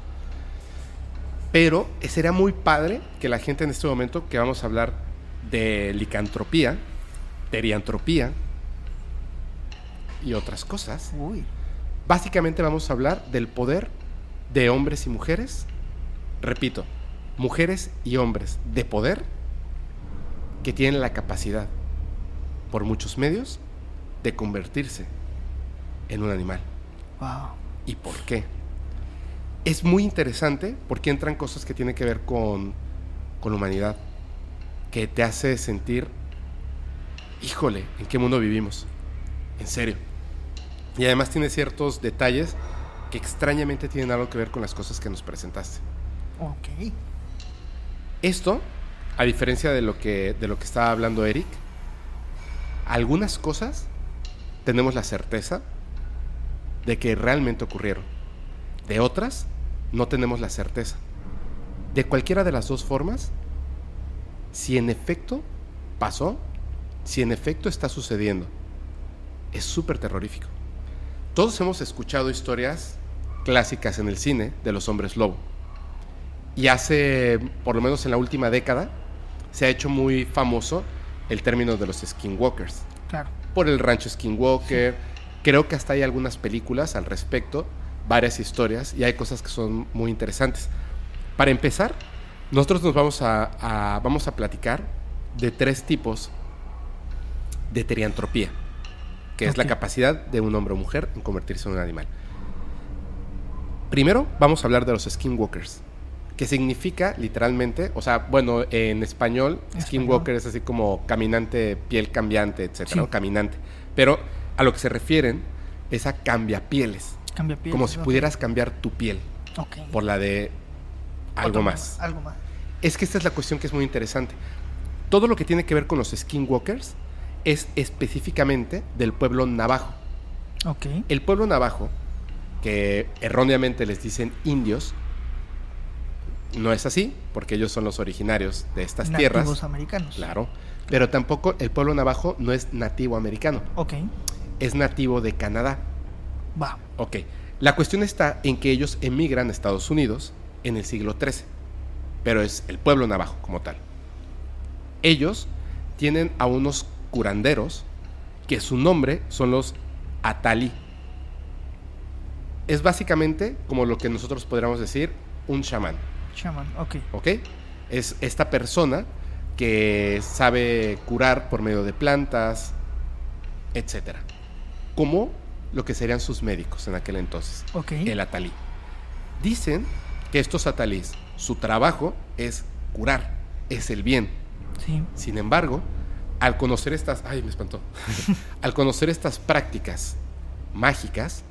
pero sería muy padre que la gente en este momento que vamos a hablar de licantropía, teriantropía y otras cosas, Uy. básicamente vamos a hablar del poder de hombres y mujeres, repito, mujeres y hombres de poder que tienen la capacidad, por muchos medios, de convertirse en un animal. Wow. ¿Y por qué? Es muy interesante porque entran cosas que tienen que ver con, con humanidad, que te hace sentir, híjole, ¿en qué mundo vivimos? En serio. Y además tiene ciertos detalles que extrañamente tienen algo que ver con las cosas que nos presentaste. Ok. Esto, a diferencia de lo que, de lo que estaba hablando Eric, algunas cosas tenemos la certeza de que realmente ocurrieron. De otras, no tenemos la certeza. De cualquiera de las dos formas, si en efecto pasó, si en efecto está sucediendo, es súper terrorífico. Todos hemos escuchado historias clásicas en el cine de los hombres lobo. Y hace, por lo menos en la última década, se ha hecho muy famoso el término de los skinwalkers. Claro. Por el rancho Skinwalker. Creo que hasta hay algunas películas al respecto, varias historias, y hay cosas que son muy interesantes. Para empezar, nosotros nos vamos a, a- vamos a platicar de tres tipos de teriantropía, que es la capacidad de un hombre o mujer en convertirse en un animal. Primero, vamos a hablar de los skinwalkers, que significa literalmente, o sea, bueno, en español, skinwalker es así como caminante, piel cambiante, etcétera, Sí. ¿no? Caminante. Pero a lo que se refieren es a cambiapieles, Cambia piel. como si ok. pudieras cambiar tu piel por la de algo más. Algo más. Es que esta es la cuestión que es muy interesante. Todo lo que tiene que ver con los skinwalkers es específicamente del pueblo navajo. Ok. El pueblo navajo, que erróneamente les dicen indios, no es así, porque ellos son los originarios de estas Nativos tierras. americanos. Claro. Pero tampoco el pueblo navajo no es nativo americano, Ok. es nativo de Canadá. Va. Ok. La cuestión está en que ellos emigran a Estados Unidos en el siglo XIII, pero es el pueblo navajo como tal. Ellos tienen a unos curanderos que su nombre son los Atali. Es básicamente como lo que nosotros podríamos decir un chamán, Shaman. Ok. ¿ok? Es esta persona que sabe curar por medio de plantas, etcétera. Como lo que serían sus médicos en aquel entonces Ok. el atalí. Dicen que estos atalís, su trabajo es curar, es el bien. Sí. Sin embargo, al conocer estas, ay, me espantó. al conocer estas prácticas mágicas,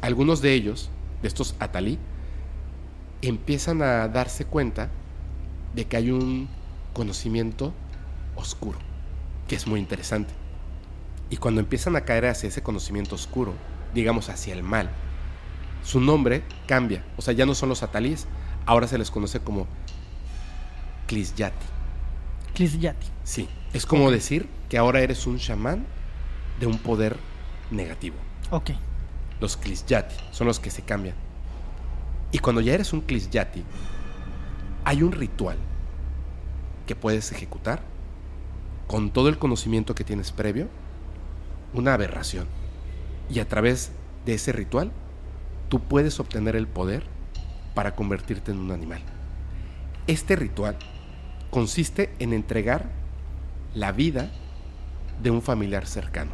algunos de ellos, de estos atalí, empiezan a darse cuenta de que hay un conocimiento oscuro, que es muy interesante. Y cuando empiezan a caer hacia ese conocimiento oscuro, digamos hacia el mal, su nombre cambia. O sea, ya no son los atalíes, ahora se les conoce como Clisyati. Clisyati. Sí, es como decir que ahora eres un chamán de un poder negativo. Ok. Los Clisyati son los que se cambian. Y cuando ya eres un Clisyati, hay un ritual que puedes ejecutar con todo el conocimiento que tienes previo, una aberración. Y a través de ese ritual, tú puedes obtener el poder para convertirte en un animal. Este ritual consiste en entregar la vida de un familiar cercano,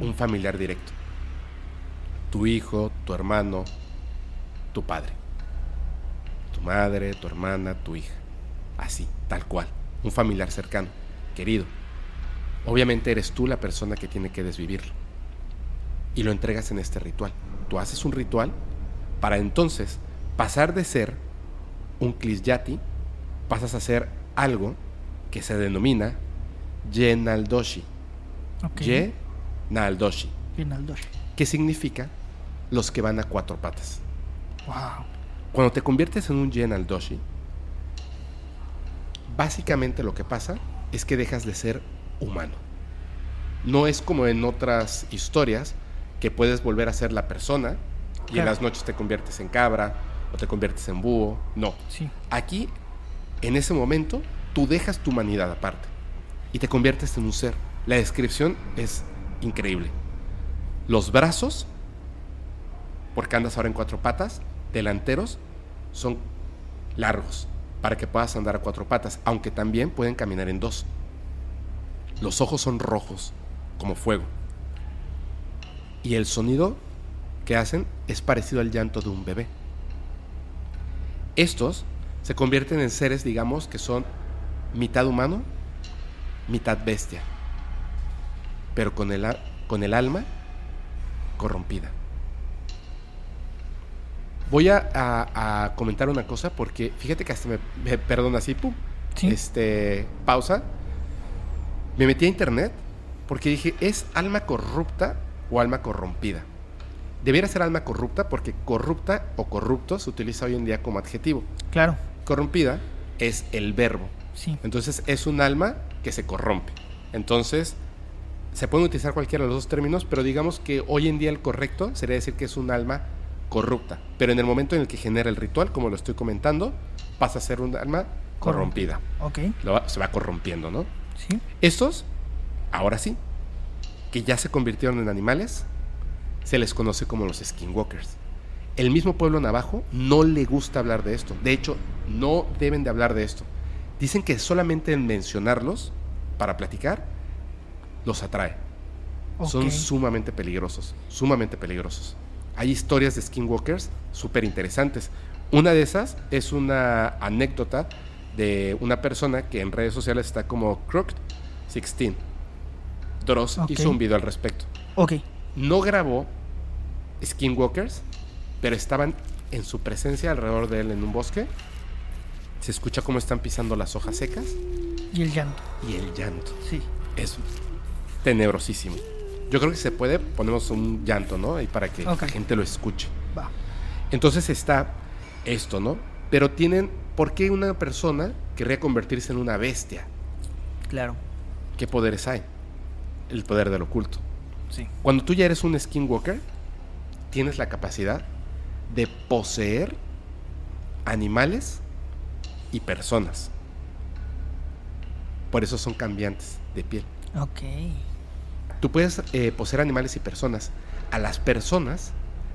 un familiar directo. Tu hijo, tu hermano, tu padre, tu madre, tu hermana, tu hija. Así, tal cual. Un familiar cercano, querido. Obviamente eres tú la persona que tiene que desvivirlo. Y lo entregas en este ritual. Tú haces un ritual para entonces pasar de ser un Clisyati, pasas a ser algo que se denomina Yenaldoshi. Ok. Ye Naldoshi, Rinaldosh. que significa los que van a cuatro patas. Wow. Cuando te conviertes en un Yenaldoshi, básicamente lo que pasa es que dejas de ser humano. No es como en otras historias que puedes volver a ser la persona y en las noches te conviertes en cabra o te conviertes en búho. No. Sí. Aquí, en ese momento, tú dejas tu humanidad aparte y te conviertes en un ser. La descripción es increíble. Los brazos, porque andas ahora en cuatro patas, delanteros, son largos para que puedas andar a cuatro patas, aunque también pueden caminar en dos. Los ojos son rojos, como fuego. Y el sonido que hacen es parecido al llanto de un bebé. Estos se convierten en seres, digamos, que son mitad humano, mitad bestia, pero con el, con el alma corrompida. Voy a, a- a comentar una cosa porque fíjate que hasta me, me- perdón así, pum, Sí. este, pausa. Me metí a internet porque dije, ¿es alma corrupta o alma corrompida? Debiera ser alma corrupta porque corrupta o corrupto se utiliza hoy en día como adjetivo. Claro, Corrompida es el verbo. sí. Entonces es un alma que se corrompe. Entonces se pueden utilizar cualquiera de los dos términos, pero digamos que hoy en día el correcto sería decir que es un alma corrupta. Pero en el momento en el que genera el ritual, como lo estoy comentando, pasa a ser un alma corrompida. Ok, Lo va- se va corrompiendo, ¿no? sí. Estos, ahora sí, que ya se convirtieron en animales, se les conoce como los skinwalkers. El mismo pueblo navajo no le gusta hablar de esto. De hecho, no deben de hablar de esto. Dicen que solamente en mencionarlos para platicar los atrae. Son sumamente peligrosos, sumamente peligrosos. Hay historias de skinwalkers súper interesantes. Una de esas es una anécdota de una persona que en redes sociales está como Crooked16. Dross Ok. hizo un video al respecto. Ok, No grabó skinwalkers, pero estaban en su presencia alrededor de él en un bosque. Se escucha cómo están pisando las hojas secas y el llanto, y el llanto sí. es tenebrosísimo. Yo creo que se puede, ponemos un llanto, ¿no? Y para que la gente lo escuche. Va. Entonces está esto, ¿no? Pero tienen, ¿por qué una persona querría convertirse en una bestia? Claro, ¿Qué poderes hay? El poder del oculto. sí. Cuando tú ya eres un skinwalker, tienes la capacidad de poseer animales y personas. Por eso son cambiantes de piel. Ok, Tú puedes eh, poseer animales y personas. A las personas,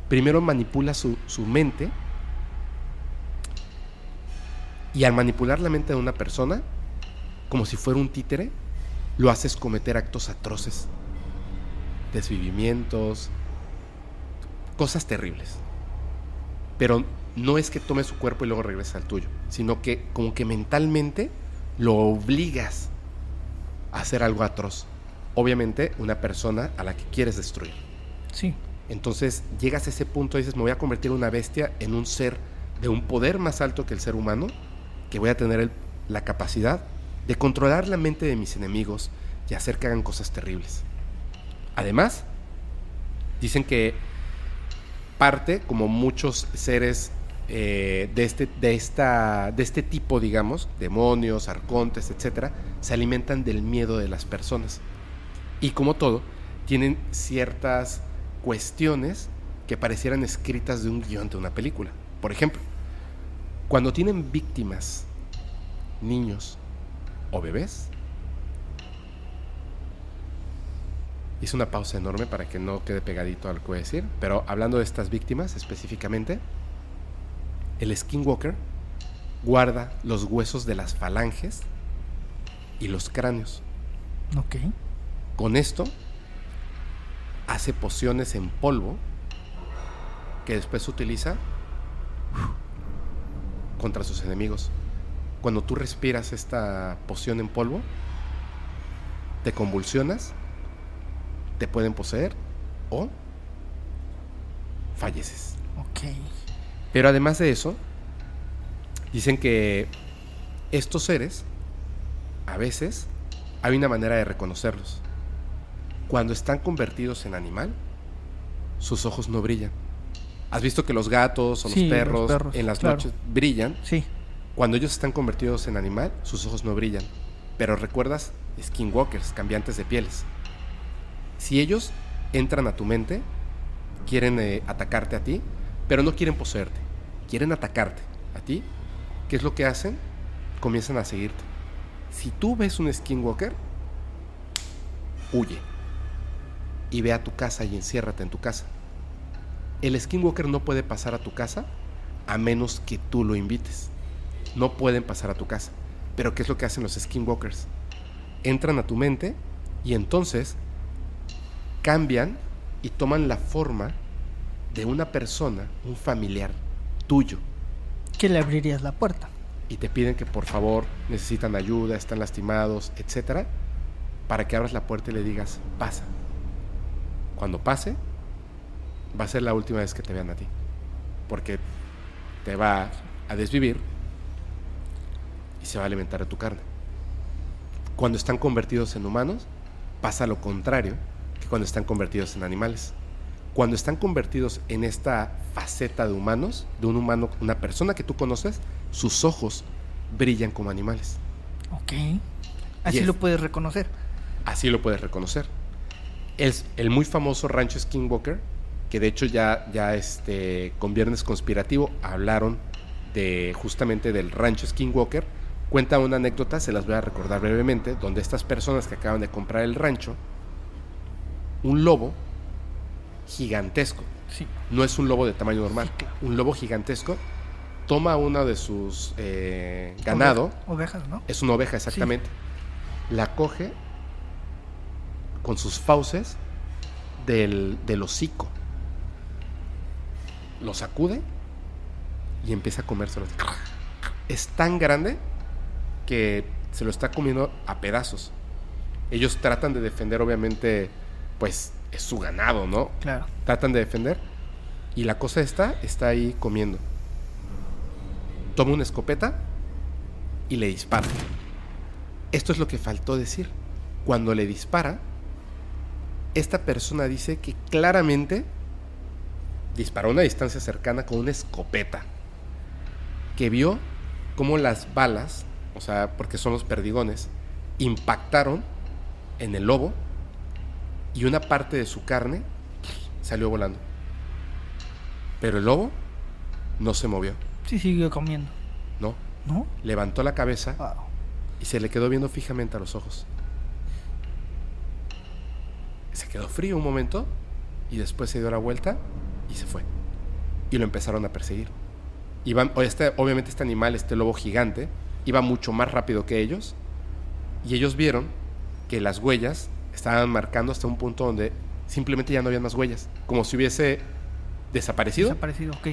primero manipula su, su mente. Y al manipular la mente de una persona, como si fuera un títere, lo haces cometer actos atroces. Desvivimientos, cosas terribles. Pero no es que tome su cuerpo y luego regrese al tuyo, sino que como que mentalmente lo obligas a hacer algo atroz. Obviamente una persona a la que quieres destruir. sí. Entonces llegas a ese punto y dices, me voy a convertir en una bestia, en un ser de un poder más alto que el ser humano, que voy a tener el- la capacidad de controlar la mente de mis enemigos y hacer que hagan cosas terribles. Además, dicen que parte, como muchos seres eh, de, este, de, esta, de este tipo, digamos, demonios, arcontes, etcétera, se alimentan del miedo de las personas. Y como todo, tienen ciertas cuestiones que parecieran escritas de un guion de una película. Por ejemplo, cuando tienen víctimas, niños o bebés, hice una pausa enorme para que no quede pegadito a lo que voy a decir, pero hablando de estas víctimas específicamente, el skinwalker guarda los huesos de las falanges y los cráneos. Ok, Con esto hace pociones en polvo que después utiliza contra sus enemigos. Cuando tú respiras esta poción en polvo, te convulsionas, te pueden poseer o falleces. ok. Pero además de eso, dicen que estos seres, a veces, hay una manera de reconocerlos. Cuando están convertidos en animal, sus ojos no brillan. ¿Has visto que los gatos o Sí, los, los perros, perros, en las claro. noches brillan? Sí, Cuando ellos están convertidos en animal, sus ojos no brillan. Pero recuerdas, skinwalkers, cambiantes de pieles. Si ellos entran a tu mente, quieren eh, atacarte a ti, pero no quieren poseerte, quieren atacarte a ti, ¿qué es lo que hacen? Comienzan a seguirte. Si tú ves un skinwalker, huye y ve a tu casa y enciérrate en tu casa. El skinwalker no puede pasar a tu casa a menos que tú lo invites. No pueden pasar a tu casa. Pero ¿qué es lo que hacen los skinwalkers? Entran a tu mente y entonces cambian y toman la forma de una persona, un familiar tuyo. que le abrirías la puerta. y te piden que por favor necesitan ayuda, están lastimados, etcétera, para que abras la puerta y le digas, pasa. Cuando pase, va a ser la última vez que te vean a ti. Porque te va a desvivir y se va a alimentar de tu carne. Cuando están convertidos en humanos, pasa lo contrario que cuando están convertidos en animales. Cuando están convertidos en esta faceta de humanos, de un humano, una persona que tú conoces, sus ojos brillan como animales. Ok. Así lo puedes reconocer. Así lo puedes reconocer. Es el muy famoso rancho Skinwalker, que de hecho ya, ya este, con Viernes Conspirativo hablaron de justamente del rancho Skinwalker. Cuenta una anécdota, se las voy a recordar brevemente, donde estas personas que acaban de comprar el rancho, un lobo gigantesco, Sí. no es un lobo de tamaño normal, Sí, claro. un lobo gigantesco, toma una de sus eh, ganado, Ove- Ovejas, ¿no? es una oveja exactamente, la coge con sus fauces del, del hocico, lo sacude y empieza a comérselo. Es tan grande que se lo está comiendo a pedazos. Ellos tratan de defender, obviamente, pues es su ganado, ¿no? Claro. tratan de defender y la cosa está está ahí comiendo. Toma una escopeta y le dispara. Esto es lo que faltó decir. Cuando le dispara, esta persona dice que claramente disparó a una distancia cercana con una escopeta. Que vio cómo las balas, o sea, porque son los perdigones, impactaron en el lobo y una parte de su carne salió volando. Pero el lobo no se movió, Sí, siguió comiendo. no. ¿No? Levantó la cabeza Wow. y se le quedó viendo fijamente a los ojos. Se quedó frío un momento y después se dio la vuelta y se fue. Y lo empezaron a perseguir. Iban, este, obviamente este animal, este lobo gigante, iba mucho más rápido que ellos y ellos vieron que las huellas estaban marcando hasta un punto donde simplemente ya no habían más huellas, como si hubiese desaparecido, Desaparecido, ok.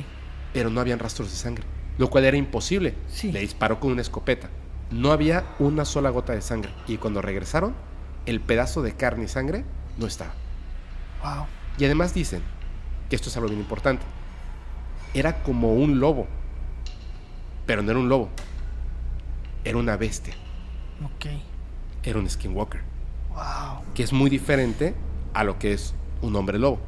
pero no habían rastros de sangre, lo cual era imposible. Sí. Le disparó con una escopeta. No había una sola gota de sangre. Y cuando regresaron, el pedazo de carne y sangre no estaba. Wow. Y además dicen, que esto es algo bien importante, era como un lobo, pero no era un lobo, era una bestia, Ok. era un skinwalker, Wow. que es muy diferente a lo que es un hombre lobo.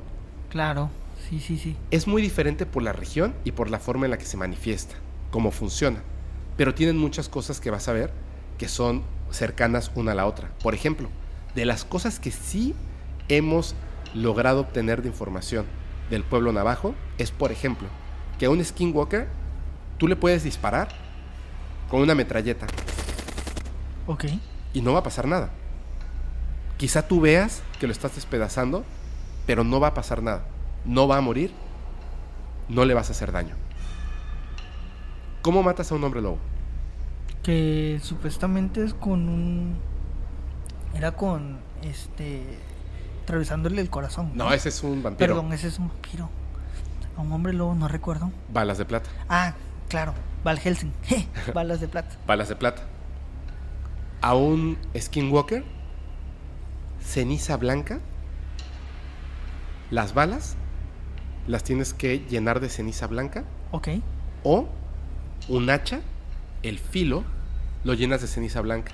Claro. Sí, sí, sí. Es muy diferente por la región y por la forma en la que se manifiesta, cómo funciona. Pero tienen muchas cosas que vas a ver que son cercanas una a la otra. Por ejemplo, de las cosas que sí hemos logrado obtener de información del pueblo navajo es, por ejemplo, que a un skinwalker tú le puedes disparar con una metralleta Ok. y no va a pasar nada. Quizá tú veas que lo estás despedazando, pero no va a pasar nada. No va a morir, no le vas a hacer daño. ¿Cómo matas a un hombre lobo? Que supuestamente es con un. Era con. Este. Atravesándole el corazón. No, ese es un vampiro. Perdón, ese es un vampiro. A un hombre lobo, no recuerdo. Balas de plata. Ah, claro. Val Helsing. Balas de plata. Balas de plata. A un skinwalker, ceniza blanca. Las balas las tienes que llenar de ceniza blanca Ok. O un hacha, el filo, lo llenas de ceniza blanca.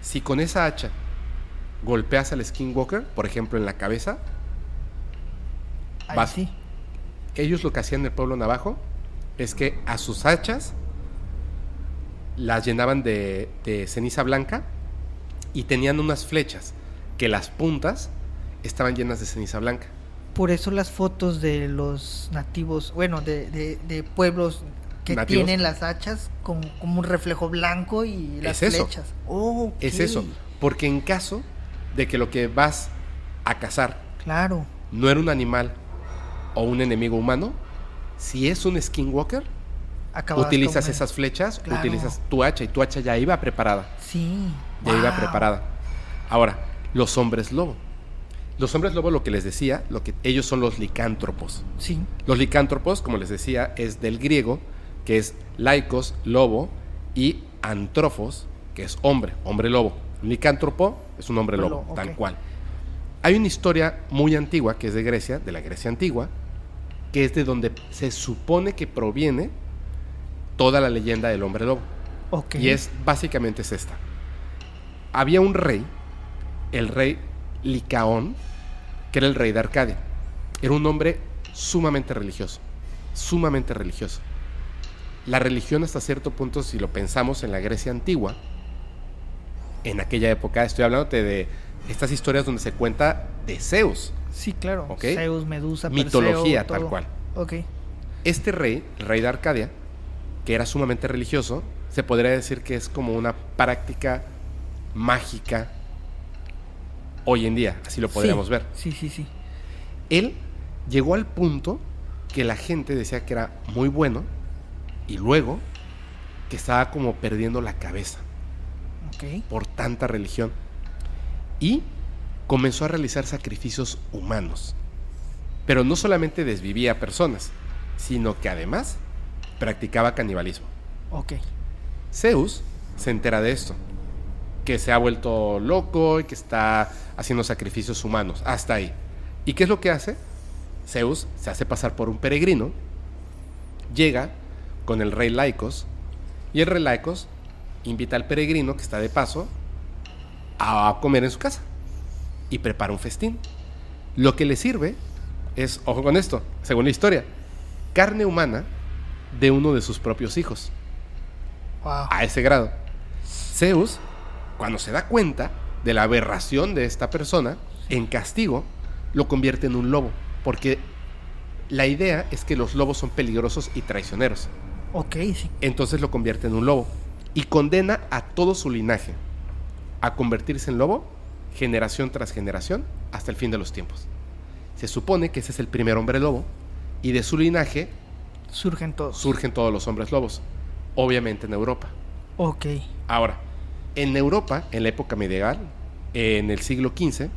Si con esa hacha golpeas al skinwalker, por ejemplo en la cabeza, Ahí Vas. sí. ellos lo que hacían en el pueblo navajo es que a sus hachas las llenaban de, de ceniza blanca y tenían unas flechas que las puntas estaban llenas de ceniza blanca. Por eso las fotos de los nativos, bueno, de, de, de pueblos que ¿Nativos? tienen las hachas con como un reflejo blanco y las Es eso. flechas. Oh, Es eso, porque en caso de que lo que vas a cazar Claro. no era un animal o un enemigo humano, si es un skinwalker, Acabas utilizas esas flechas, Claro. utilizas tu hacha y tu hacha ya iba preparada, Sí. ya iba preparada. Ahora, los hombres lobo. Los hombres lobo, lo que les decía, lo que ellos son los licántropos. Sí. Los licántropos, como les decía, es del griego, que es laicos, lobo, y Antrofos, que es hombre, hombre lobo. Licántropo es un hombre lobo, tal cual. Hay una historia muy antigua que es de Grecia, de la Grecia antigua, que es de donde se supone que proviene toda la leyenda del hombre lobo. Ok. Y es básicamente es esta. Había un rey, el rey Licaón, que era el rey de Arcadia. Era un hombre sumamente religioso, sumamente religioso. La religión hasta cierto punto, si lo pensamos en la Grecia antigua, en aquella época, estoy hablándote de estas historias donde se cuenta de Zeus, Sí, claro. Ok. Zeus, Medusa, mitología Perseo, tal cual. Ok. Este rey, el rey de Arcadia, que era sumamente religioso, se podría decir que es como una práctica mágica hoy en día, así lo podríamos Sí, ver. Sí, sí, sí. Él llegó al punto que la gente decía que era muy bueno y luego que estaba como perdiendo la cabeza por tanta religión y comenzó a realizar sacrificios humanos. Pero no solamente desvivía personas, sino que además practicaba canibalismo. Ok. Zeus se entera de esto, que se ha vuelto loco y que está haciendo sacrificios humanos, hasta ahí. ¿Y qué es lo que hace? Zeus se hace pasar por un peregrino, llega con el rey Laicos, y el rey Laicos invita al peregrino que está de paso a comer en su casa y prepara un festín. Lo que le sirve es, ojo con esto, según la historia, carne humana de uno de sus propios hijos Wow. a ese grado. Zeus, cuando se da cuenta de la aberración de esta persona, en castigo, lo convierte en un lobo. Porque la idea es que los lobos son peligrosos y traicioneros. Ok, sí. Entonces lo convierte en un lobo. Y condena a todo su linaje a convertirse en lobo, generación tras generación, hasta el fin de los tiempos. Se supone que ese es el primer hombre lobo. Y de su linaje Surgen todos. surgen todos los hombres lobos. Obviamente en Europa. ok. Ahora, en Europa, en la época medieval, en el siglo XV,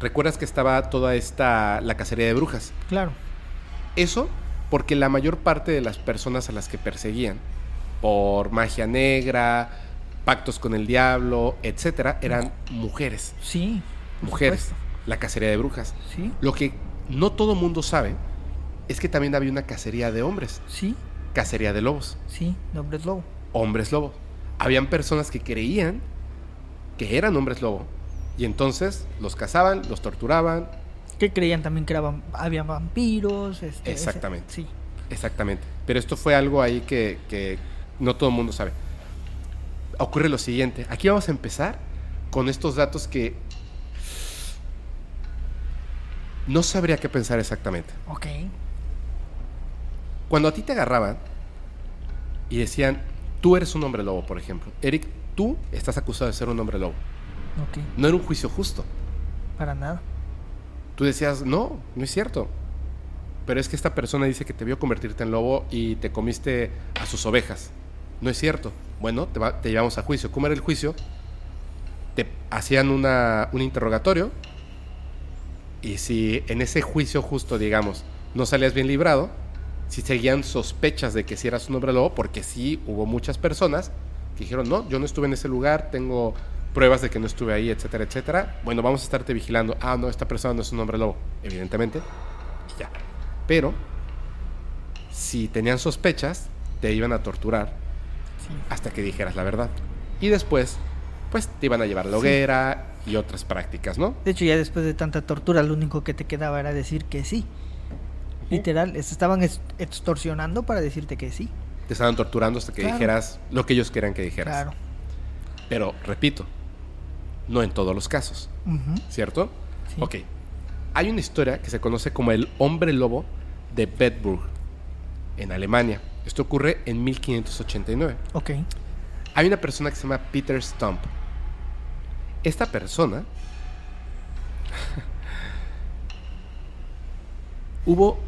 recuerdas que estaba toda esta, la cacería de brujas. Claro. Eso porque la mayor parte de las personas a las que perseguían por magia negra, pactos con el diablo, etcétera, eran mujeres. Sí. Mujeres. supuesto. La cacería de brujas. Sí. Lo que no todo mundo sabe es que también había una cacería de hombres, Sí. cacería de lobos. Sí. De hombres lobo. hombres lobo. Habían personas que creían que eran hombres lobo. Y entonces los cazaban, los torturaban. Que creían también que había vampiros. este, ese- Exactamente. sí. Exactamente. Pero esto fue algo ahí que, que no todo el mundo sabe. Ocurre lo siguiente. Aquí vamos a empezar con estos datos que no sabría qué pensar exactamente. Ok. Cuando a ti te agarraban y decían, tú eres un hombre lobo, por ejemplo. Eric, tú estás acusado de ser un hombre lobo. Ok. No era un juicio justo. Para nada. Tú decías, no, no es cierto. Pero es que esta persona dice que te vio convertirte en lobo y te comiste a sus ovejas. No es cierto. Bueno, te, va- te llevamos a juicio. ¿Cómo era el juicio? Te hacían una, un interrogatorio y si en ese juicio justo, digamos, no salías bien librado, si seguían sospechas de que si eras un hombre lobo, porque sí hubo muchas personas que dijeron, no, yo no estuve en ese lugar, tengo pruebas de que no estuve ahí, etcétera, etcétera. Bueno, vamos a estarte vigilando. Ah, no, esta persona no es un hombre lobo, evidentemente. Y ya. Pero, si tenían sospechas, te iban a torturar Sí. hasta que dijeras la verdad. Y después, pues te iban a llevar a la Sí. hoguera y otras prácticas, ¿no? De hecho, ya después de tanta tortura, lo único que te quedaba era decir que sí. Literal, es- estaban ex- extorsionando para decirte que sí. Te estaban torturando hasta que Claro. dijeras lo que ellos querían que dijeras. Claro. Pero, repito, no en todos los casos. ¿cierto? Sí. Ok. Hay una historia que se conoce como el hombre lobo de Bedburg, en Alemania. Esto ocurre en 1589. Ok. Hay una persona que se llama Peter Stump. Esta persona hubo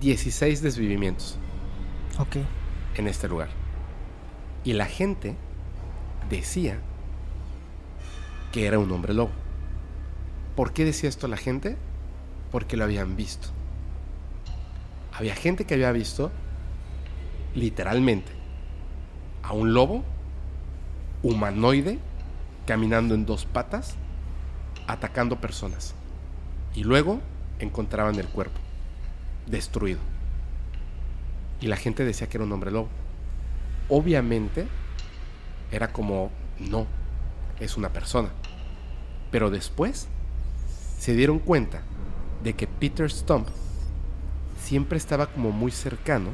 16 desvivimientos Ok. en este lugar. Y la gente decía que era un hombre lobo. ¿Por qué decía esto la gente? Porque lo habían visto. Había gente que había visto literalmente a un lobo humanoide caminando en dos patas, atacando personas. Y luego encontraban el cuerpo, destruido. Y la gente decía que era un hombre lobo. Obviamente era como, no, es una persona. Pero después se dieron cuenta de que Peter Stump siempre estaba como muy cercano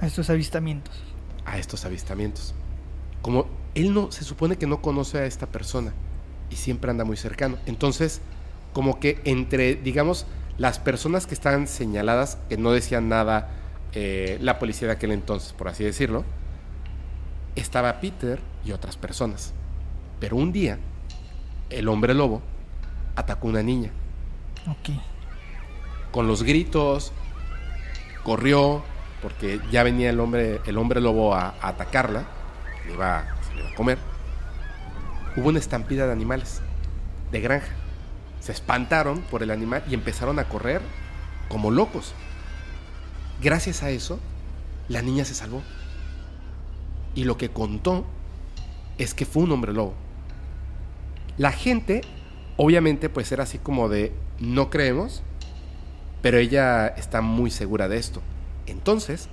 A estos avistamientos. a estos avistamientos. Como él no se supone que no conoce a esta persona y siempre anda muy cercano. Entonces, como que entre, digamos, las personas que estaban señaladas, que no decían nada, eh, la policía de aquel entonces, por así decirlo, estaba Peter y otras personas. Pero un día, el hombre lobo atacó a una niña. Ok. Con los gritos, corrió, porque ya venía el hombre, el hombre lobo a, a atacarla, le iba, se le iba a comer. Hubo una estampida de animales, de granja. Se espantaron por el animal y empezaron a correr como locos. Gracias a eso, la niña se salvó. Y lo que contó es que fue un hombre lobo. La gente, obviamente, pues era así como de, no creemos, pero ella está muy segura de esto. Entonces,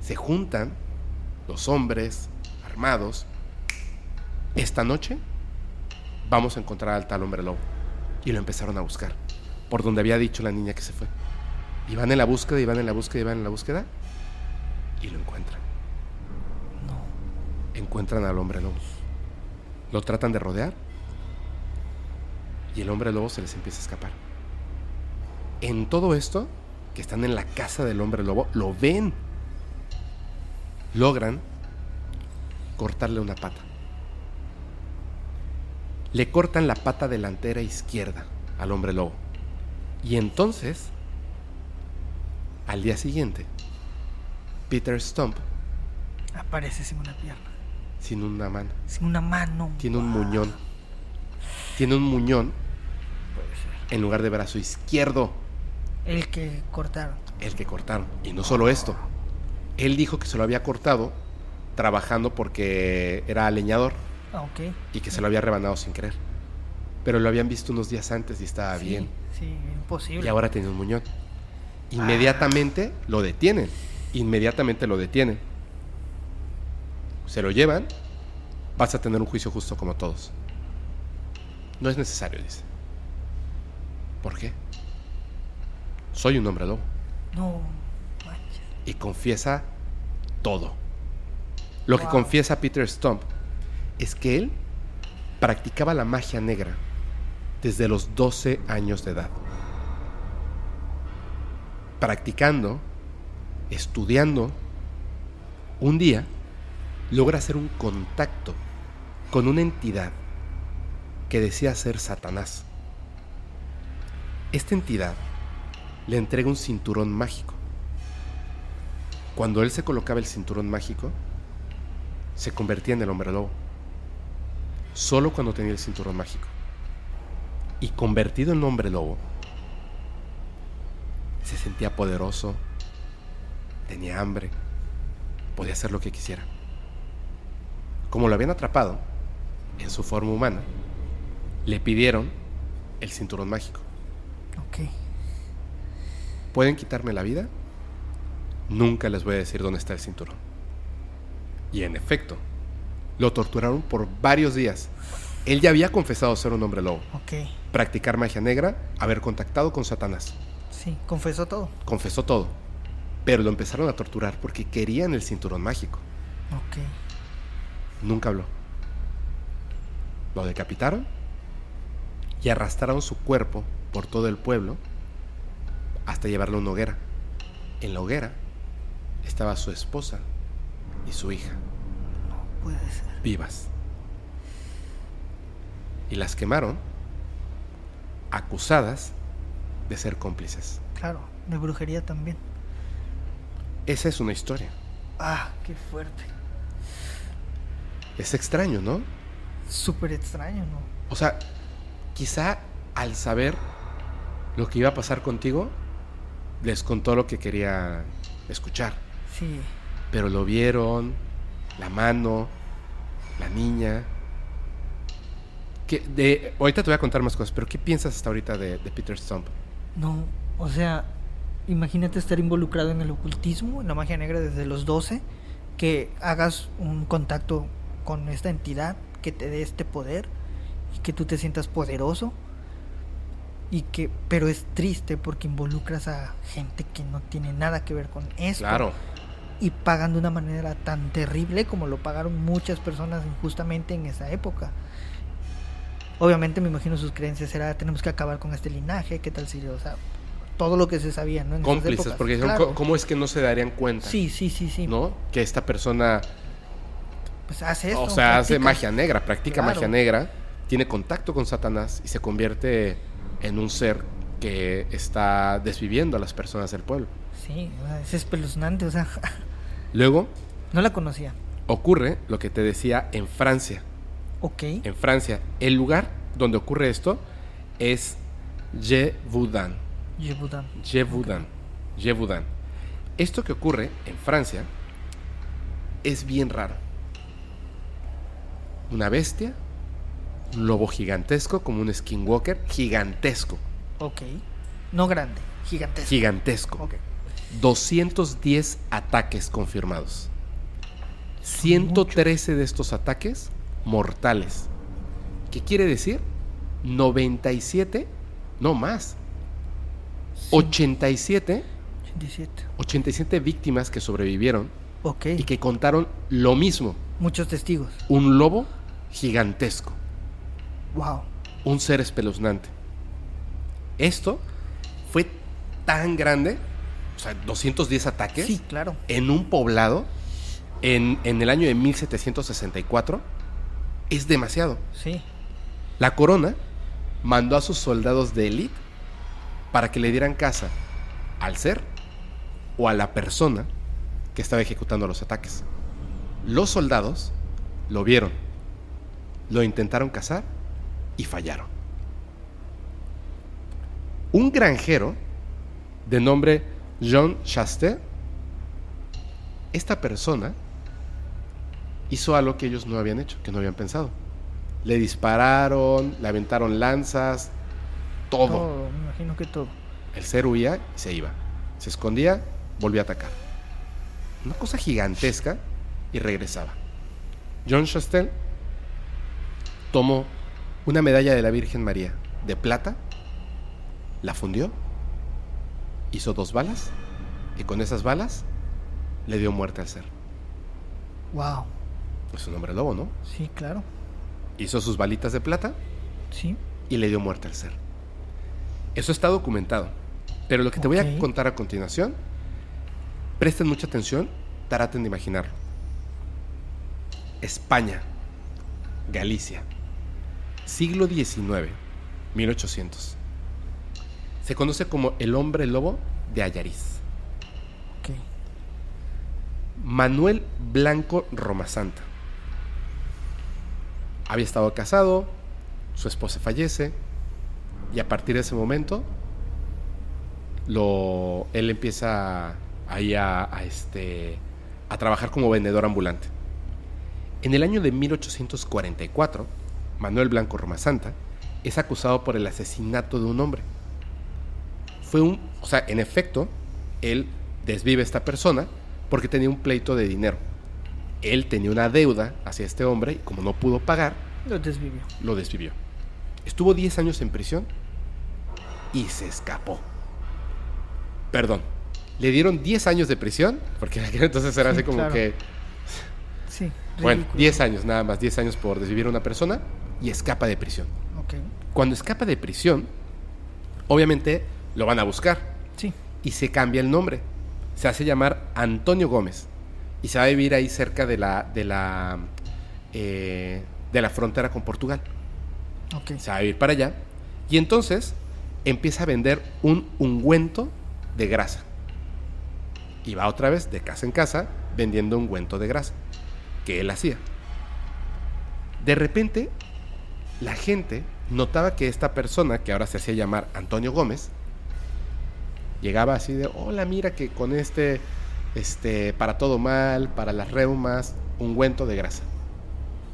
se juntan los hombres armados. Esta noche vamos a encontrar al tal hombre lobo. Y lo empezaron a buscar, por donde había dicho la niña que se fue. Y van en la búsqueda, y van en la búsqueda, y van en la búsqueda, y lo encuentran. Encuentran al hombre lobo. Lo tratan de rodear, y el hombre lobo se les empieza a escapar. En todo esto, que están en la casa del hombre lobo, lo ven. Logran cortarle una pata. Le cortan la pata delantera izquierda al hombre lobo. Y entonces, al día siguiente, Peter Stump, Aparece sin una pierna. sin una mano, Sin una mano. tiene un muñón. Tiene un muñón en lugar de brazo izquierdo. El que cortaron. el que cortaron. Y no solo esto. Él dijo que se lo había cortado trabajando porque era leñador Ah, ok. y que se lo había rebanado sin querer. Pero lo habían visto unos días antes y estaba Sí, bien. Sí, imposible. Y ahora tenía un muñón. Inmediatamente lo detienen. Inmediatamente lo detienen. Se lo llevan. Vas a tener un juicio justo como todos. No es necesario, dice. ¿Por qué? Soy un hombre lobo. No, manches. y confiesa todo. Lo que confiesa Peter Stump es que él practicaba la magia negra desde los 12 años de edad. Practicando, estudiando, un día logra hacer un contacto con una entidad que decía ser Satanás. Esta entidad le entrega un cinturón mágico. Cuando él se colocaba el cinturón mágico, se convertía en el hombre lobo. Solo cuando tenía el cinturón mágico. Y convertido en hombre lobo, se sentía poderoso, tenía hambre, podía hacer lo que quisiera. Como lo habían atrapado en su forma humana, le pidieron el cinturón mágico. Ok. ¿Pueden quitarme la vida? Nunca les voy a decir dónde está el cinturón. Y en efecto, lo torturaron por varios días. Él ya había confesado ser un hombre lobo, Ok. practicar magia negra, haber contactado con Satanás. Sí, confesó todo. Confesó todo. Pero lo empezaron a torturar porque querían el cinturón mágico. Ok. Nunca habló. Lo decapitaron y arrastraron su cuerpo por todo el pueblo hasta llevarlo a una hoguera. En la hoguera estaba su esposa y su hija, Puede ser. Vivas. Y las quemaron acusadas de ser cómplices. Claro, de brujería también. Esa es una historia. Ah, qué fuerte. Es extraño, ¿no? Súper extraño, ¿no? O sea, quizá al saber lo que iba a pasar contigo, les contó lo que quería escuchar. Sí. Pero lo vieron, la mano, la niña. ¿Qué- de, ahorita te voy a contar más cosas, pero ¿qué piensas hasta ahorita de, de Peter Stump? No, o sea, imagínate estar involucrado en el ocultismo, en la magia negra desde los 12, que hagas un contacto con esta entidad que te dé este poder y que tú te sientas poderoso y que pero es triste porque involucras a gente que no tiene nada que ver con esto Claro, y pagan de una manera tan terrible como lo pagaron muchas personas injustamente en esa época. Obviamente me imagino sus creencias era tenemos que acabar con este linaje, qué tal si, o sea, todo lo que se sabía, ¿no? En cómplices, épocas. porque Claro. "¿Cómo- ¿cómo es que no se darían cuenta? Sí, sí, sí, sí. ¿No? Que esta persona, Pues hace esto. o sea, hace magia negra, practica Claro. magia negra, tiene contacto con Satanás y se convierte en un ser que está desviviendo a las personas del pueblo. Sí, es espeluznante, o sea, Luego no la conocía. ocurre lo que te decía en Francia. Ok. En Francia, el lugar donde ocurre esto es Gévaudan. Yebudan. Gévaudan. Gévaudan. Esto que ocurre en Francia es bien raro. Una bestia, un lobo gigantesco como un skinwalker, gigantesco, Ok. No grande, gigantesco. gigantesco. Ok. 210 ataques confirmados. 113 de estos ataques mortales. ¿Qué quiere decir? 97, no más. 87, 87. 87 víctimas que sobrevivieron Ok. y que contaron lo mismo. Muchos testigos. Un lobo gigantesco, Wow. un ser espeluznante. Esto fue tan grande, o sea, 210 ataques. Sí, claro. en un poblado en, en el año de 1764 es demasiado. Sí. La corona mandó a sus soldados de élite para que le dieran caza al ser o a la persona que estaba ejecutando los ataques. Los soldados lo vieron, lo intentaron cazar y fallaron. Un granjero de nombre Jean Chastel, esta persona hizo algo que ellos no habían hecho, que no habían pensado. Le dispararon, le aventaron lanzas, todo. Todo, me imagino que todo. El ser huía y se iba. Se escondía, volvía a atacar. Una cosa gigantesca y regresaba. John Chastel tomó una medalla de la Virgen María de plata, la fundió, hizo dos balas y con esas balas le dio muerte al ser. Wow. Es un hombre lobo, ¿no? Sí, claro. Hizo sus balitas de plata Sí. y le dio muerte al ser. Eso está documentado. Pero lo que te voy a contar a continuación, presten mucha atención, traten de imaginarlo. España, Galicia, siglo XIX, 1800. Se conoce como el hombre lobo de Ayariz. Manuel Blanco Romasanta. Había estado casado, su esposa fallece y a partir de ese momento lo, él empieza ahí a, a, este, a trabajar como vendedor ambulante. En el año de 1844, Manuel Blanco Romasanta es acusado por el asesinato de un hombre. Fue un, o sea, en efecto, él desvive a esta persona porque tenía un pleito de dinero. Él tenía una deuda hacia este hombre y como no pudo pagar, Lo desvivió. lo desvivió. Estuvo 10 años en prisión y se escapó. Perdón, le dieron 10 años de prisión, porque entonces era Sí, así como claro. que, Sí. bueno, ridículo. 10 años nada más, 10 años por desvivir a una persona y escapa de prisión. Cuando escapa de prisión, obviamente lo van a buscar Sí. y se cambia el nombre. Se hace llamar Antonio Gómez y se va a vivir ahí cerca de la de la eh, de la frontera con Portugal. Se va a vivir para allá y entonces empieza a vender un ungüento de grasa. Y va otra vez de casa en casa vendiendo ungüento de grasa que él hacía. De repente, la gente notaba que esta persona, que ahora se hacía llamar Antonio Gómez, llegaba así de, hola, mira que con este, este, para todo mal, para las reumas, ungüento de grasa.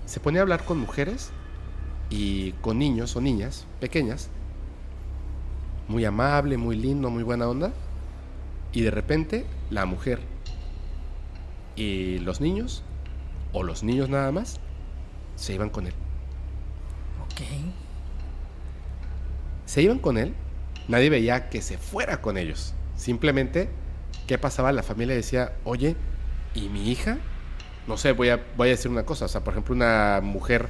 Se ponía a hablar con mujeres y con niños o niñas pequeñas, muy amable, muy lindo, muy buena onda, y de repente la mujer y los niños, o los niños nada más, se iban con él. Ok. Se iban con él, nadie veía que se fuera con ellos. Simplemente, ¿qué pasaba? La familia decía, oye, ¿y mi hija? No sé, voy a, voy a decir una cosa. O sea, por ejemplo, una mujer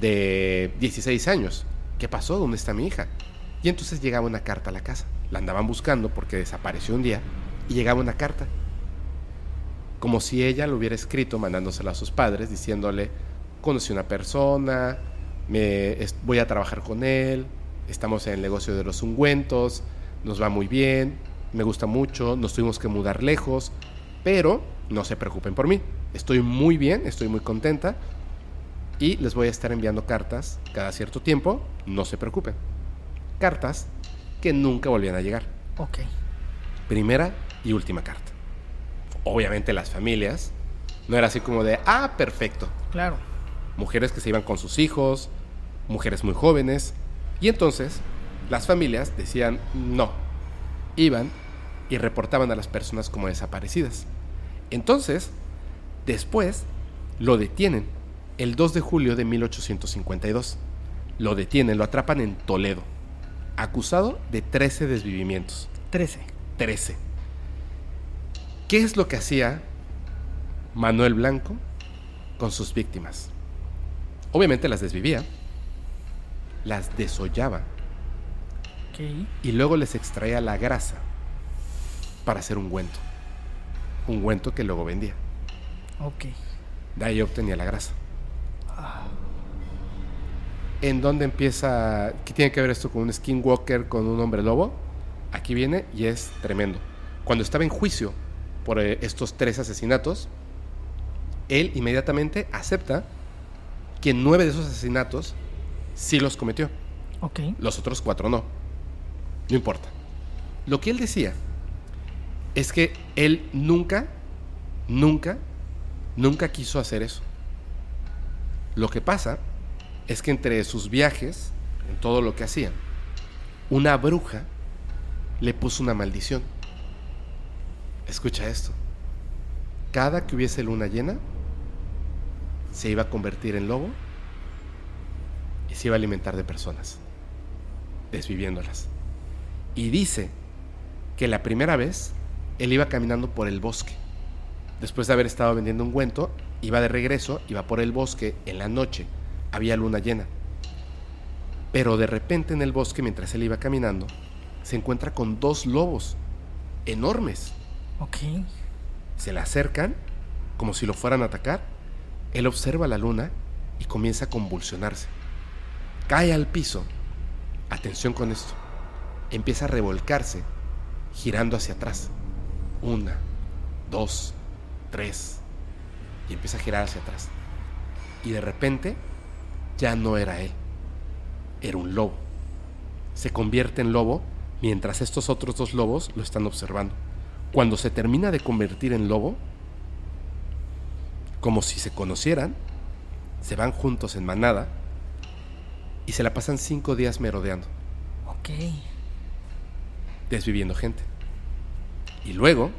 de 16 años. ¿Qué pasó? ¿Dónde está mi hija? Y entonces llegaba una carta a la casa. La andaban buscando porque desapareció un día y llegaba una carta. Como si ella lo hubiera escrito mandándosela a sus padres diciéndole, conocí una persona, me, voy a trabajar con él, estamos en el negocio de los ungüentos, nos va muy bien, me gusta mucho, nos tuvimos que mudar lejos, pero no se preocupen por mí, estoy muy bien, estoy muy contenta y les voy a estar enviando cartas cada cierto tiempo, no se preocupen. Cartas que nunca volvían a llegar. Ok. Primera y última carta. Obviamente las familias, no era así como de, ah, perfecto. Claro. Mujeres que se iban con sus hijos, mujeres muy jóvenes, y entonces las familias decían no. Iban y reportaban a las personas como desaparecidas. Entonces, después lo detienen el 2 de julio de 1852. Lo detienen, lo atrapan en Toledo, acusado de 13 desvivimientos. 13. 13. ¿Qué es lo que hacía Manuel Blanco con sus víctimas? Obviamente las desvivía, las desollaba y luego les extraía la grasa para hacer ungüento. Ungüento que luego vendía. Ok. De ahí obtenía la grasa. ¿En dónde empieza? ¿Qué tiene que ver esto con un skinwalker, con un hombre lobo? Aquí viene y es tremendo. Cuando estaba en juicio por eh, estos tres asesinatos, él inmediatamente acepta que nueve de esos asesinatos sí los cometió. Ok. Los otros cuatro no. No importa. Lo que él decía es que él nunca, nunca, nunca quiso hacer eso. Lo que pasa es que entre sus viajes, en todo lo que hacían, una bruja le puso una maldición. Escucha esto. Cada que hubiese luna llena, se iba a convertir en lobo y se iba a alimentar de personas, desviviéndolas. Y dice que la primera vez él iba caminando por el bosque. Después de haber estado vendiendo un cuento, iba de regreso, iba por el bosque en la noche. Había luna llena. Pero de repente en el bosque, mientras él iba caminando, se encuentra con dos lobos enormes. Ok. Se le acercan como si lo fueran a atacar. Él observa la luna y comienza a convulsionarse. Cae al piso. Atención con esto. Empieza a revolcarse, girando hacia atrás. Una, dos, tres. Y empieza a girar hacia atrás. Y de repente ya no era él. Era un lobo. Se convierte en lobo mientras estos otros dos lobos lo están observando. Cuando se termina de convertir en lobo, como si se conocieran, se van juntos en manada y se la pasan cinco días merodeando, Ok. desviviendo gente. Y luego,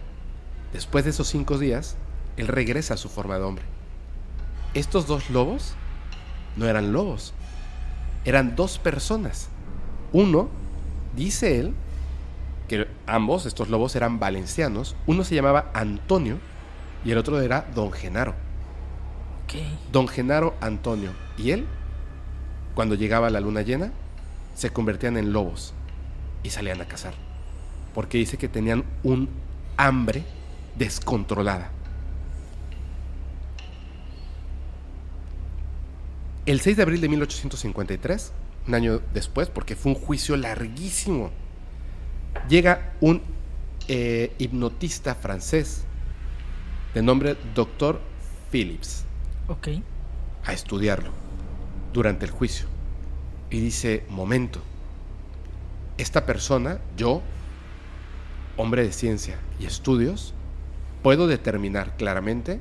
después de esos cinco días, él regresa a su forma de hombre. Estos dos lobos no eran lobos, eran dos personas. Uno, dice él, que ambos, estos lobos, eran valencianos. Uno se llamaba Antonio y el otro era Don Genaro. Ok. Don Genaro Antonio y él, cuando llegaba la luna llena, se convertían en lobos y salían a cazar. Porque dice que tenían un hambre descontrolada. El 6 de abril de 1853, un año después, porque fue un juicio larguísimo, llega un eh, hipnotista francés de nombre Dr. Phillips Ok. a estudiarlo durante el juicio. Y dice, momento, esta persona, yo, hombre de ciencia y estudios, puedo determinar claramente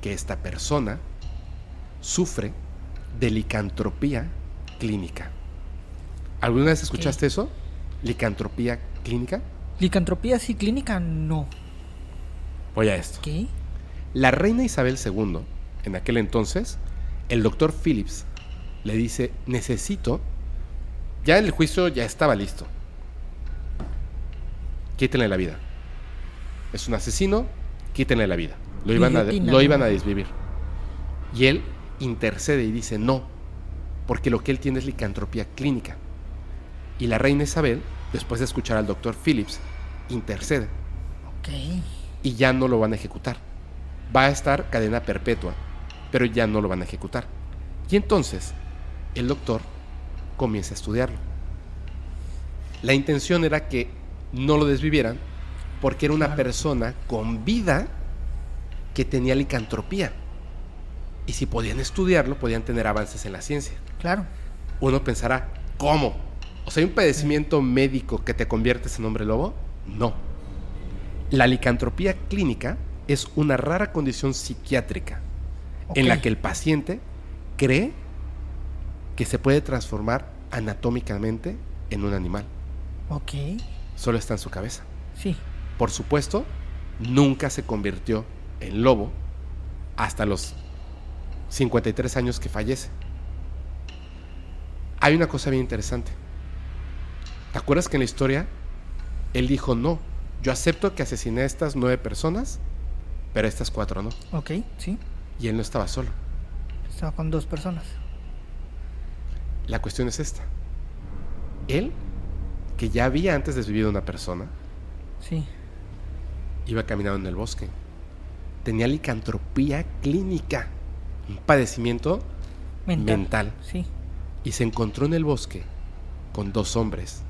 que esta persona sufre de licantropía clínica. ¿Alguna vez escuchaste eso? ¿Licantropía clínica? Licantropía sí, clínica no. Voy a esto. ¿Qué? La reina Isabel II, en aquel entonces, el doctor Phillips le dice, necesito, ya el juicio ya estaba listo, quítenle la vida. Es un asesino, quítenle la vida. Lo iban, a, lo iban a desvivir. Y él intercede y dice, no, porque lo que él tiene es licantropía clínica. Y la reina Isabel, después de escuchar al doctor Phillips, intercede y ya no lo van a ejecutar. Va a estar cadena perpetua, pero ya no lo van a ejecutar. Y entonces el doctor comienza a estudiarlo. La intención era que no lo desvivieran porque era una persona con vida que tenía licantropía. Y si podían estudiarlo, podían tener avances en la ciencia. Claro. Uno pensará, ¿cómo? O sea, ¿hay un padecimiento médico que te conviertes en hombre lobo? No. La licantropía clínica es una rara condición psiquiátrica en la que el paciente cree que se puede transformar anatómicamente en un animal. Ok. Solo está en su cabeza. Sí. Por supuesto, nunca se convirtió en lobo hasta los 53 años que fallece. Hay una cosa bien interesante. ¿Te acuerdas que en la historia él dijo, no, yo acepto que asesiné a estas nueve personas, pero a estas cuatro no? Ok, sí. Y él no estaba solo. Estaba con dos personas. La cuestión es esta. Él, que ya había antes desvivido a una persona, Sí. iba caminando en el bosque. Tenía licantropía clínica, un padecimiento Mental. mental. Sí. Y se encontró en el bosque con dos hombres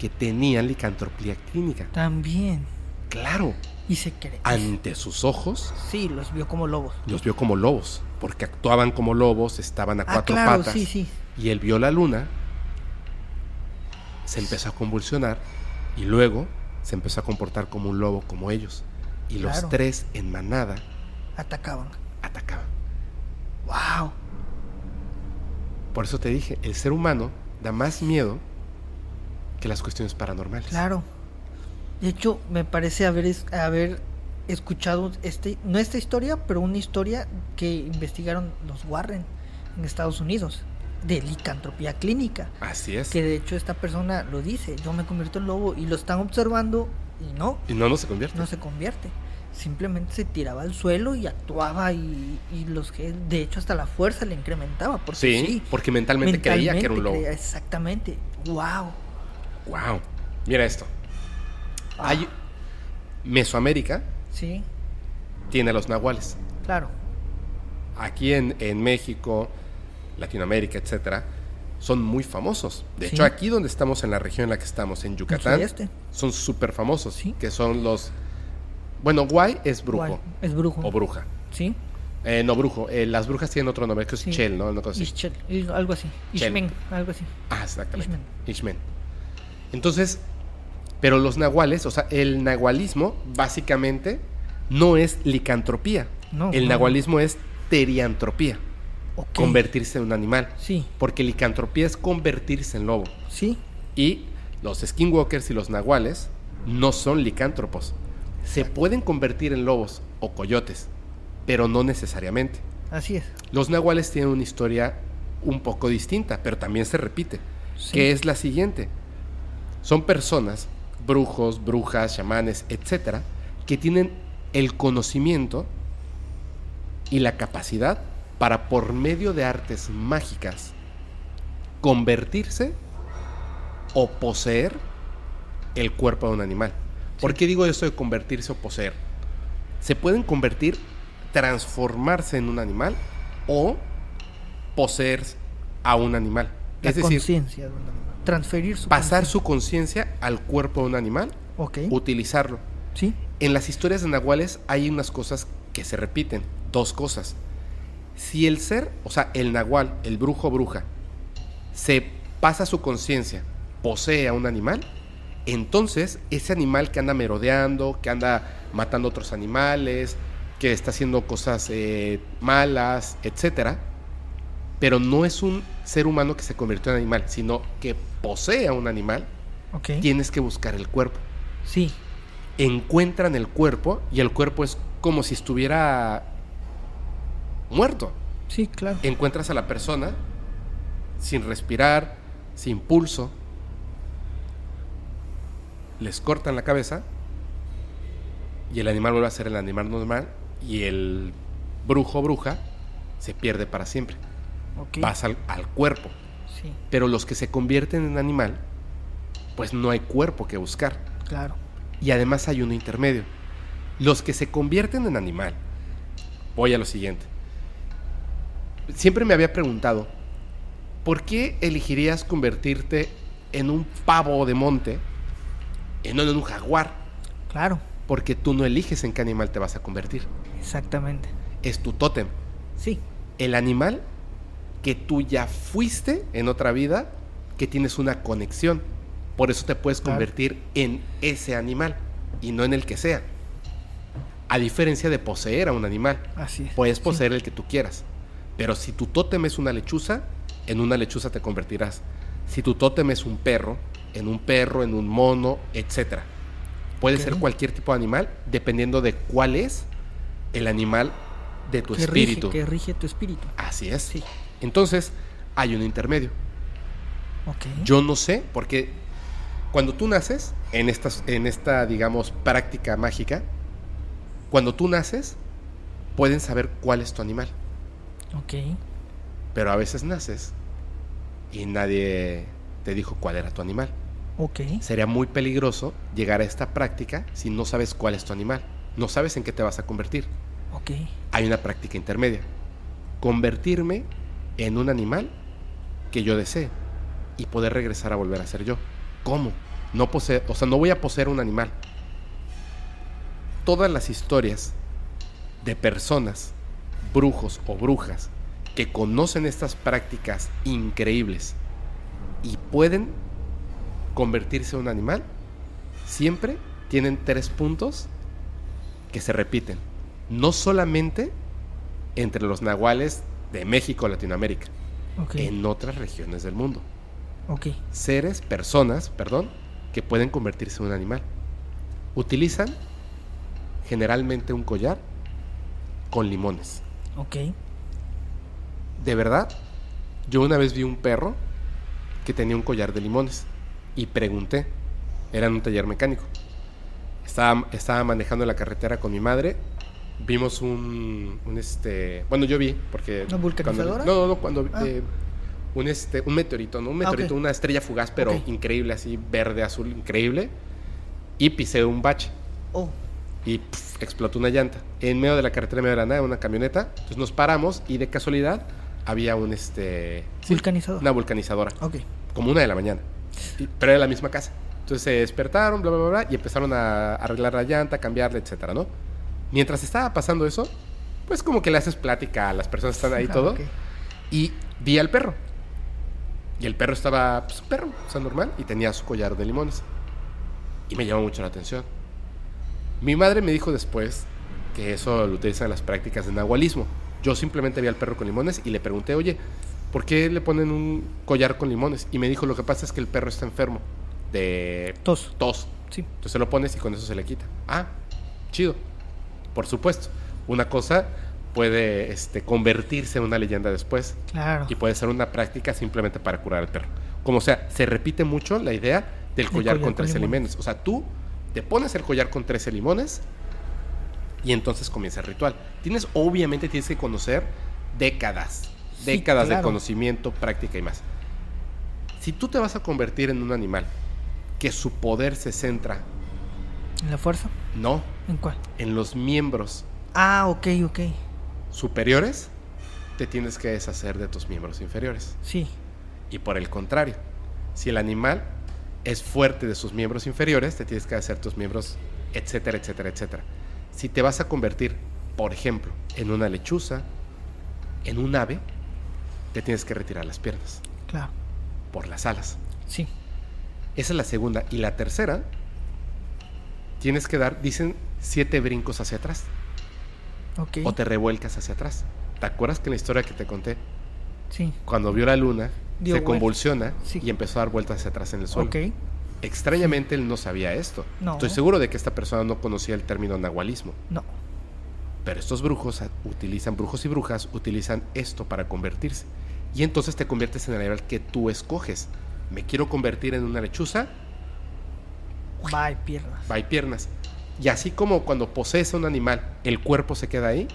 que tenían licantropía clínica. También. Claro, Y se cree. ante sus ojos Sí, los vio como lobos. los vio como lobos, porque actuaban como lobos, estaban a Ah, cuatro claro, patas. sí, sí. Y él vio la luna, se empezó a convulsionar y luego se empezó a comportar como un lobo como ellos. Y los tres en manada Atacaban. atacaban. ¡Wow! Por eso te dije, el ser humano da más miedo que las cuestiones paranormales. Claro. De hecho, me parece haber, haber escuchado este, no esta historia, pero una historia que investigaron los Warren en Estados Unidos de licantropía clínica. Así es. Que de hecho esta persona lo dice, yo me convierto en lobo y lo están observando y no, Y no, no se convierte. no se convierte. Simplemente se tiraba al suelo y actuaba y, y los que de hecho hasta la fuerza le incrementaba. Porque sí, sí, porque mentalmente, creía que era un lobo. creía- exactamente. Wow. Wow. Mira esto. Ah. Hay Mesoamérica Sí, tiene a los nahuales. claro. Aquí en, en México, Latinoamérica, etcétera, son muy famosos. De Sí. hecho, aquí donde estamos, en la región en la que estamos, en Yucatán, sudeste. son súper famosos. Sí. Que son los. Bueno, Guay es brujo Guay, Es brujo. o bruja. Sí. Eh, no, brujo. Eh, las brujas tienen otro nombre, que es Sí. Chel, ¿no? Una cosa así. Ischel, il- algo así. Ishmen, algo así. Ah, exactamente. Ishmen. Entonces, pero los nahuales, o sea, el nahualismo básicamente no es licantropía. No, el no. nahualismo es teriantropía, Ok. convertirse en un animal. Sí, Porque licantropía es convertirse en lobo. sí. Y los skinwalkers y los nahuales no son licántropos. Se pueden convertir en lobos o coyotes, pero no necesariamente. Así es. Los nahuales tienen una historia un poco distinta, pero también se repite, Sí. que es la siguiente. Son personas, brujos, brujas, chamanes, etcétera, que tienen el conocimiento y la capacidad para por medio de artes mágicas convertirse o poseer el cuerpo de un animal. ¿Por qué digo esto de convertirse o poseer? Se pueden convertir, transformarse en un animal o poseer a un animal. La es decir, conciencia. de una- Transferir su pasar su conciencia al cuerpo de un animal, conciencia. Ok. utilizarlo. Sí. En las historias de Nahuales hay unas cosas que se repiten, dos cosas. Si el ser, o sea, el Nahual, el brujo o bruja, se pasa su conciencia, posee a un animal, entonces ese animal que anda merodeando, que anda matando otros animales, que está haciendo cosas eh, malas, etcétera, pero no es un ser humano que se convirtió en animal, sino que posee a un animal, tienes que buscar el cuerpo. Sí. Encuentran el cuerpo y el cuerpo es como si estuviera muerto. Sí, claro. Encuentras a la persona sin respirar, sin pulso, les cortan la cabeza y el animal vuelve a ser el animal normal y el brujo bruja se pierde para siempre. Ok. Vas al, al cuerpo. Sí, Pero los que se convierten en animal, pues no hay cuerpo que buscar. claro. Y además hay uno intermedio. Los que se convierten en animal. Voy a lo siguiente. Siempre me había preguntado, ¿por qué elegirías convertirte en un pavo de monte y no en un jaguar? Claro. Porque tú no eliges en qué animal te vas a convertir. Exactamente. Es tu tótem. Sí. El animal que tú ya fuiste en otra vida, que tienes una conexión. Por eso te puedes convertir en ese animal y no en el que sea. A diferencia de poseer a un animal. Así es. Puedes Sí. poseer el que tú quieras. Pero si tu tótem es una lechuza, en una lechuza te convertirás. Si tu tótem es un perro, en un perro, en un mono, etc. Puede ser cualquier tipo de animal, dependiendo de cuál es el animal de tu que espíritu. Rige, que rige tu espíritu. Así es. Sí. Entonces, hay un intermedio. Yo no sé, porque cuando tú naces, en, estas, en esta, digamos, práctica mágica, cuando tú naces, pueden saber cuál es tu animal. Ok. Pero a veces naces y nadie te dijo cuál era tu animal. Ok. Sería muy peligroso llegar a esta práctica si no sabes cuál es tu animal. No sabes en qué te vas a convertir. Ok. Hay una práctica intermedia. Convertirme en un animal que yo desee y poder regresar a volver a ser yo. ¿Cómo? No poseer, o sea, no voy a poseer un animal. Todas las historias de personas, brujos o brujas, que conocen estas prácticas increíbles y pueden convertirse en un animal, siempre tienen tres puntos que se repiten. No solamente entre los nahuales de México o Latinoamérica, en otras regiones del mundo. Seres, personas, perdón, que pueden convertirse en un animal. Utilizan generalmente un collar con limones. Ok. De verdad, yo una vez vi un perro que tenía un collar de limones y pregunté, era en un taller mecánico. Estaba, estaba manejando la carretera con mi madre, vimos un, un este, bueno yo vi porque ¿Una vulcanizadora? cuando, no, no, no, cuando Ah. eh, un este, un meteorito, no un Ah, meteorito, una estrella fugaz, pero increíble así, verde, azul, increíble, y pisé un bache Oh. y explotó una llanta. En medio de la carretera, en medio de la nada, una camioneta. Entonces nos paramos y de casualidad había un este. sí, Vulcanizador. Una vulcanizadora. Ok. Como una de la mañana. Y- pero era la misma casa. Entonces se despertaron, bla, bla, bla, bla, y empezaron a arreglar la llanta, cambiarla, etcétera, ¿no? Mientras estaba pasando eso, pues como que le haces plática a las personas que están ahí Ah, todo. ok. Y vi al perro. Y el perro estaba, pues, un perro, o sea, normal, y tenía su collar de limones. Y me llamó mucho la atención. Mi madre me dijo después que eso lo utilizan en las prácticas de nahualismo. Yo simplemente vi al perro con limones y le pregunté, oye, ¿por qué le ponen un collar con limones? Y me dijo, lo que pasa es que el perro está enfermo de Tos. tos. Sí. Entonces lo pones y con eso se le quita. Ah, chido. Por supuesto. Una cosa puede este, convertirse en una leyenda después Claro. y puede ser una práctica simplemente para curar al perro. Como sea, se repite mucho la idea del El collar, collar con con 13 limones. O sea, tú te pones el collar con 13 limones y entonces comienza el ritual. Tienes, obviamente, tienes que conocer décadas, Sí, décadas de conocimiento, práctica y más. Si tú te vas a convertir en un animal que su poder se centra, ¿En la fuerza? no, ¿En cuál? en los miembros Ah, ok, ok. superiores, te tienes que deshacer de tus miembros inferiores. Sí. Y por el contrario, si el animal es fuerte de sus miembros inferiores, te tienes que hacer tus miembros, etcétera, etcétera, etcétera. Si te vas a convertir, por ejemplo, en una lechuza, en un ave, te tienes que retirar las piernas Claro. por las alas. Sí. Esa es la segunda. Y la tercera, tienes que dar, dicen, siete brincos hacia atrás. Ok. o te revuelcas hacia atrás. ¿Te acuerdas que en la historia que te conté, Sí. cuando vio la luna, Dio se convulsiona Sí. y empezó a dar vueltas hacia atrás en el suelo? Ok. Extrañamente él no sabía esto. No. Estoy seguro de que esta persona no conocía el término nahualismo. No. Pero estos brujos utilizan, brujos y brujas utilizan esto para convertirse. Y entonces te conviertes en el animal que tú escoges. Me quiero convertir en una lechuza, Bye, piernas. va y piernas. Y así como cuando posees a un animal, el cuerpo se queda ahí,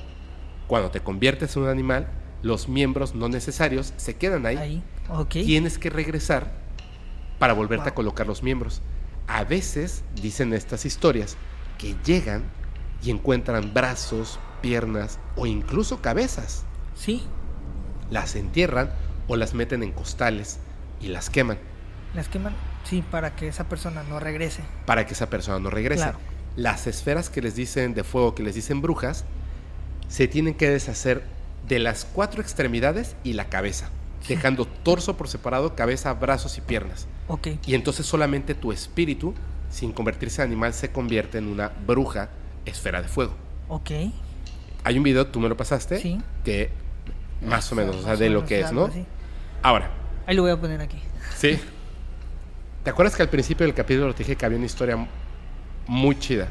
cuando te conviertes en un animal, los miembros no necesarios se quedan ahí. Ahí. Ok. Tienes que regresar para volverte a colocar los miembros. A veces, dicen estas historias, que llegan y encuentran brazos, piernas o incluso cabezas. Sí. Las entierran o las meten en costales y las queman Las queman. Sí, para que esa persona no regrese. para que esa persona no regrese. Claro. Las esferas que les dicen de fuego, que les dicen brujas, se tienen que deshacer de las cuatro extremidades y la cabeza, dejando torso por separado, cabeza, brazos y piernas. Ok. Y entonces solamente tu espíritu, sin convertirse en animal, se convierte en una bruja esfera de fuego. Ok. Hay un video, tú me lo pasaste, Sí. que más o menos, o sea, de lo que es, ¿no? Ahora, Ahí lo voy a poner aquí. sí. ¿Te acuerdas que al principio del capítulo te dije que había una historia muy chida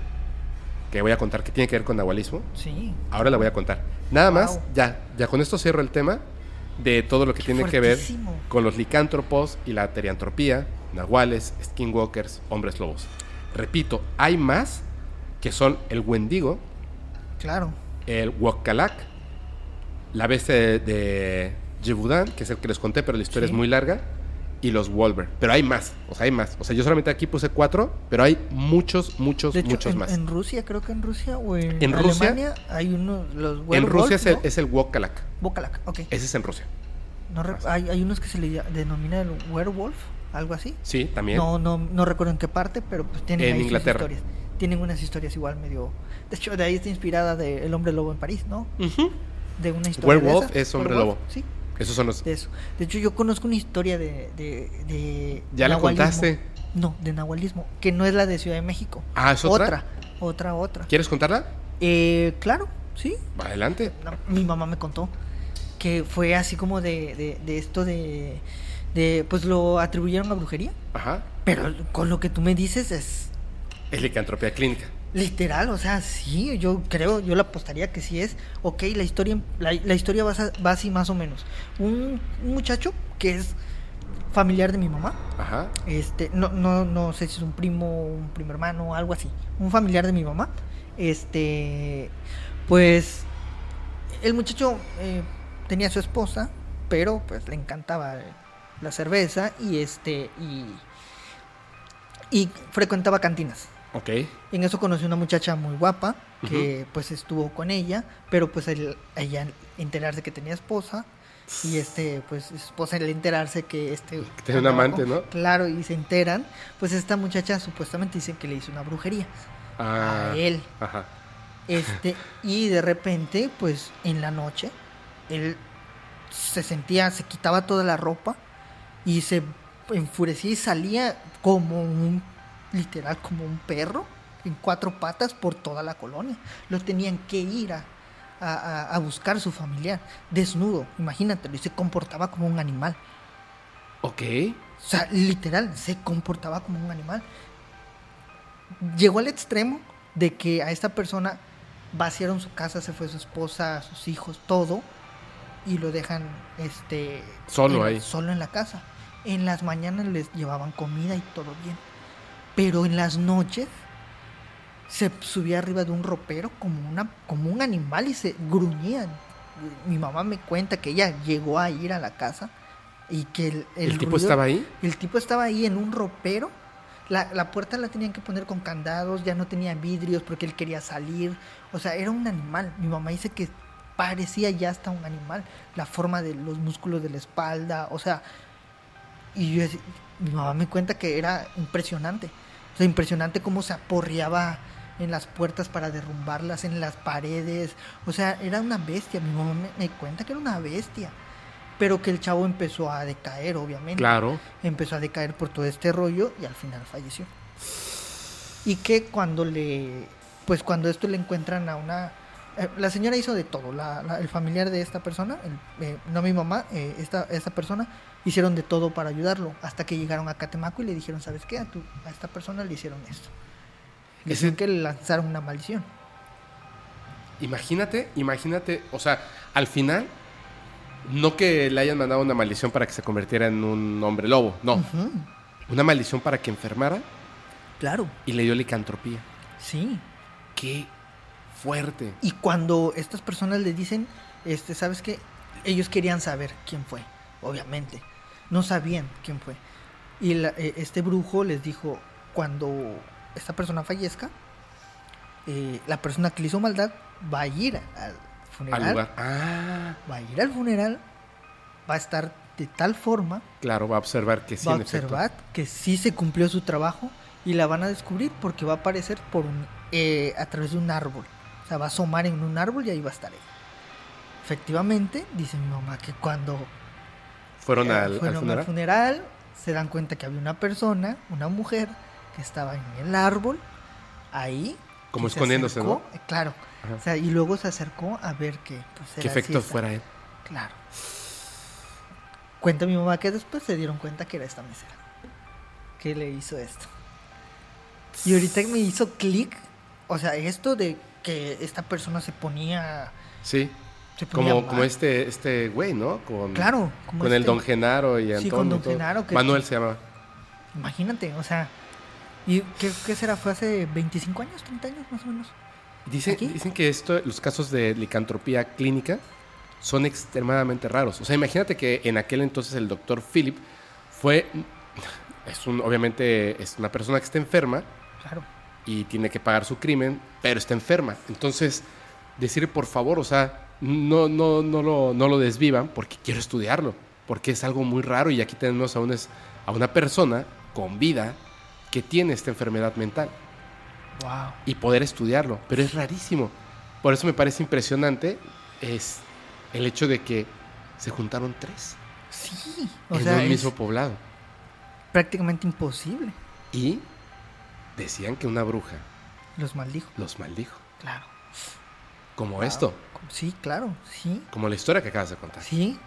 que voy a contar que tiene que ver con nahualismo? Sí. Ahora la voy a contar. Nada más, ya, ya con esto cierro el tema de todo lo que Qué tiene que ver con los licántropos y la teriantropía, nahuales, skinwalkers, hombres lobos. Repito, hay más que son el wendigo, Claro. el Wokkalak, la bestia de, de que es el que les conté, pero la historia Sí. es muy larga, y los Wolver. Pero hay más, o sea, hay más. O sea, yo solamente aquí puse cuatro, pero hay muchos, muchos, De hecho, muchos en, más. en Rusia, creo que en Rusia o en, En Rusia- hay unos, los en werewolf, Rusia es el, es el Wokkalak. Bokalak, ok. Ese es en Rusia. No hay, hay unos que se le denomina el werewolf, algo así. Sí, también. No, no, no recuerdo en qué parte, pero pues tienen En ahí sus historias. Tienen unas historias igual medio... De hecho, de ahí está inspirada de El Hombre Lobo en París, ¿no? Ujú. De una historia Werewolf es hombre Werewolf, lobo. Sí, Esos son los... de eso. De hecho, yo conozco una historia de... de, de ¿Ya la nahualismo. contaste? No, de nahualismo, que no es la de Ciudad de México. Ah, ¿es otra? Otra, otra, otra. ¿Quieres contarla? Eh, claro, sí. Adelante. Mi mamá me contó que fue así como de, de, de esto de, de... Pues lo atribuyeron a brujería. Ajá. Pero con lo que tú me dices es Es licantropía clínica. Literal, o sea, sí, yo creo, yo le apostaría que sí es. Ok, la historia, la, la historia va, así más o menos. Un, un muchacho que es familiar de mi mamá, Ajá. este, no, no, no sé si es un primo, un primo hermano, algo así, un familiar de mi mamá, este, pues, el muchacho eh, tenía a su esposa, pero pues le encantaba la cerveza y este, y, y frecuentaba cantinas. Ok. En eso conoció una muchacha muy guapa que pues estuvo con ella, pero pues él- ella enterarse que tenía esposa y este pues esposa al enterarse que este tenía un amante, ¿no? Claro, y se enteran, pues esta muchacha supuestamente dice que le hizo una brujería Ah, a él. Ajá. Este, y de repente, pues en la noche, él se sentía, se quitaba toda la ropa y se enfurecía y salía como un, literal, como un perro en cuatro patas por toda la colonia. Lo tenían que ir a, a, a- a buscar su familiar, desnudo, imagínatelo, y se comportaba como un animal. Ok. O sea, literal, se comportaba como un animal. Llegó al extremo de que a esta persona vaciaron su casa, se fue su esposa, sus hijos, todo, y lo dejan este Solo en- ahí. Solo en la casa. En las mañanas les llevaban comida y todo bien. Pero en las noches se subía arriba de un ropero como una como un animal y se gruñían. Mi mamá me cuenta que ella llegó a ir a la casa y que el, ¿El, tipo ruido- estaba ahí? el tipo estaba ahí en un ropero. La, la puerta la tenían que poner con candados, ya no tenía vidrios porque él quería salir. O sea, era un animal. Mi mamá dice que parecía ya hasta un animal. La forma de los músculos de la espalda, o sea. Y yo, mi mamá me cuenta que era impresionante. O sea, impresionante cómo se aporreaba en las puertas para derrumbarlas, en las paredes. O sea, era una bestia. Mi mamá me, me cuenta que era una bestia. Pero que el chavo empezó a decaer, obviamente Claro. empezó a decaer por todo este rollo y al final falleció. Y que cuando le, pues cuando esto le encuentran a una, Eh, la señora hizo de todo. La, la- el familiar de esta persona, el- eh, no mi mamá, eh, esta, esta persona, hicieron de todo para ayudarlo. Hasta que llegaron a Catemaco y le dijeron, ¿sabes qué? A, tu- a esta persona le hicieron esto. Le Ese- que le lanzaron una maldición. Imagínate, imagínate, o sea, al final, no que le hayan mandado una maldición para que se convirtiera en un hombre lobo, no. Una maldición para que enfermara Claro, y le dio licantropía. sí. Qué fuerte. Y cuando estas personas le dicen, este, ¿sabes qué? Ellos querían saber quién fue, obviamente. No sabían quién fue. Y la- eh, este brujo les dijo, cuando esta persona fallezca, eh, la persona que le hizo maldad va a ir al funeral. Al lugar. Ah, Va a ir al funeral, va a estar de tal forma, claro, va a observar que sí, va a efecto. observar que sí se cumplió su trabajo y la van a descubrir porque va a aparecer por un, eh, a través de un árbol. O sea, va a asomar en un árbol y ahí va a estar ella. Efectivamente, dice mi mamá que cuando Fueron eh, al, al fueron funeral. funeral, se dan cuenta que había una persona, una mujer, que estaba en el árbol, ahí. Como escondiéndose, ¿no? acercó, eh, Claro. O sea, y luego se acercó a ver que pues, ¿Qué efecto fuera él? Claro. Cuenta mi mamá que después se dieron cuenta que era esta mesera. Que le hizo esto. Y ahorita me hizo clic. O sea, esto de que esta persona se ponía. Sí, Se ponía como, como este este güey, ¿no? Con, Claro, como con el este. Don Genaro y Antonio. Sí, con y Don todo. Genaro, que- Manuel se llama. Imagínate, o sea. ¿Y qué, qué será? ¿Fue hace 25 años, 30 años más o menos? Dicen, ¿Aquí? dicen que esto, los casos de licantropía clínica son extremadamente raros. O sea, imagínate que en aquel entonces el doctor Philip fue, es un, obviamente es una persona que está enferma Claro. y tiene que pagar su crimen, pero está enferma. Entonces, decir por favor, o sea, no, no, no, lo, no lo desvivan porque quiero estudiarlo, porque es algo muy raro y aquí tenemos a una, a una persona con vida que tiene esta enfermedad mental Wow. y poder estudiarlo, pero es rarísimo. Por eso me parece impresionante es el hecho de que se juntaron tres Sí. O en sea, un mismo poblado prácticamente imposible. y decían que una bruja Los maldijo. los maldijo, Claro. Como Wow. esto, Sí, claro. Sí. como la historia que acabas de contar. Sí.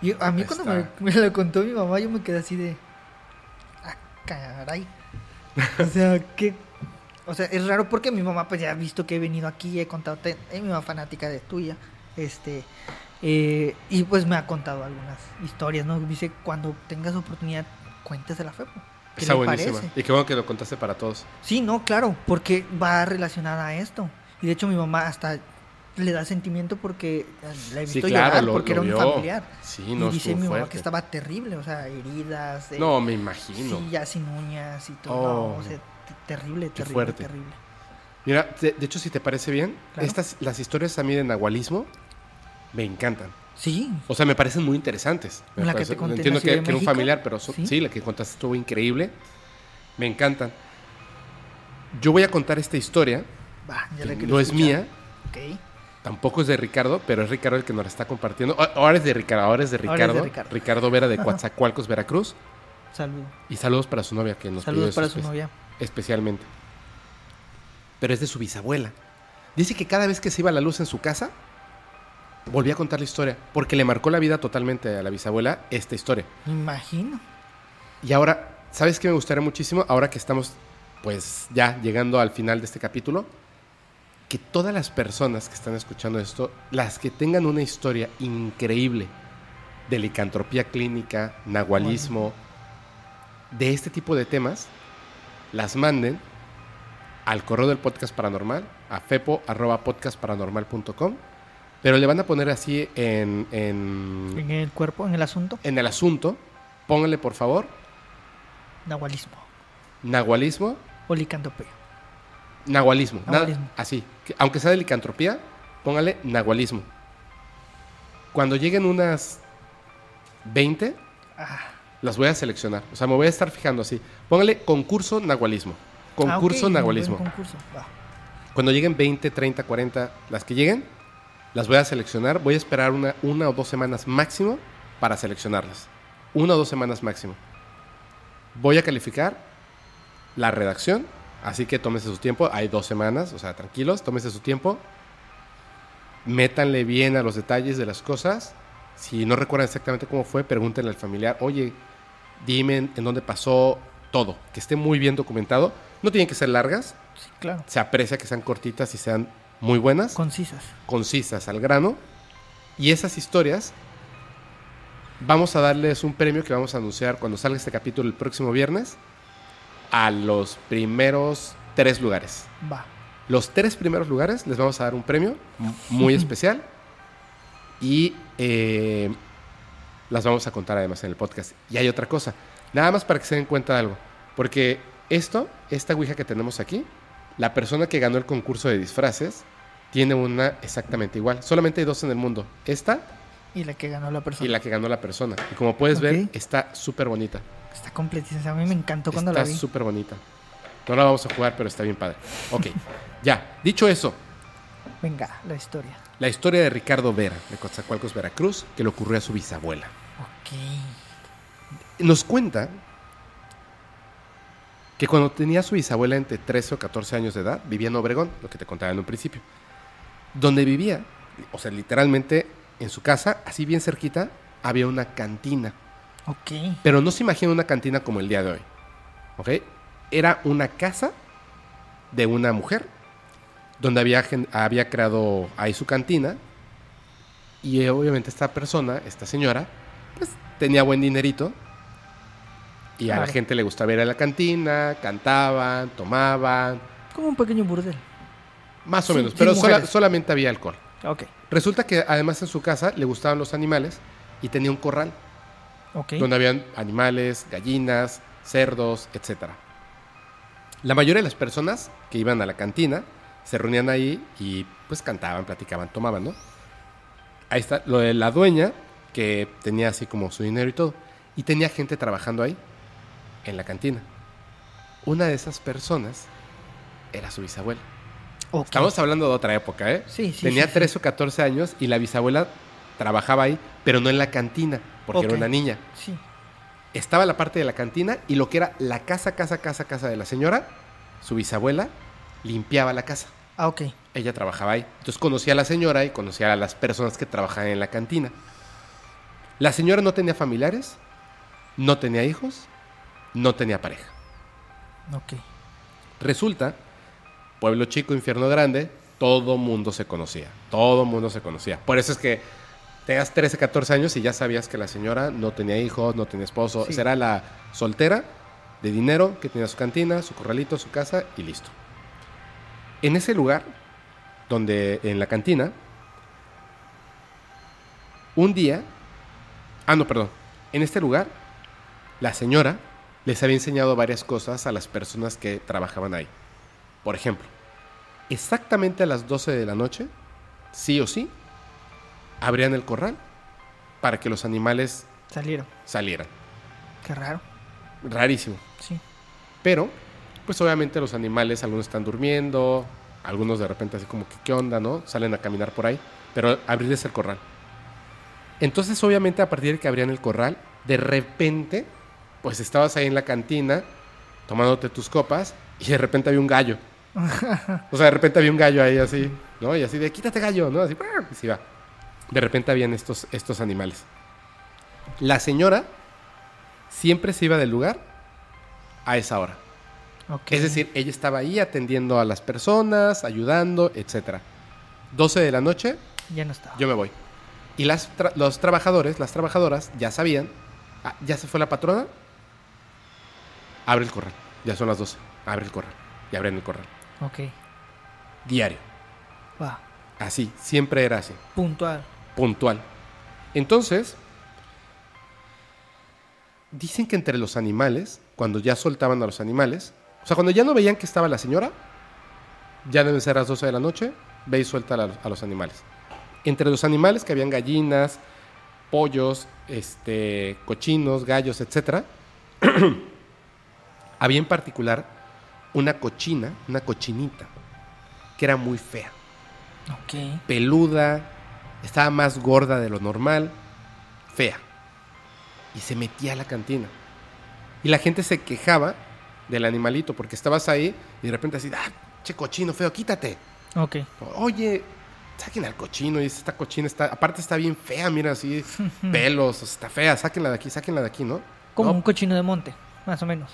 Y a mí cuando me, me lo contó mi mamá, yo me quedé así de... Ah, caray. O sea, que... O sea, es raro porque mi mamá pues ya ha visto que he venido aquí, he contado... Es mi mamá fanática de tuya. Este... eh, y pues me ha contado algunas historias, ¿no? Dice, cuando tengas oportunidad, cuéntese la fe. ¿Qué Está buenísima. parece? Y qué bueno que lo contaste para todos. Sí, no, claro, porque va relacionada a esto. Y de hecho mi mamá hasta le da sentimiento porque eh, la he Sí, visto claro, llorar lo- porque lo era un vio. familiar. Sí, no, y dice mi mamá fuerte. que estaba terrible, o sea, heridas, de No, me imagino. sillas sin uñas y todo. Oh. no, o sea, terrible, terrible, fuerte. terrible. Mira, de, de hecho, si te parece bien, Claro. estas, las historias a mí de nahualismo me encantan. Sí, O sea, me parecen muy interesantes. Me La que parece- te conté en Entiendo que, que era un familiar, pero so- Sí. sí. la que contaste estuvo increíble. Me encantan. Yo voy a contar esta historia. Va, ya que la quiero no es escuchar. mía, Ok, tampoco es de Ricardo, pero es Ricardo el que nos la está compartiendo. Ah, Ahora es de Ricardo, ahora es de Ahora es de Ricardo. Ricardo. Vera de. Coatzacoalcos, Veracruz. saludo. Y saludos para su novia que nos pidió Saludos para su novia. Especialmente. Pero es de su bisabuela. Dice que cada vez que se iba la luz en su casa, volvía a contar la historia. Porque le marcó la vida totalmente a la bisabuela esta historia. Me imagino. Y ahora, ¿sabes qué me gustaría muchísimo? Ahora que estamos, pues ya llegando al final de este capítulo, que todas las personas que están escuchando esto, las que tengan una historia increíble de licantropía clínica, nahualismo, de este tipo de temas, las manden al correo del podcast paranormal, a fepo.podcastparanormal.com, pero le van a poner así en, en, En el cuerpo, en el asunto, en el asunto, pónganle por favor nahualismo nahualismo, o licantropía. Nahualismo, nada- Nahualismo. así, que aunque sea de licantropía, póngale nahualismo. Cuando lleguen unas 20, Ah, las voy a seleccionar. O sea, me voy a estar fijando así. Póngale concurso nahualismo. Concurso ah, nahualismo. concurso. Cuando lleguen 20, 30, 40, las que lleguen, las voy a seleccionar. Voy a esperar una, una o dos semanas máximo para seleccionarlas. Una o dos semanas máximo. Voy a calificar la redacción, así que tómese su tiempo. Hay dos semanas, o sea, tranquilos, tómese su tiempo. métanle bien a los detalles de las cosas. Si no recuerdan exactamente cómo fue, pregúntenle al familiar, oye, dime en, dónde pasó todo, que esté muy bien documentado. No tienen que ser largas, Sí, claro. se aprecia que sean cortitas y sean muy buenas, Concisas. concisas, al grano. Y esas historias, vamos a darles un premio que vamos a anunciar cuando salga este capítulo el próximo viernes a los primeros tres lugares. Va. Los tres primeros lugares les vamos a dar un premio muy especial y eh, las vamos a contar además en el podcast. Y hay otra cosa, nada más para que se den cuenta de algo, porque esto, esta Ouija que tenemos aquí, la persona que ganó el concurso de disfraces tiene una exactamente igual. Solamente hay dos en el mundo, esta Y la que ganó la persona. y la que ganó la persona. Y como puedes ver, está súper bonita. Está completísima. A mí me encantó cuando la Está vi. súper bonita. No la vamos a jugar, pero está bien padre. Ok, ya. Dicho eso, Venga, la historia. La historia de Ricardo Vera, de Coatzacoalcos, Veracruz, que le ocurrió a su bisabuela. Ok. Nos cuenta que cuando tenía a su bisabuela entre 13 o 14 años de edad, vivía en Obregón, lo que te contaba en un principio. Donde vivía, o sea, literalmente en su casa, así bien cerquita, había una cantina. Ok. Pero no se imagina una cantina como el día de hoy. ¿Ok? Era una casa de una mujer donde había, creado ahí su cantina. Y eh, obviamente esta persona, esta señora, pues tenía buen dinerito. Y a la gente le gustaba ir a la cantina, cantaban, tomaban, Como un pequeño burdel. más o menos, pero sola- solamente había alcohol. Ok. Resulta que además en su casa le gustaban los animales y tenía un corral. Donde habían animales, gallinas, cerdos, etc. La mayoría de las personas que iban a la cantina se reunían ahí y pues cantaban, platicaban, tomaban, ¿no? Ahí está lo de la dueña, que tenía así como su dinero y todo, y tenía gente trabajando ahí, en la cantina. Una de esas personas era su bisabuela. Estamos hablando de otra época, ¿eh? Sí, sí, Tenía sí, sí. 13 o 14 años y la bisabuela trabajaba ahí, pero no en la cantina, porque era una niña Sí. estaba la parte de la cantina y lo que era la casa, casa, casa, casa de la señora, su bisabuela, limpiaba la casa. Ah, ok. Ella trabajaba ahí. Entonces conocía a la señora y conocía a las personas que trabajaban en la cantina. La señora no tenía familiares, no tenía hijos, no tenía pareja. Ok. Resulta, pueblo chico, infierno grande, todo mundo se conocía. Todo mundo se conocía. Por eso es que tenías 13, 14 años y ya sabías que la señora no tenía hijos, no tenía esposo. Sí. Era la soltera de dinero que tenía su cantina, su corralito, su casa y listo. En ese lugar, donde en la cantina, un día, ah no, perdón, en este lugar, la señora les había enseñado varias cosas a las personas que trabajaban ahí. Por ejemplo, exactamente a las 12 de la noche, sí o sí, abrían el corral para que los animales Salieron. salieran. Qué raro. Rarísimo. Sí. Pero, pues obviamente los animales, algunos están durmiendo, algunos de repente así como que, ¿qué onda, no? Salen a caminar por ahí, pero abrirles el corral. Entonces, obviamente, a partir de que abrían el corral, de repente, pues estabas ahí en la cantina, tomándote tus copas, y de repente había un gallo. o sea, de repente había un gallo ahí así, ¿no? Y así de, quítate gallo, ¿no? Así, y se iba. De repente habían estos, estos animales. La señora siempre se iba del lugar a esa hora. Ok. Es decir, ella estaba ahí atendiendo a las personas, ayudando, etc. 12 de la noche, Ya no estaba. yo me voy. Y las tra- los trabajadores, las trabajadoras, ya sabían, ah, ya se fue la patrona, abre el corral. Ya son las 12, abre el corral. Y abren el corral. Ok. Diario. Va. Así, siempre era así, Puntual. Puntual. Entonces, dicen que entre los animales, cuando ya soltaban a los animales, o sea, cuando ya no veían que estaba la señora, ya deben ser las 12 de la noche, ve y suelta a, los animales. Entre los animales que habían gallinas, pollos, este, cochinos, gallos, etc. había en particular una cochina, una cochinita, que era muy fea Ok. peluda, estaba más gorda de lo normal, fea. Y se metía a la cantina. Y la gente se quejaba del animalito porque estabas ahí y de repente así, ah, che cochino feo, quítate. Ok. Oye, saquen al cochino. Y dice, esta cochina está, aparte está bien fea, mira, así, pelos, está fea, sáquenla de aquí, sáquenla de aquí, ¿no? Como No, un cochino de monte, más o menos.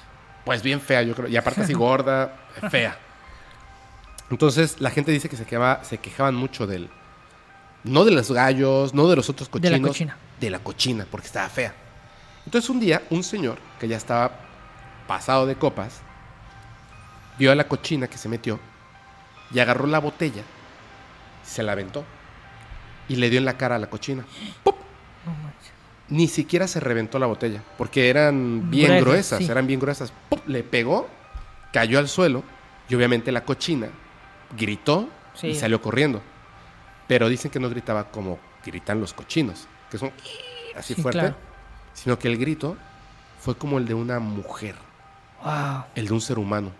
Pues bien fea, yo creo. Y aparte así gorda, fea. Entonces la gente dice que se, quejaba- se quejaban mucho del... No de los gallos, no de los otros De cochinos. la cochina. De la cochina, porque estaba fea. Entonces un día, un señor que ya estaba pasado de copas, vio a la cochina que se metió y agarró la botella, se la aventó y le dio en la cara a la cochina. Manches. Ni siquiera se reventó la botella, porque eran bien Gruesas, gruesas, sí. eran bien gruesas. ¡Pum! Le pegó, cayó al suelo y obviamente la cochina gritó y salió corriendo. Pero dicen que no gritaba como gritan los cochinos, que son así Sí, fuerte, claro. sino que el grito fue como el de una mujer, Wow. el de un ser humano,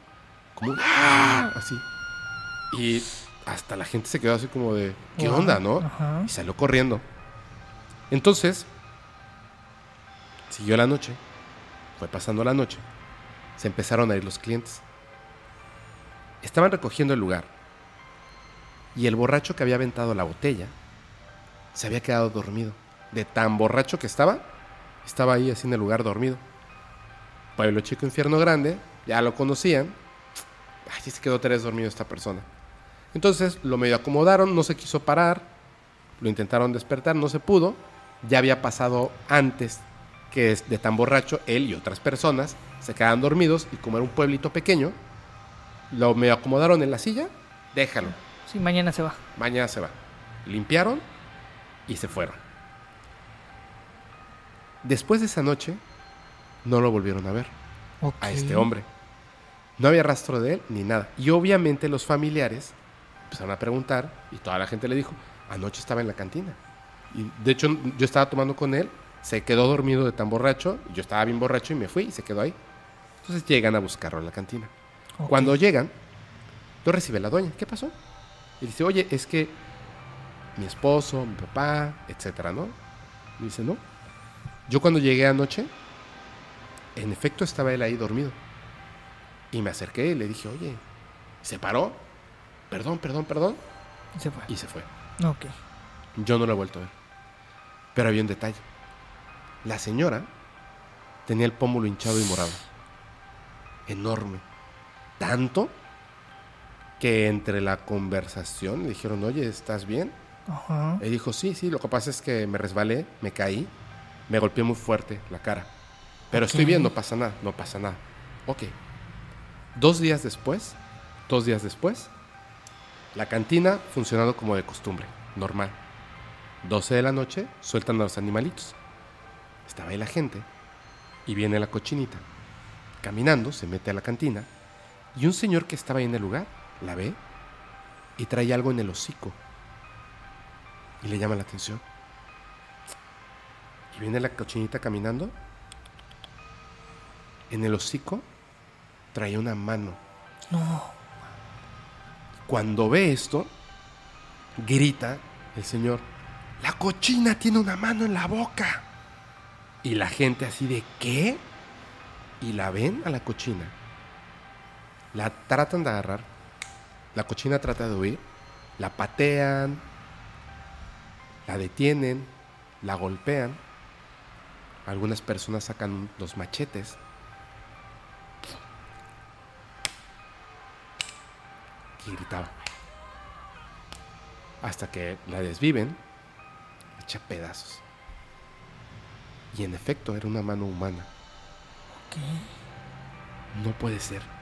como un ¡ah! así. Y hasta la gente se quedó así como de, ¿qué Wow. onda, no? Ajá. Y salió corriendo. Entonces, siguió la noche, fue pasando la noche, se empezaron a ir los clientes. Estaban recogiendo el lugar y el borracho que había aventado la botella se había quedado dormido. De tan borracho que estaba, estaba ahí así en el lugar dormido. Pueblo chico, infierno grande, ya lo conocían. Ay, se quedó tres dormido esta persona. Entonces lo medio acomodaron, no se quiso parar, lo intentaron despertar, no se pudo. Ya había pasado antes que de tan borracho, él y otras personas se quedaban dormidos y como era un pueblito pequeño, lo medio acomodaron en la silla, déjalo, Sí, mañana se va. mañana se va. Limpiaron y se fueron. Después de esa noche, no lo volvieron a ver a este hombre. No había rastro de él ni nada. Y obviamente los familiares empezaron a preguntar y toda la gente le dijo, anoche estaba en la cantina. Y de hecho yo estaba tomando con él, se quedó dormido de tan borracho, yo estaba bien borracho y me fui y se quedó ahí. Entonces llegan a buscarlo en la cantina. Cuando llegan, lo recibe la doña. ¿Qué pasó? Y dice, oye, es que mi esposo, mi papá, etcétera, ¿no? Y dice, no. Yo cuando llegué anoche, en efecto estaba él ahí dormido. Y me acerqué y le dije, oye, se paró. Perdón, perdón, perdón. Se fue. Y se fue. Ok. Yo no lo he vuelto a ver. Pero había un detalle. La señora tenía el pómulo hinchado y morado. Enorme. Tanto que entre la conversación le dijeron, oye, ¿estás bien? Ajá. Él dijo, sí, sí, lo que pasa es que me resbalé, me caí, me golpeé muy fuerte la cara. Pero estoy Ok. bien, no pasa nada, no pasa nada. Ok. Dos días después, dos días después, la cantina funcionando como de costumbre, normal. 12 de la noche, sueltan a los animalitos. Estaba ahí la gente y viene la cochinita. Caminando, se mete a la cantina y un señor que estaba ahí en el lugar la ve y trae algo en el hocico y le llama la atención. Y viene la cochinita caminando. En el hocico trae una mano. No. Cuando ve esto, grita el señor, la cochina tiene una mano en la boca. Y la gente así de, ¿qué? Y la ven a la cochina. La tratan de agarrar. La cochina trata de huir. La patean. La detienen. La golpean. Algunas personas sacan los machetes. Y gritaba. Hasta que la desviven, echa pedazos. Y en efecto era una mano humana. Ok. No puede ser.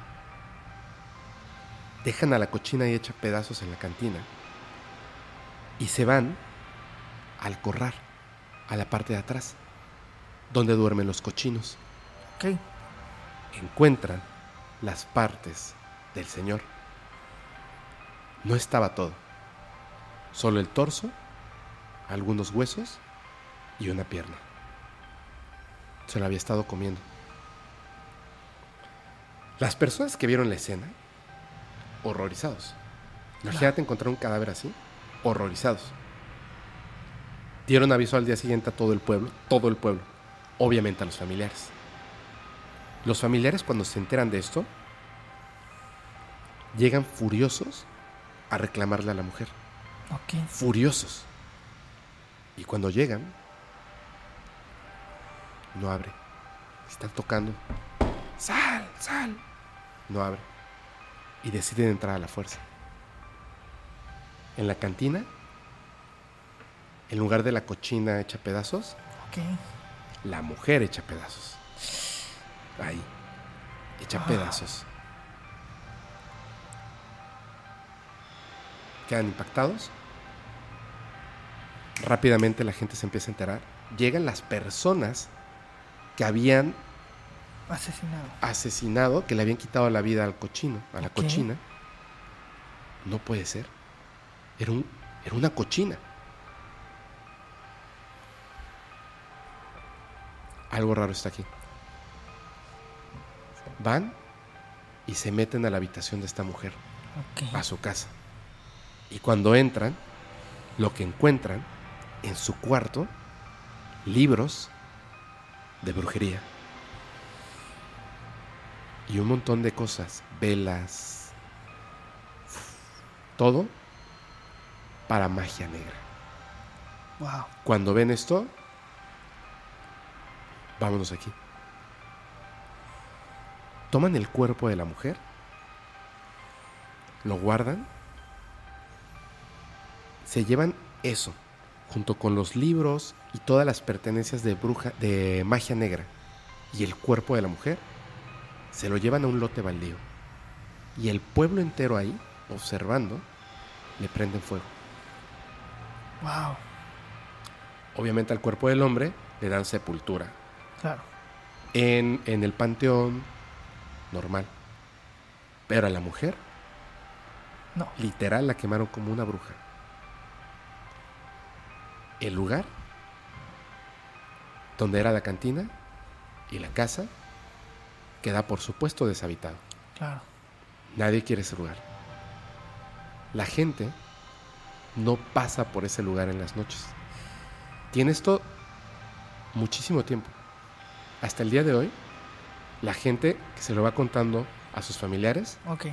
Dejan a la cochina y echa pedazos en la cantina. Y se van al corral, a la parte de atrás, donde duermen los cochinos. Ok. Encuentran las partes del señor. No estaba todo. Solo el torso, algunos huesos y una pierna. Se lo había estado comiendo. Las personas que vieron la escena, horrorizados. Imagínate encontrar un cadáver así, horrorizados. Dieron aviso al día siguiente a todo el pueblo, todo el pueblo, obviamente a los familiares. Los familiares cuando se enteran de esto, llegan furiosos a reclamarle a la mujer. Ok. furiosos. Y cuando llegan, no abre. Están tocando. Sal, sal. No abre. Y deciden entrar a la fuerza. En la cantina, en lugar de la cochina hecha pedazos, la mujer hecha pedazos. Ahí. Hecha Ah. pedazos. Quedan impactados. Rápidamente la gente se empieza a enterar. Llegan las personas que habían Asesinado. asesinado, que le habían quitado la vida al cochino, a la cochina. No puede ser. Era, un, era una cochina. Algo raro está aquí. Van y se meten a la habitación de esta mujer, a su casa. Y cuando entran, lo que encuentran en su cuarto, libros de brujería. Y un montón de cosas, velas, todo para magia negra. Wow. Cuando ven esto, vámonos aquí. Toman el cuerpo de la mujer, lo guardan, se llevan eso, junto con los libros y todas las pertenencias de bruja, de magia negra, y el cuerpo de la mujer, se lo llevan a un lote baldío. Y el pueblo entero ahí, observando, le prenden fuego. Wow. Obviamente al cuerpo del hombre le dan sepultura Claro. en, en el panteón normal. Pero a la mujer, No. literal, la quemaron como una bruja. El lugar donde era la cantina y la casa queda por supuesto deshabitado. Claro. Nadie quiere ese lugar. La gente no pasa por ese lugar en las noches. Tiene esto muchísimo tiempo. Hasta el día de hoy, la gente que se lo va contando a sus familiares, Ok.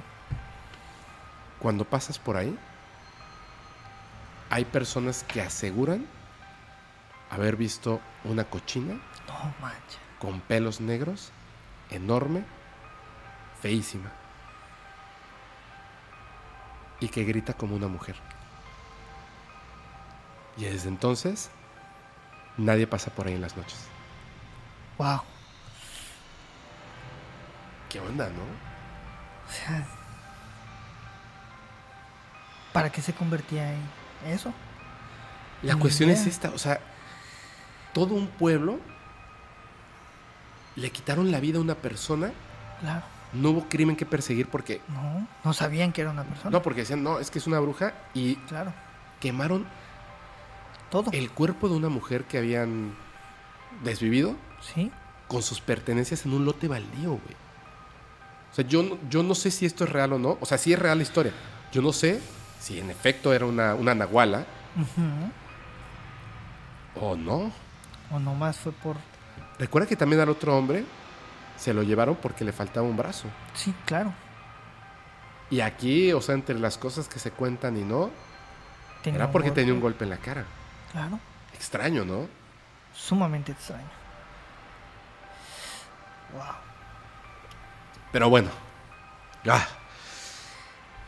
cuando pasas por ahí, hay personas que aseguran haber visto una cochina No con pelos negros, enorme, feísima. Y que grita como una mujer. Y desde entonces, nadie pasa por ahí en las noches. Wow. ¿Qué onda, no? O sea. ¿Para qué se convertía en eso? La cuestión es esta, o sea, todo un pueblo le quitaron la vida a una persona, Claro. no hubo crimen que perseguir porque... No. No sabían que era una persona. No, porque decían, no, es que es una bruja y Claro. quemaron Todo. el cuerpo de una mujer que habían desvivido Sí. con sus pertenencias en un lote baldío, güey. O sea, yo, no- yo no sé si esto es real o no. O sea, sí es real la historia. Yo no sé si en efecto era una, una nahuala Ujú. o no. O nomás fue por. Recuerda que también al otro hombre se lo llevaron porque le faltaba un brazo. Sí, claro. Y aquí, o sea, entre las cosas que se cuentan y no, Tenía era porque tenía un golpe. golpe en la cara. Claro. Extraño, ¿no? Sumamente extraño. Wow. Pero bueno. Ah.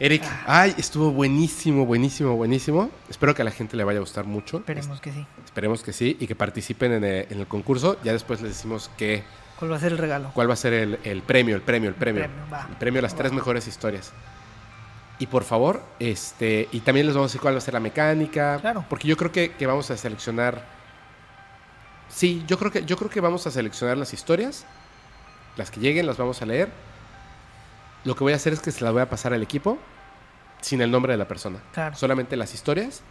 Eric, ay, estuvo buenísimo, buenísimo, buenísimo. Espero que a la gente le vaya a gustar mucho. Esperemos que sí. Esperemos que sí y que participen en el, en el concurso. Ya después les decimos que, ¿Cuál va a ser el regalo? cuál va a ser el, el premio, el premio, el premio. premio, va. El premio a las Va. tres mejores historias. Y por favor, este, y también les vamos a decir cuál va a ser la mecánica. Claro. Porque yo creo que, que vamos a seleccionar. Sí, yo creo que, yo creo que vamos a seleccionar las historias. Las que lleguen las vamos a leer. Lo que voy a hacer es que se las voy a pasar al equipo sin el nombre de la persona. Claro. Solamente las historias.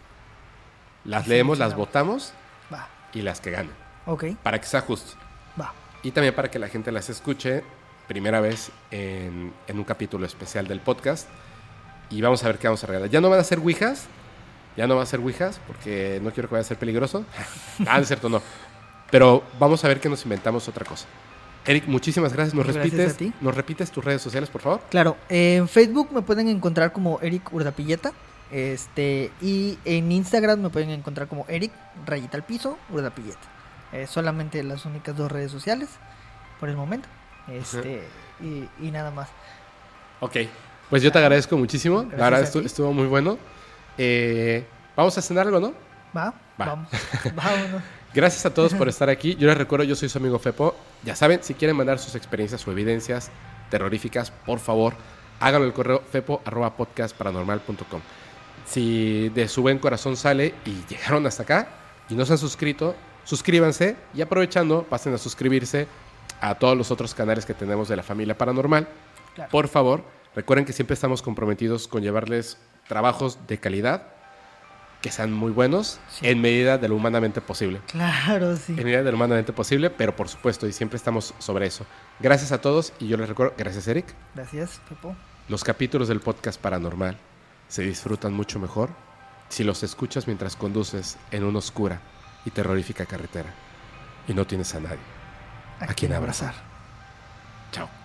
Las Y leemos, las seleccionamos. votamos Va. y las que ganan. Ok. Para que sea justo. Va. Y también para que la gente las escuche primera vez en, en un capítulo especial del podcast. Y vamos a ver qué vamos a regalar. Ya no van a ser ouijas. Ya no van a ser ouijas porque no quiero que vaya a ser peligroso. ah, es cierto, no. Pero vamos a ver que nos inventamos otra cosa. Eric, muchísimas gracias. ¿Nos Gracias repites, a ti. ¿Nos repites tus redes sociales, por favor? Claro, en Facebook me pueden encontrar como Eric Urdapilleta. Este, y en Instagram me pueden encontrar como Eric, rayita al piso, Urdapillet. Eh, solamente las únicas dos redes sociales por el momento. Este, y, y nada más. Ok, pues yo te agradezco muchísimo. Gracias La verdad estuvo muy bueno. Eh, vamos a cenar algo, ¿no? ¿Va? Va. Vamos. Vámonos. Gracias a todos por estar aquí. Yo les recuerdo, yo soy su amigo Fepo. Ya saben, si quieren mandar sus experiencias o evidencias terroríficas, por favor, háganlo al correo fepo.podcastparanormal.com. Si de su buen corazón sale y llegaron hasta acá y no se han suscrito, suscríbanse y aprovechando, pasen a suscribirse a todos los otros canales que tenemos de la familia paranormal. Claro. Por favor, recuerden que siempre estamos comprometidos con llevarles trabajos de calidad que sean muy buenos Sí. en medida de lo humanamente posible Claro, sí. en medida de lo humanamente posible, pero por supuesto, y siempre estamos sobre eso. Gracias a todos y yo les recuerdo, gracias Eric, Gracias, Pepo. los capítulos del podcast paranormal se disfrutan mucho mejor si los escuchas mientras conduces en una oscura y terrorífica carretera y no tienes a nadie a quien abrazar. Chao.